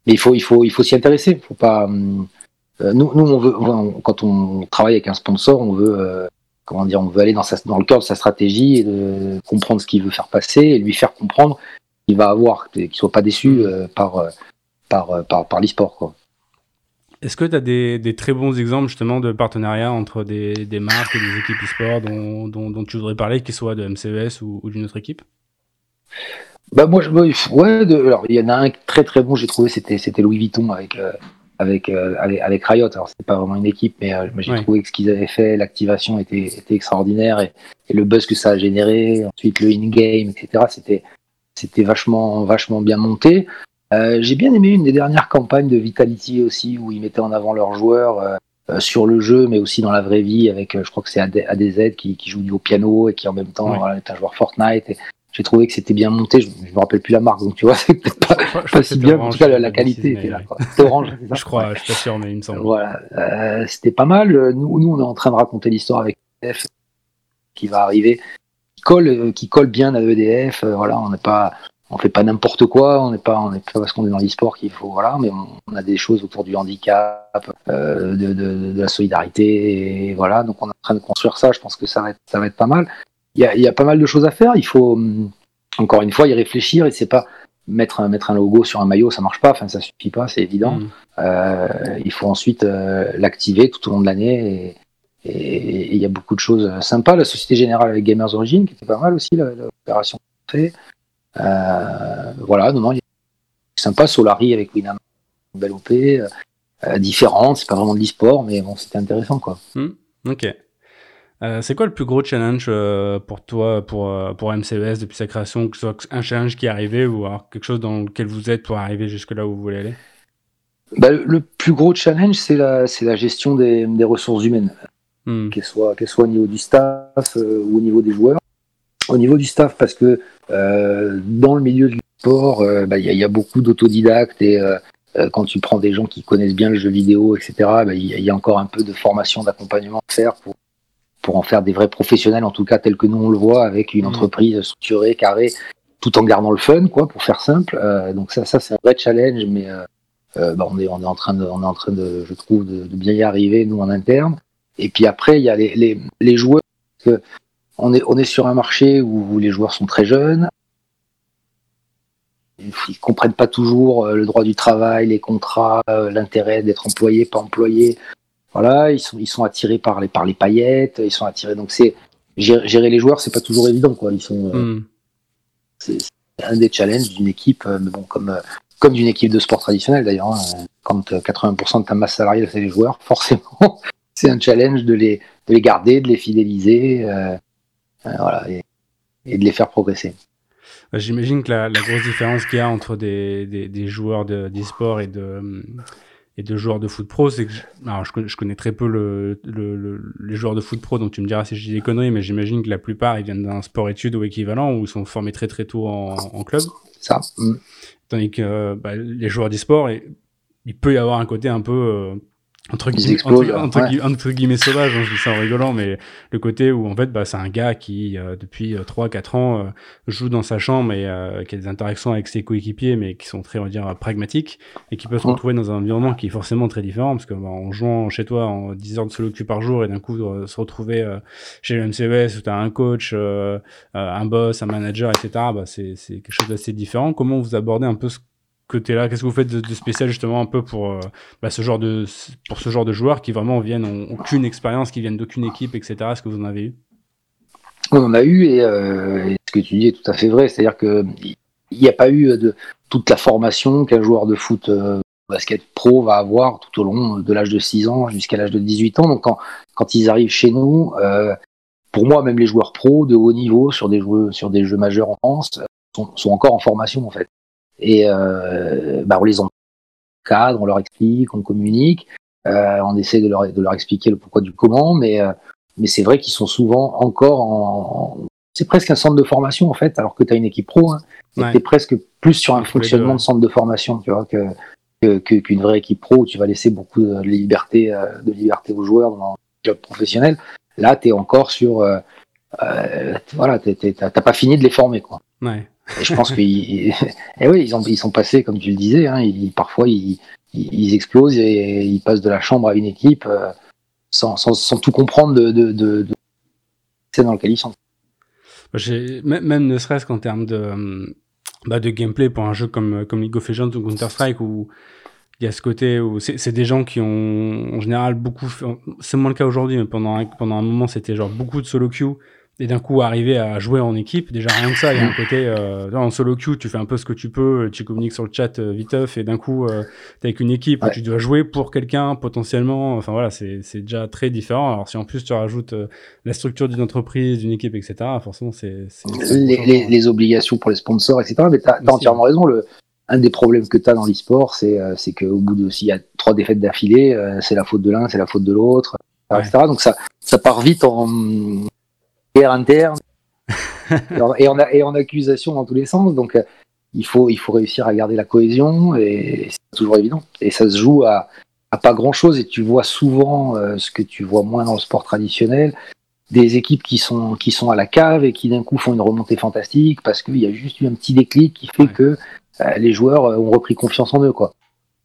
mais il faut, il faut, il faut s'y intéresser. Il faut pas. Hum, nous, nous, on veut, quand on travaille avec un sponsor, on veut, euh, comment dire, on veut aller dans, sa, dans le cœur de sa stratégie et de comprendre ce qu'il veut faire passer et lui faire comprendre qu'il va avoir, qu'il soit pas déçu euh, par, par, par, par l'e-sport. Est-ce que tu as des, des, très bons exemples justement de partenariats entre des, des marques et des équipes e-sport dont, dont, dont, tu voudrais parler, qu'ils soient de MCES ou, ou d'une autre équipe? Bah moi, je, ouais, de, alors il y en a un très très bon, j'ai trouvé, c'était c'était Louis Vuitton avec avec, euh, avec, avec Riot. Alors c'est pas vraiment une équipe, mais euh, j'ai trouvé que ce qu'ils avaient fait, l'activation était, était extraordinaire et, et, le buzz que ça a généré, ensuite le in-game, etc. C'était c'était vachement vachement bien monté. Euh, j'ai bien aimé une des dernières campagnes de Vitality aussi où ils mettaient en avant leurs joueurs euh, sur le jeu, mais aussi dans la vraie vie avec, je crois que c'est ADZ qui, qui joue du au piano et qui en même temps voilà, est un joueur Fortnite. Et, j'ai trouvé que c'était bien monté. Je, je me rappelle plus la marque, donc tu vois, c'est peut-être pas, pas si bien. en tout cas, la, qualité était là. C'était orange. Ça je crois, je suis pas sûr, mais il me semble. Voilà, euh, c'était pas mal. Nous, nous, on est en train de raconter l'histoire avec EDF qui va arriver, qui colle, euh, qui colle bien à EDF. Euh, voilà, on n'est pas, on fait pas n'importe quoi, on n'est pas, on est pas parce qu'on est dans l'e-sport qu'il faut, voilà, mais on, a des choses autour du handicap, euh, de, de, de, la solidarité, et voilà, donc on est en train de construire ça, je pense que ça va être, ça va être pas mal. Il y a, y a pas mal de choses à faire, il faut, hum, encore une fois, y réfléchir, et c'est pas mettre un, mettre un logo sur un maillot, ça marche pas, enfin ça suffit pas, c'est évident. Mmh. Euh, il faut ensuite euh, l'activer tout au long de l'année, et il y a beaucoup de choses sympas. La Société Générale avec Gamers Origin, qui était pas mal aussi, l'opération qu'on fait. Euh, voilà, non, non, il est sympa. Solari avec Winam, belle OP, euh, euh, différente. C'est pas vraiment de l'e-sport, mais bon, c'était intéressant, quoi. Hmm, ok. C'est quoi le plus gros challenge pour toi, pour, pour MCES depuis sa création, que ce soit un challenge qui est arrivé ou alors quelque chose dans lequel vous êtes pour arriver jusque là où vous voulez aller? Bah, le, plus gros challenge, c'est la, la gestion des, des ressources humaines, hmm. qu'elles soient, soit au niveau du staff ou au niveau des joueurs. Au niveau du staff, parce que euh, dans le milieu du sport, euh, bah, il y, a beaucoup d'autodidactes et euh, quand tu prends des gens qui connaissent bien le jeu vidéo, etc., bah, il y, a encore un peu de formation, d'accompagnement à faire pour, pour en faire des vrais professionnels, en tout cas tel que nous on le voit, avec une mmh. entreprise structurée, carrée, tout en gardant le fun, quoi, pour faire simple. donc ça, ça c'est un vrai challenge, mais bah, on est on est en train de on est en train de, je trouve, de, bien y arriver nous en interne. Et puis après, il y a les, les, les joueurs. Que on est, on est sur un marché où les joueurs sont très jeunes. Ils comprennent pas toujours euh, le droit du travail, les contrats, euh, l'intérêt d'être employé, pas employé. Voilà, ils sont, ils sont attirés par les, par les paillettes, ils sont attirés. Donc c'est gérer les joueurs, c'est pas toujours évident, quoi. Ils sont, euh, hmm. c'est un des challenges d'une équipe, mais bon, comme comme d'une équipe de sport traditionnel d'ailleurs. Hein. quand 80% de ta masse salariale c'est les joueurs, forcément, c'est un challenge de les, de les garder, de les fidéliser. Euh, voilà, et, de les faire progresser. J'imagine que la, grosse différence qu'il y a entre des, des, joueurs d'e-sport et de, et de joueurs de foot pro, c'est que je, alors je, connais, je, connais, très peu le, le, les joueurs de foot pro, donc tu me diras si je dis des conneries, mais j'imagine que la plupart ils viennent d'un sport-études ou équivalent ou sont formés très très tôt en, en club. Ça. Tandis que bah, les joueurs d'e-sport, il peut y avoir un côté un peu euh, entre guillemets, entre, guillemets sauvage, hein, je dis ça en rigolant, mais le côté où en fait bah, c'est un gars qui euh, depuis 3-4 euh, ans euh, joue dans sa chambre et qui a des interactions avec ses coéquipiers mais qui sont très on va dire pragmatiques et qui peut se retrouver dans un environnement qui est forcément très différent parce que bah, en jouant chez toi en 10 heures de solo queue par jour et d'un coup se retrouver chez le MCES où tu as un coach, un boss, un manager, etc. Bah, c'est quelque chose d'assez différent. Comment vous abordez un peu ce côté-là Qu'est-ce que vous faites de, spécial justement un peu pour euh, bah, ce genre de pour ce genre de joueurs qui vraiment viennent ont aucune expérience, qui viennent d'aucune équipe, etc. Est-ce que vous en avez eu? On en a eu euh, et, ce que tu dis est tout à fait vrai. C'est-à-dire que il n'y a pas eu de toute la formation qu'un joueur de foot euh, basket pro va avoir tout au long de l'âge de 6 ans jusqu'à l'âge de 18 ans. Donc quand, quand ils arrivent chez nous, pour moi même les joueurs pros de haut niveau sur des jeux sur des jeux majeurs en France sont encore en formation en fait. Et euh, bah, on les encadre, on leur explique, on communique, euh, on essaie de leur, de leur expliquer le pourquoi du comment, mais, euh, mais c'est vrai qu'ils sont souvent encore en, c'est presque un centre de formation en fait, alors que tu as une équipe pro, hein, tu es presque plus sur un fonctionnement de centre de formation, tu vois, que qu'une vraie équipe pro où tu vas laisser beaucoup de liberté, euh, de liberté aux joueurs dans le job professionnel. Là, tu es encore sur, euh, euh, voilà, t'as pas fini de les former, quoi. Ouais. Je pense qu'ils, eh oui, ils, ils sont passés, comme tu le disais, hein, parfois ils, explosent et ils passent de la chambre à une équipe euh, sans, sans, tout comprendre de, de, c'est dans lequel ils sont. Même ne serait-ce qu'en termes de, bah, de gameplay pour un jeu comme, comme League of Legends ou Counter-Strike où il y a ce côté où c'est des gens qui ont en général beaucoup c'est moins le cas aujourd'hui mais pendant un, pendant un moment c'était genre beaucoup de solo queue et d'un coup arriver à jouer en équipe déjà rien que ça il y a un côté euh, en solo queue tu fais un peu ce que tu peux tu communiques sur le chat euh, viteuf et d'un coup euh, t'es avec une équipe où tu dois jouer pour quelqu'un potentiellement. Enfin voilà c'est c'est déjà très différent. Alors si en plus tu rajoutes euh, la structure d'une entreprise d'une équipe etc forcément c'est les, les, les, obligations pour les sponsors etc mais t'as as entièrement raison. Le un des problèmes que tu as dans l'e-sport, c'est euh, c'est qu'au bout de s'il y a trois défaites d'affilée, c'est la faute de l'un, c'est la faute de l'autre, etc. Donc ça, ça part vite en, interne et, en, et, en, accusation dans tous les sens. Donc, euh, il faut, il faut réussir à garder la cohésion et c'est toujours évident. Et ça se joue à, à pas grand chose et tu vois souvent euh, ce que tu vois moins dans le sport traditionnel. des équipes qui sont, qui sont à la cave et qui d'un coup font une remontée fantastique parce qu'il y a juste eu un petit déclic qui fait que euh, les joueurs ont repris confiance en eux. Quoi.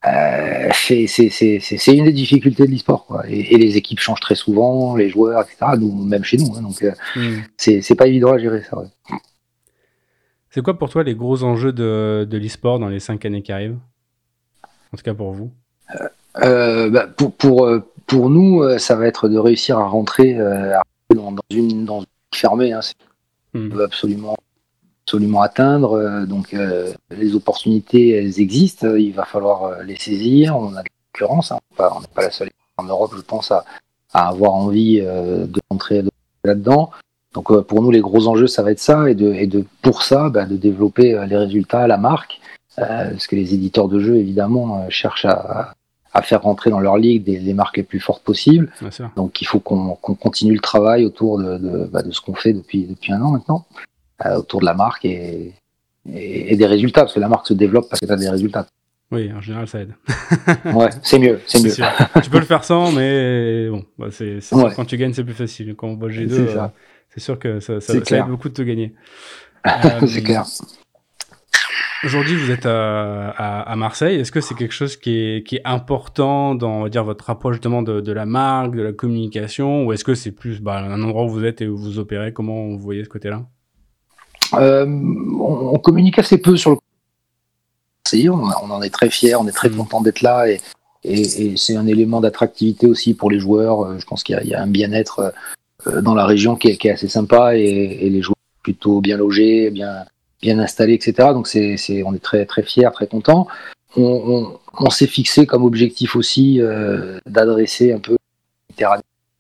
Euh, c'est une des difficultés de l'e-sport. Et, et, les équipes changent très souvent, les joueurs, etc. Nous, même chez nous. Hein, donc euh, mm. c'est pas évident à gérer ça. C'est quoi pour toi les gros enjeux de, de l'e-sport dans les cinq années qui arrivent? En tout cas pour vous euh, bah, pour, pour, pour, nous, ça va être de réussir à rentrer dans, une, dans une fermée. Hein, c'est mm. absolument absolument atteindre. Euh, donc euh, les opportunités, elles existent. Il va falloir euh, les saisir. On a de concurrence. Hein. On n'est pas la seule en Europe, je pense, à, avoir envie de rentrer là-dedans. Donc pour nous, les gros enjeux, ça va être ça, et de, et de pour ça, bah, de développer les résultats, la marque, parce que les éditeurs de jeux, évidemment, cherchent à, à, faire rentrer dans leur ligue des, les marques les plus fortes possibles. Donc il faut qu'on continue le travail autour de, de, bah, de ce qu'on fait depuis, depuis un an maintenant. Euh, autour de la marque et, et, des résultats, parce que la marque se développe parce que tu as des résultats. Oui, en général, ça aide. ouais, c'est mieux, c'est mieux. tu peux le faire sans, mais bon, bah, c'est quand tu gagnes, c'est plus facile. Quand on voit G2, euh, c'est sûr que ça, ça, aide beaucoup de te gagner. c'est euh, clair. Aujourd'hui, vous êtes à, à, Marseille. Est-ce que c'est quelque chose qui est, qui est important dans on va dire, votre approche de, de la marque, de la communication, ou est-ce que c'est plus bah, un endroit où vous êtes et où vous opérez? Comment vous voyez ce côté-là? Euh, on, communique assez peu sur le on, on en est très fiers, on est très mm. content d'être là et, et, c'est un élément d'attractivité aussi pour les joueurs. Euh, je pense qu'il y, a un bien-être euh, dans la région qui est, assez sympa et, les joueurs plutôt bien logés, bien, bien installés, etc. Donc c'est, on est très, très fiers, très contents. On, s'est fixé comme objectif aussi d'adresser un peu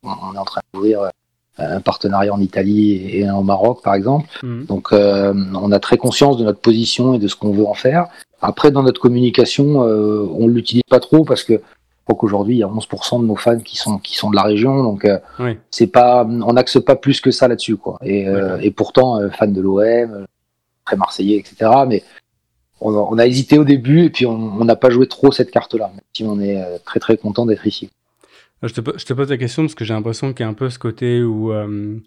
On est en train d'ouvrir un partenariat en Italie et au Maroc, par exemple. Mhm. Donc, euh, on a très conscience de notre position et de ce qu'on veut en faire. Après, dans notre communication, euh, on l'utilise pas trop parce que je crois qu'aujourd'hui, il y a 11% de nos fans qui sont qui sont de la région, donc euh, c'est pas, on n'axe pas plus que ça là-dessus, quoi. Et, et pourtant, fan de l'OM, très marseillais, etc. Mais on a, on a, hésité au début et puis on n'a pas joué trop cette carte-là. Même si on est très très content d'être ici. Je te, je te, pose la question parce que j'ai l'impression qu'il y a un peu ce côté où euh,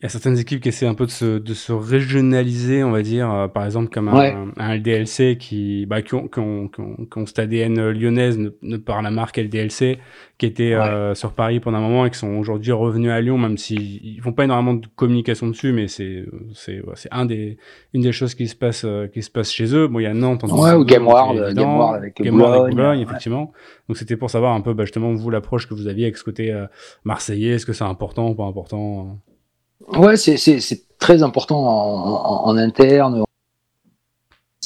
il y a certaines équipes qui essaient un peu de se, de se régionaliser, on va dire, euh, par exemple comme un, un, LDLC qui, bah, qui, ont, qui, ont, qui, ont, qui ont cette ADN lyonnaise ne, par la marque LDLC, qui était euh, sur Paris pendant un moment et qui sont aujourd'hui revenus à Lyon, même s'ils ils font pas énormément de communication dessus, mais c'est c'est c'est un des une des choses qui se passe euh, qui se passe chez eux. Bon, il y a Nantes, ouais, ou Game World, Game World avec Game Boulogne, Boulogne effectivement. Donc c'était pour savoir un peu, bah, justement, vous l'approche que vous aviez avec ce côté marseillais, est-ce que c'est important ou pas important Ouais, c'est très important en, en, interne.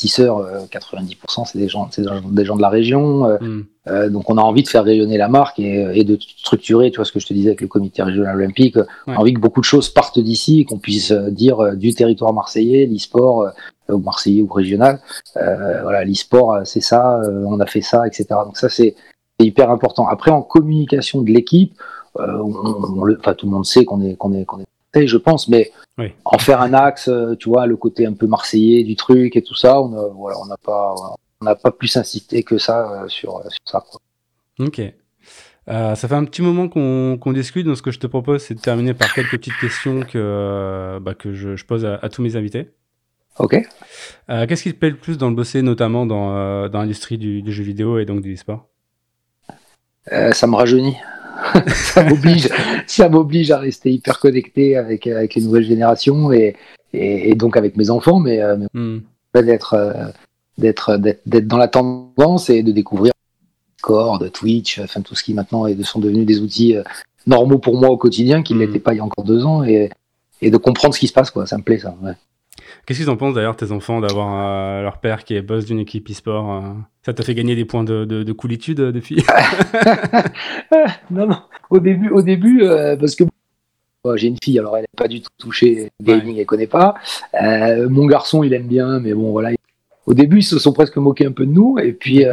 6 heures, 90%, c'est des gens, des gens de la région. Euh, hmm. euh, donc, on a envie de faire rayonner la marque et, et, de structurer, tu vois ce que je te disais avec le comité régional olympique. On a envie que beaucoup de choses partent d'ici, qu'on puisse euh, dire euh, du territoire marseillais, l'e-sport, ou marseillais ou régional. voilà, l'e-sport, c'est ça, on a fait ça, etc. Donc, ça, c'est hyper important. Après, en communication de l'équipe, on, enfin, tout le monde sait qu'on est, qu'on est, qu'on est je pense, mais en faire un axe, euh, tu vois, le côté un peu marseillais du truc et tout ça, on voilà, on n'a pas, on n'a pas plus insisté que ça euh, sur, sur ça. Ok. Euh, ça fait un petit moment qu'on discute, donc ce que je te propose, c'est de terminer par quelques petites questions que, bah, que je, pose à, tous mes invités. Ok. Qu'est-ce qui te plaît le plus dans le bosser, notamment dans, dans l'industrie du, du, jeu vidéo et donc du sport Ça me rajeunit. ça m'oblige, ça m'oblige à rester hyper connecté avec avec les nouvelles générations et, et, donc avec mes enfants, mais, euh, hmm. d'être euh, d'être d'être dans la tendance et de découvrir Discord, Twitch, enfin tout ce qui maintenant est, sont devenus des outils euh, normaux pour moi au quotidien, qui ne hmm. l'étaient pas il y a encore deux ans, et, et de comprendre ce qui se passe, quoi. Ça me plaît, ça. Ouais. Qu'est-ce qu'ils en pensent d'ailleurs, tes enfants, d'avoir euh, leur père qui est boss d'une équipe e-sport euh? Ça t'a fait gagner des points de, de, coolitude euh, depuis Non, non. Au début, au début parce que j'ai une fille, alors elle n'est pas du tout touchée gaming, elle connaît pas. mon garçon, il aime bien, mais bon, voilà. Au début, ils se sont presque moqués un peu de nous, et puis,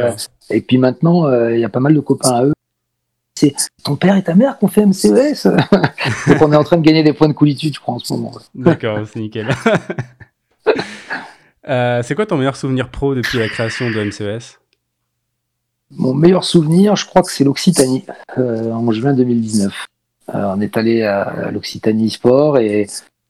et puis maintenant, il y a pas mal de copains à eux c'est ton père et ta mère qui ont fait MCES. Donc on est en train de gagner des points de coolitude, je crois, en ce moment. D'accord, c'est nickel. Euh, c'est quoi ton meilleur souvenir pro depuis la création de MCES Mon meilleur souvenir, je crois que c'est l'Occitanie, euh, en juin 2019. on est allé à, l'Occitanie Sport et,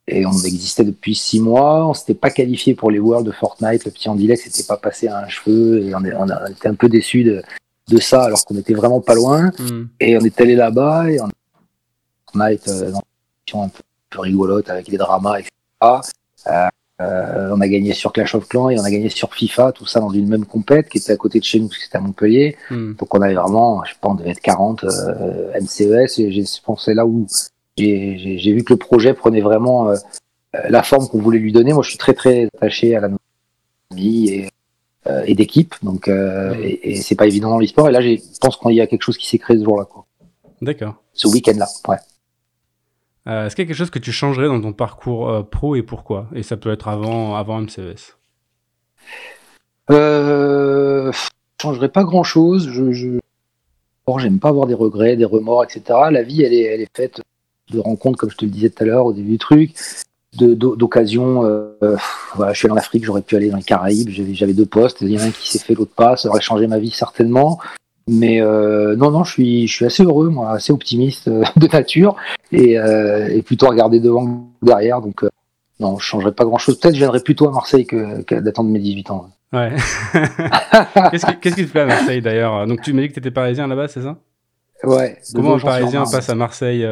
et, on existait depuis six mois. On s'était pas qualifié pour les Worlds de Fortnite. Le petit Andy s'était pas passé à un cheveu et on, est, on a été un peu déçus de, de ça alors qu'on était vraiment pas loin. Hmm. Et on est allé là-bas et on, a été dans une situation un peu, rigolote avec les dramas, etc. Euh, on a gagné sur Clash of Clans et on a gagné sur FIFA, tout ça dans une même compète qui était à côté de chez nous, parce que c'était à Montpellier. Hmm. Donc on avait vraiment, je pense, on devait être 40 euh, MCES et j'ai pensé là où j'ai vu que le projet prenait vraiment euh, la forme qu'on voulait lui donner. Moi, je suis très très attaché à la vie et, euh, et d'équipe, donc hmm. et, et c'est pas évident dans l'e-sport. Et là, je pense qu'il y a quelque chose qui s'est créé ce jour-là. D'accord. Ce week-end-là, ouais. Euh, est-ce qu'il y a quelque chose que tu changerais dans ton parcours euh, pro et pourquoi? Et ça peut être avant, avant MCES. Euh, changerais pas grand-chose. Je, je... j'aime pas avoir des regrets, des remords, etc. La vie, elle est, elle est faite de rencontres, comme je te le disais tout à l'heure au début du truc, d'occasions. Euh, je suis allé en Afrique, j'aurais pu aller dans les Caraïbes. J'avais deux postes. Il y en a un qui s'est fait, l'autre pas. Ça aurait changé ma vie certainement. Mais euh, non, non, je suis, je suis assez heureux, moi, assez optimiste euh, de nature et, euh, et plutôt regarder devant derrière. Donc, euh, non, je changerais pas grand-chose. Peut-être je viendrais plutôt à Marseille que, que d'attendre mes 18 ans. Ouais. qu'est-ce, qui, qu'est-ce qui te plaît à Marseille d'ailleurs? Donc, tu m'as dit que tu étais parisien là-bas, c'est ça? Ouais. Comment un parisien passe à Marseille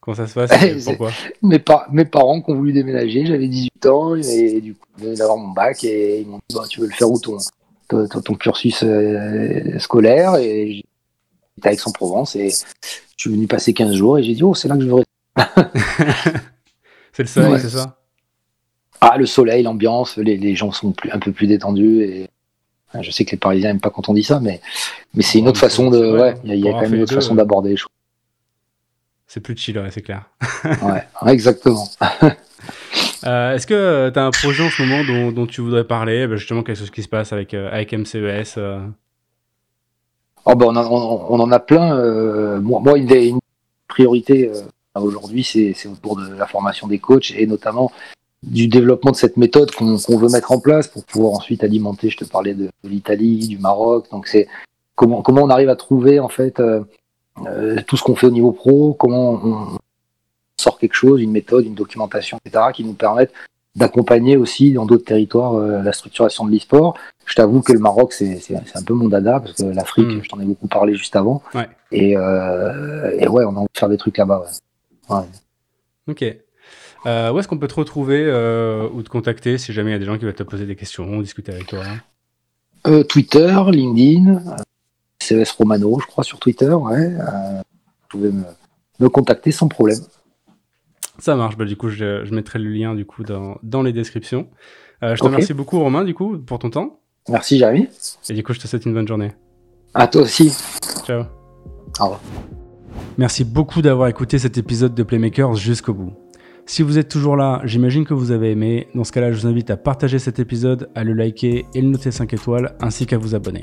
Comment ça se passe Pourquoi? mes, mes parents qui ont voulu déménager, j'avais 18 ans et du coup, je venais d'avoir mon bac et ils m'ont dit bah, Tu veux le faire où ton ton, cursus euh, scolaire et j'étais à Aix-en-Provence et je suis venu passer 15 jours et j'ai dit oh c'est là que je veux rester. c'est le soleil, c'est ça? Ah le soleil, l'ambiance, les, gens sont plus, un peu plus détendus et je sais que les Parisiens n'aiment pas quand on dit ça, mais, mais c'est une autre façon de. Ouais, il y a, quand même une autre façon d'aborder les choses. C'est plus chill, ouais, c'est clair. ouais, exactement. Euh, est-ce que tu as un projet en ce moment dont, tu voudrais parler bah, Justement, quelque chose qui se passe avec, euh, avec MCES euh? oh, bah, on, en a plein. moi, une, priorité aujourd'hui, c'est autour de la formation des coachs et notamment du développement de cette méthode qu'on veut mettre en place pour pouvoir ensuite alimenter. Je te parlais de, l'Italie, du Maroc. Donc, c'est comment, comment on arrive à trouver en fait tout ce qu'on fait au niveau pro, comment on, sort quelque chose, une méthode, une documentation, etc., qui nous permettent d'accompagner aussi dans d'autres territoires euh, la structuration de l'e-sport. Je t'avoue que le Maroc, c'est un peu mon dada, parce que l'Afrique, hmm. je t'en ai beaucoup parlé juste avant. Et, euh, et, ouais, on a envie de faire des trucs là-bas. Ouais. Ok. Euh, où est-ce qu'on peut te retrouver ou te contacter si jamais il y a des gens qui veulent te poser des questions, discuter avec toi Twitter, LinkedIn, CES Romano, je crois, sur Twitter. Ouais. vous pouvez me, me contacter sans problème. Ça marche, bah, du coup, je, je, mettrai le lien du coup dans, dans les descriptions. Euh, je te remercie beaucoup, Romain, du coup, pour ton temps. Merci, Jérémy. Et du coup, je te souhaite une bonne journée. À toi aussi. Ciao. Au revoir. Merci beaucoup d'avoir écouté cet épisode de Playmakers jusqu'au bout. Si vous êtes toujours là, j'imagine que vous avez aimé. Dans ce cas-là, je vous invite à partager cet épisode, à le liker et le noter 5 étoiles, ainsi qu'à vous abonner.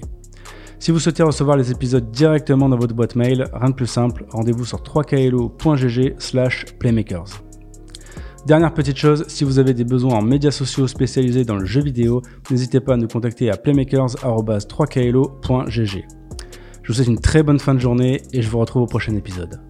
Si vous souhaitez recevoir les épisodes directement dans votre boîte mail, rien de plus simple, rendez-vous sur 3klo.gg slash playmakers. Dernière petite chose, si vous avez des besoins en médias sociaux spécialisés dans le jeu vidéo, n'hésitez pas à nous contacter à playmakers.3klo.gg. Je vous souhaite une très bonne fin de journée et je vous retrouve au prochain épisode.